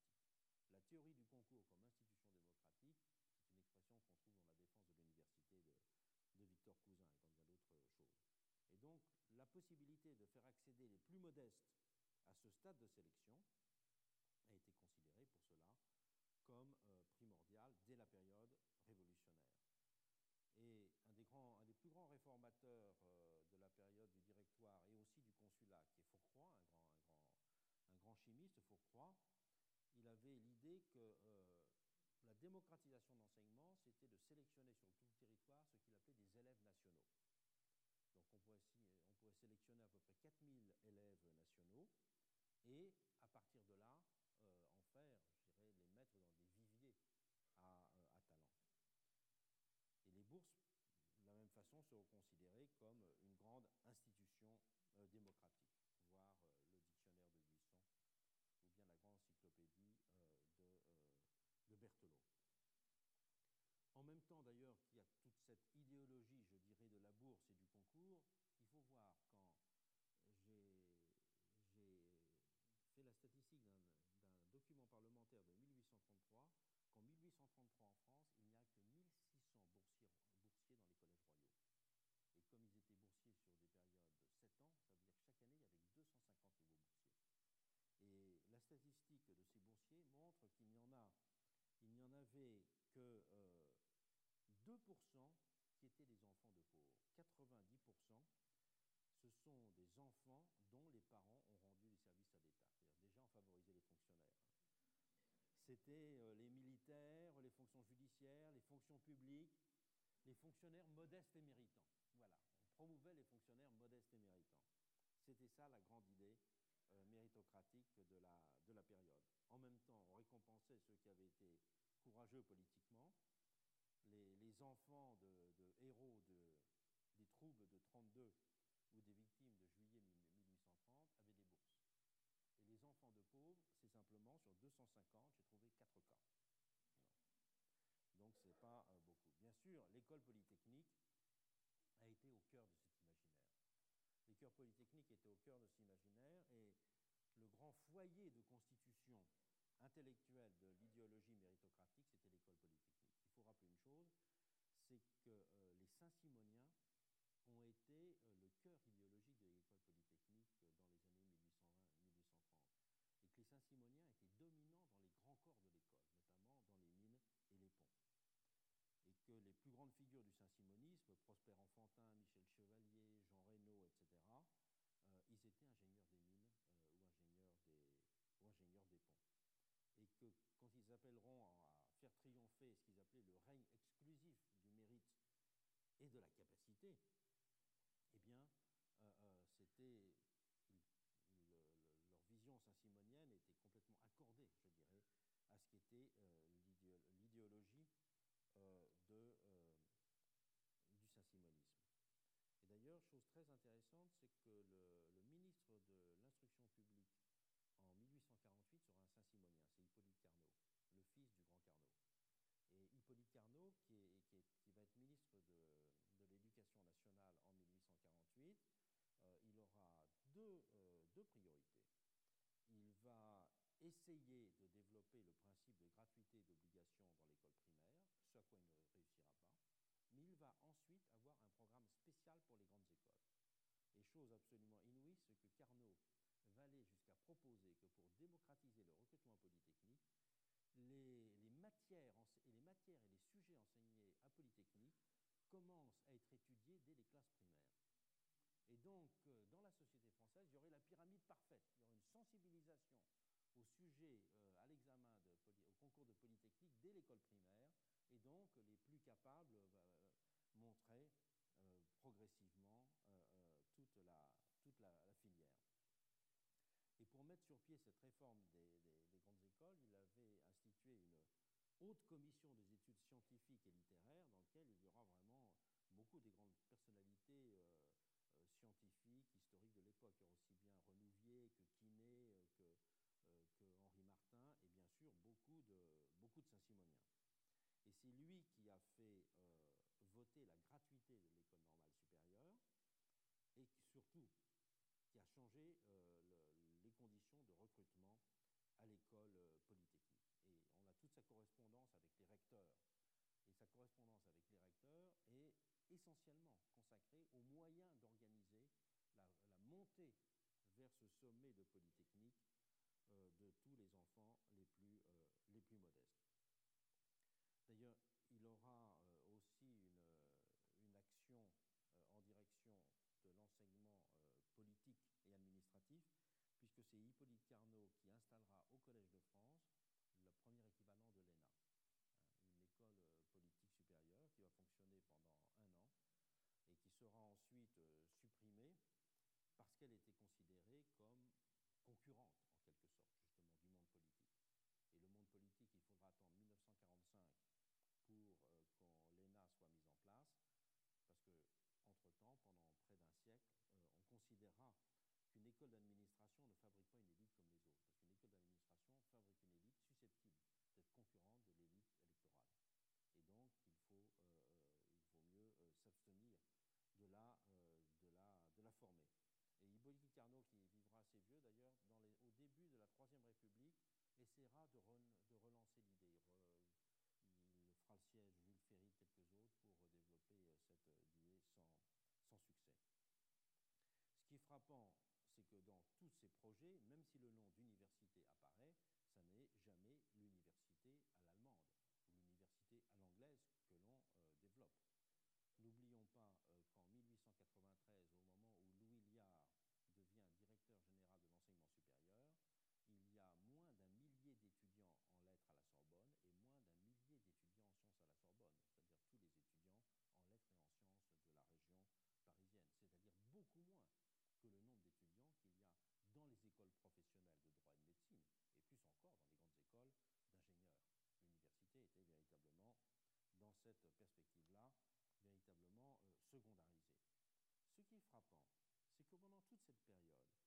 Théorie du concours comme institution démocratique, c'est une expression qu'on trouve dans la défense de l'université de, Victor Cousin et dans bien d'autres choses. Et donc, la possibilité de faire accéder les plus modestes à ce stade de sélection a été considérée pour cela comme euh, primordiale dès la période révolutionnaire. Et un des, plus grands réformateurs euh, de la période du directoire et aussi du consulat, qui est Fourcroy, un grand, un grand, chimiste, Fourcroy, avait l'idée que euh, la démocratisation d'enseignement, c'était de sélectionner sur tout le territoire ce qu'il appelait des élèves nationaux. Donc on pourrait, on pourrait, sélectionner à peu près 4000 élèves nationaux et à partir de là, euh, en faire, je dirais, les mettre dans des viviers à, euh, talent. Et les bourses, de la même façon, seront considérées comme une grande institution démocratique, voire le dictionnaire de Buisson ou bien la grande encyclopédie de, de Berthelot. En même temps, d'ailleurs, qu'il y a toute cette idéologie, je dirais, de la bourse et du concours, il faut voir quand j'ai fait la statistique d'un document parlementaire de 1833, qu'en 1833 en France, il n'y a que 1600 boursiers, boursiers dans les collèges royaux. Et comme ils étaient boursiers sur des périodes de 7 ans, ça veut dire que chaque année, il y avait 250 nouveaux boursiers. Et la statistique de ces boursiers montre qu'il n'y en en avait que 2% euh, qui étaient des enfants de pauvres. 90%, ce sont des enfants dont les parents ont rendu les services à l'État. C'est-à-dire déjà, on favorisait les fonctionnaires. C'était euh, les militaires, les fonctions judiciaires, les fonctions publiques, les fonctionnaires modestes et méritants. Voilà, on promouvait les fonctionnaires modestes et méritants. C'était ça la grande idée euh, méritocratique de la, de la période. En même temps, on récompensait ceux qui avaient été courageux politiquement. Les, enfants de, héros troubles de 32 ou des victimes de juillet 1830 avaient des bourses. Et les enfants de pauvres, sur 250, j'ai trouvé 4 cas. Donc ce n'est pas euh, beaucoup. Bien sûr, l'école polytechnique a été au cœur de cet imaginaire. L'école polytechnique était au cœur de cet imaginaire et le grand foyer de constitution intellectuelle de l'idéologie méritocratique, c'était l'école polytechnique. Il faut rappeler une chose, c'est que euh, les Saint-Simoniens ont été euh, le cœur idéologique de l'école polytechnique euh, dans les années 1820-1830, et que les Saint-Simoniens étaient dominants dans les grands corps de l'école, notamment dans les mines et les ponts. Et que les plus grandes figures du Saint-Simonisme, Prosper Enfantin, Michel Chevalier, Jean Reynaud, etc., ils étaient ingénieurs des mines ou, ingénieurs des, ou ingénieurs des ponts et que quand ils appelleront à faire triompher ce qu'ils appelaient le règne exclusif du mérite et de la capacité, eh bien, euh, euh, c'était leur vision saint-simonienne était complètement accordée, je dirais, à ce qu'était euh, l'idéologie de, du saint-simonisme. Et d'ailleurs, chose très intéressante, c'est que le, ministre de l'instruction publique en 1848 sera un Saint-Simonien, c'est Hippolyte Carnot, le fils du grand Carnot. Et Hippolyte Carnot, qui, va être ministre de, l'Éducation nationale en 1848, euh, il, deux priorités. Il va essayer de développer le principe de gratuité d'obligation dans l'école primaire, ce à quoi il ne réussira pas, ensuite avoir un programme spécial pour les grandes écoles. Et chose absolument inouïe, c'est que Carnot va aller jusqu'à proposer que pour démocratiser le recrutement polytechnique, les, matières et les matières et les sujets enseignés à Polytechnique commencent à être étudiés dès les classes primaires. Et donc, euh, dans la société française, il y aurait la pyramide parfaite. Il y aurait une sensibilisation au sujet, euh, à l'examen, au concours de Polytechnique dès l'école primaire, et donc les plus capables euh, montraient progressivement toute, la, toute la filière. Et pour mettre sur pied cette réforme des, grandes écoles, il avait institué une haute commission des études scientifiques et littéraires dans laquelle il y aura vraiment beaucoup des grandes personnalités euh, euh, scientifiques, historiques de l'époque. Aussi bien Renouvier que Quinet, euh, que, Henri Martin, et bien sûr beaucoup de, beaucoup de Saint-Simoniens. Et c'est lui qui a fait voter la gratuité de l'école normale supérieure, et surtout qui a changé euh, les conditions de recrutement à l'école euh, polytechnique. Et on a toute sa correspondance avec les recteurs. Et sa correspondance avec les recteurs est essentiellement consacrée aux moyens d'organiser la, montée vers ce sommet de polytechnique euh, de tous les enfants les plus modestes. D'ailleurs, il aura aussi une, une action en direction de l'enseignement euh, politique et administratif, puisque c'est Hippolyte Carnot qui installera au Collège de France le premier équivalent de l'ENA, hein, une école euh, politique supérieure qui va fonctionner pendant un an et qui sera ensuite euh, supprimée parce qu'elle était considérée comme concurrente, en quelque sorte, justement, du monde politique. Et le monde politique, il faudra attendre 1945 pour que l'ENA soit mise en place, parce que entre-temps, pendant près d'un siècle, euh, on considérera qu'une école d'administration ne fabrique pas une élite comme les autres, parce qu'une école d'administration fabrique une élite susceptible d'être concurrente de l'élite électorale. Et donc, il faut, euh, euh, vaut mieux s'abstenir de la, de, la, de la former. Et Hippolyte Carnot, qui vivra assez vieux d'ailleurs, au début de la Troisième République, essaiera de, relancer l'idée. Il fera le siège Jules Ferry, quelques autres, pour développer euh, cette euh, idée sans, sans succès. Ce qui est frappant, dans tous ces projets, même si le nom d'université apparaît, ça n'est jamais l'université à l'allemande ou l'université à l'anglaise que l'on euh, développe. N'oublions pas qu'en 1893, au moment où Louis Liard devient directeur général de l'enseignement supérieur, il y a moins d'un millier d'étudiants en lettres à la Sorbonne et moins d'un millier d'étudiants en sciences à la Sorbonne, c'est-à-dire tous les étudiants en lettres et en sciences de la région parisienne, c'est-à-dire beaucoup moins que le nombre d'étudiants qu'il y a dans les écoles professionnelles de droit et de médecine, et plus encore dans les grandes écoles d'ingénieurs. L'université était véritablement, dans cette perspective-là, véritablement euh, secondarisée. Ce qui est frappant, c'est cette période,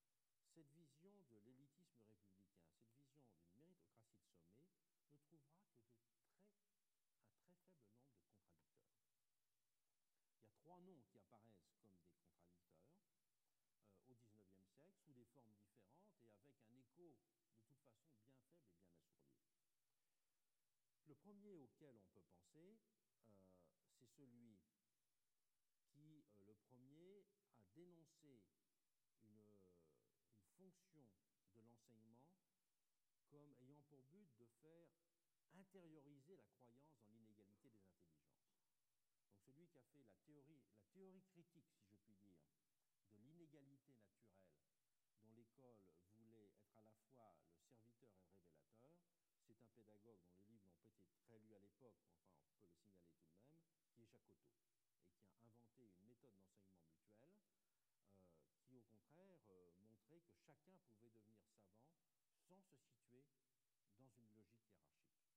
cette vision de l'élitisme républicain, cette vision d'une méritocratie de sommet, ne trouvera que de très, un très faible nombre de contradicteurs. Il y a trois noms qui apparaissent comme des contradicteurs euh, au XIXe siècle, sous des formes différentes et avec un écho de toute façon bien faible et bien assourdi. Le premier auquel on peut penser, euh, c'est celui qui, euh, le premier, a dénoncé une, une de l'enseignement comme ayant pour but de faire intérioriser la croyance dans l'inégalité des intelligences. Donc celui qui a fait la théorie, critique, si je puis dire, de l'inégalité naturelle dont l'école voulait être à la fois le serviteur et le révélateur, c'est un pédagogue dont les livres n'ont pas été très lus à l'époque, enfin on peut le signaler tout de même, qui est Jacotot, et qui a inventé une méthode d'enseignement mutuel au contraire euh, montrait que chacun pouvait devenir savant sans se situer dans une logique hiérarchique,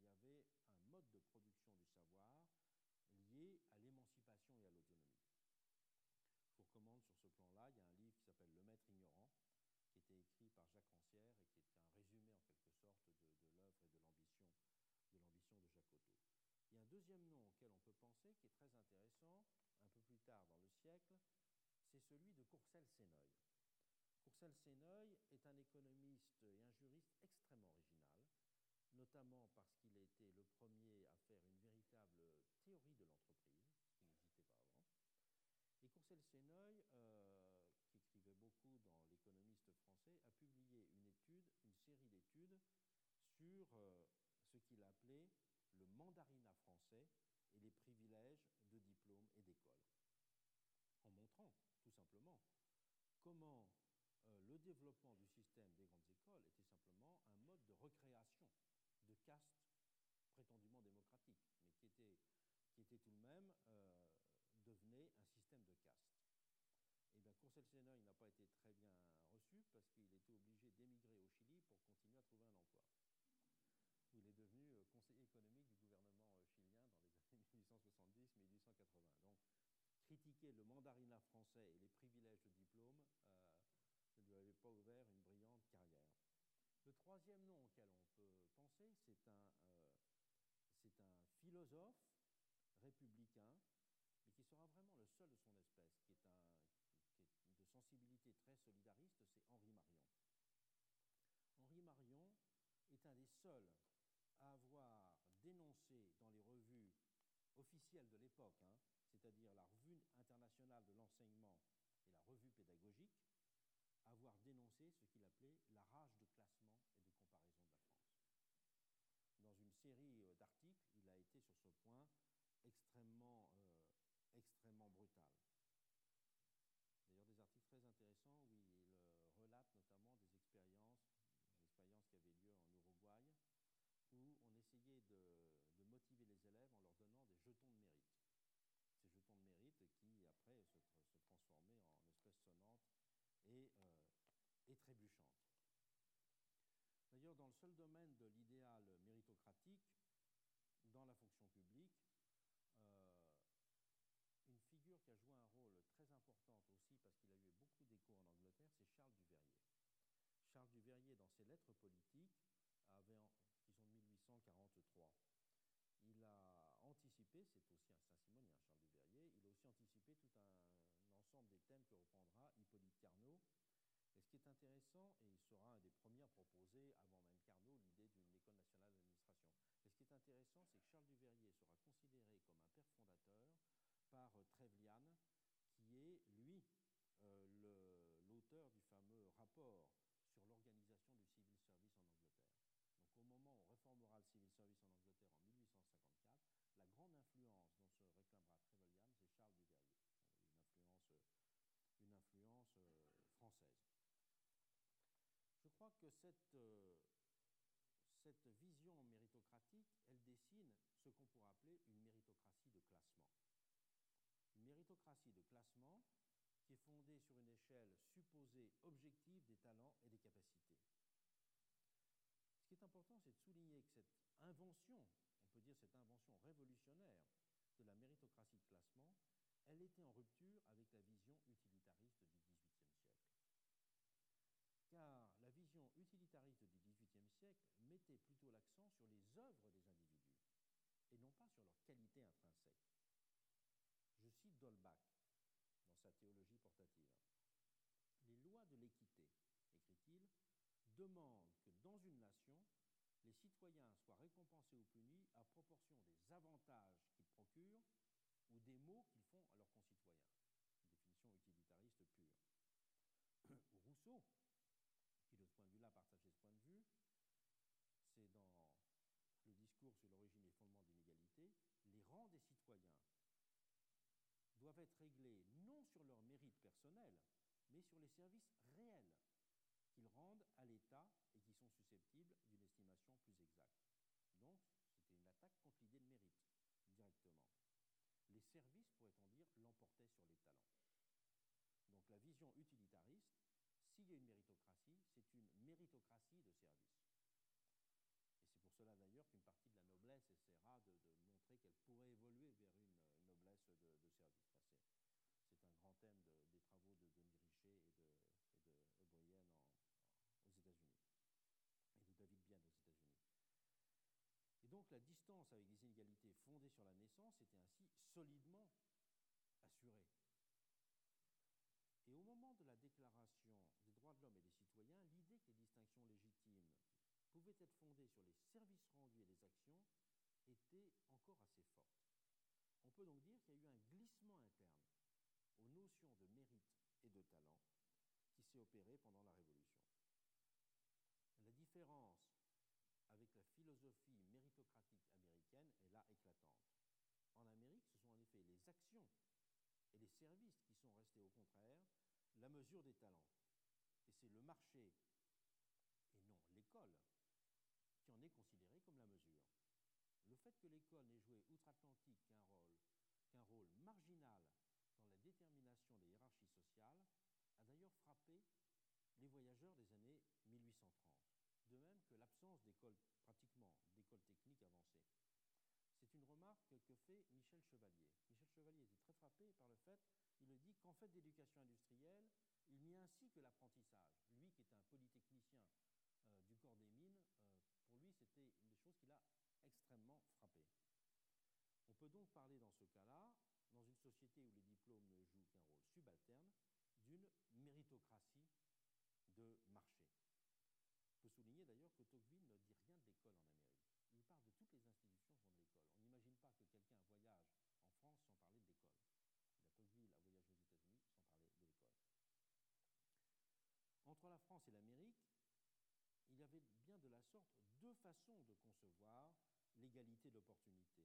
et qu'il y avait un mode de production du savoir lié à l'émancipation et à l'autonomie. Je vous sur ce plan-là, il y a un livre qui s'appelle Le Maître ignorant, qui était écrit par Jacques Rancière et qui est un résumé en quelque sorte de, l'œuvre et de l'ambition de l'ambition de Jacques Otto. Il y a un deuxième nom auquel on peut penser qui est très intéressant, un peu plus tard dans le siècle, c'est celui de Courcelles-Séneuil. Courcelles Séneuil est un économiste et un juriste extrêmement original, notamment parce qu'il a été le premier à faire une véritable théorie de l'entreprise, qui n'existait pas avant. Et Courcelles Séneuil, euh, qui écrivait beaucoup dans l'économiste français, a publié une étude, une série d'études sur euh, ce qu'il appelait le mandarinat français et les privilèges de diplôme et d'école, en montrant tout simplement comment euh, le développement du système des grandes écoles était simplement un mode de recréation de castes prétendument démocratiques, mais qui était, qui était tout de même euh, devenait un système de castes. Et eh bien, Courcelles Sénat, il n'a pas été très bien reçu parce qu'il était obligé d'émigrer au Chili pour continuer à trouver un emploi. Où il est devenu euh, conseiller économique du gouvernement chilien dans les années 1870-1880. Donc, critiquer le mandarinat français et les privilèges de diplôme ne lui avait ouvert une brillante carrière. Le troisième nom auquel on peut penser, c'est un, euh, un, philosophe républicain, mais qui sera vraiment le seul de son espèce, qui est, un, de sensibilité très solidariste, c'est Henri Marion. Henri Marion est un des seuls à avoir dénoncé dans les revues officielles de l'époque, hein, c'est-à-dire la Revue internationale de l'enseignement et la Revue pédagogique, avoir dénoncé ce qu'il appelait la rage de classement et de comparaison de la France. Dans une série euh, d'articles, il a été sur ce point extrêmement, euh, extrêmement brutal. D'ailleurs, des articles très intéressants où il euh, relate notamment des expériences, des expériences qui avaient lieu en Uruguay, où on essayait de, motiver les élèves en leur donnant des jetons de mérite. Ces jetons de mérite qui, après, se, se transformaient en espèces sonnantes et, euh, trébuchante. D'ailleurs, dans le seul domaine de l'idéal méritocratique, dans la fonction publique, euh, une figure qui a joué un rôle très important aussi, parce qu'il a eu beaucoup d'écho en Angleterre, c'est Charles Duveyrier. Charles Duveyrier, dans ses lettres politiques, avait, qui sont de 1843, il a anticipé, c'est aussi un Saint-Simonien, Charles Duveyrier, il a aussi anticipé tout un, ensemble des thèmes que reprendra Hippolyte Carnot. Qui est intéressant, et il sera un des premiers à proposer, avant même Carnot, l'idée d'une école nationale d'administration. Et ce qui est intéressant, c'est que Charles Duveyrier sera considéré comme un père fondateur par Trevelyan, qui est, lui, euh, l'auteur du fameux rapport sur l'organisation du civil service en Angleterre. Donc au moment où on réformera le civil service en Angleterre en 1854, la grande influence dont se réclamera Trevelyan, c'est Charles Duveyrier, une influence, une influence euh, française. Que cette, euh, cette vision méritocratique, elle dessine ce qu'on pourrait appeler une méritocratie de classement. Une méritocratie de classement qui est fondée sur une échelle supposée objective des talents et des capacités. Ce qui est important, c'est de souligner que cette invention, on peut dire cette invention révolutionnaire de la méritocratie de classement, elle était en rupture avec la vision utilitariste du XVIIIe siècle. Car la vision utilitariste du XVIIIe siècle mettait plutôt sur les œuvres des individus et non pas sur leur qualité intrinsèque. Je cite Dolbach dans sa théologie portative. Les lois de l'équité, écrit-il, demande que dans une nation, les citoyens soient récompensés ou punis à proportion des avantages qu'ils procurent ou des maux qu'ils font à leurs concitoyens. Une définition utilitariste pure. Rousseau, qui de ce point de vue-là partageait ce point de vue, c'est dans le sur l'origine et les fondements de l'inégalité, les rangs des citoyens doivent être réglés non sur leur mérite personnel, mais sur les services réels qu'ils rendent à l'État et qui sont susceptibles d'une estimation plus exacte. Donc, c'était une attaque contre l'idée de mérite, directement. Les services, pourrait-on dire, l'emportaient sur les talents. Donc la vision utilitariste, s'il y a une méritocratie, c'est une méritocratie de services. Et c'est pour cela d'ailleurs qu'une partie de la noblesse essaiera de, montrer qu'elle pourrait évoluer vers une, noblesse de, de service. c'est un grand thème des travaux de Denis Richer et de, et aux États-Unis et de David Bien aux États-Unis. Et donc la distance avec les inégalités fondées sur la naissance était ainsi solidement assurée. Et au moment de la déclaration des droits de l'homme citoyens, l'idée que les distinctions légitimes pouvaient être fondées sur les services rendus et les actions était assez. On peut donc dire qu'il y a eu un glissement interne aux notions de mérite et de talent qui s'est opéré pendant la Révolution. La différence avec la philosophie méritocratique américaine est là éclatante. En Amérique, ce sont en effet les actions et les services qui sont restés au contraire la mesure des talents. Et c'est le marché, et non l'école, qui en est considéré comme la mesure. Le fait que l'école n'ait joué outre-Atlantique qu'un rôle, marginal dans la détermination des hiérarchies sociales a d'ailleurs frappé les voyageurs des années 1830, de même que l'absence d'école, pratiquement d'école technique avancée. C'est une remarque que fait Michel Chevalier. Michel Chevalier était très frappé par le fait, il le dit, qu'en fait d'éducation industrielle, il n'y a ainsi que l'apprentissage. Lui qui est un polytechnicien euh, du corps des mines, euh, pour lui c'était une des choses qui l'a extrêmement frappé. On peut parler dans ce cas-là, dans une société où les diplômes ne jouent qu'un rôle subalterne, d'une méritocratie de marché. Il faut souligner d'ailleurs que Tocqueville ne dit rien de l'école en Amérique. Il parle de toutes les institutions qui font de l'école. On n'imagine pas que quelqu'un voyage en France sans parler de l'école. La Tocqueville a voyagé aux États-Unis sans parler de l'école. Entre la France et l'Amérique, il y avait bien de la sorte deux façons de concevoir l'égalité d'opportunité.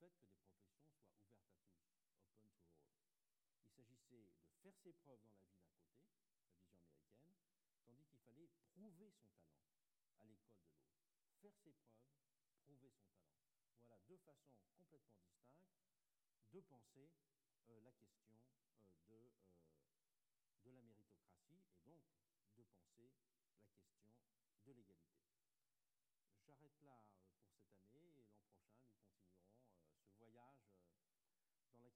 Fait que des professions soient ouvertes à tous, open to all. Il s'agissait de faire ses preuves dans la vie d'un côté, la vision américaine, tandis qu'il fallait prouver son talent à l'école de l'autre. Faire ses preuves, prouver son talent. Voilà deux façons complètement distinctes de penser euh, la question euh, euh, de la méritocratie et donc de penser la question de l'égalité. J'arrête là euh, pour cette année et l'an prochain, nous continuerons euh, ce voyage euh, dans la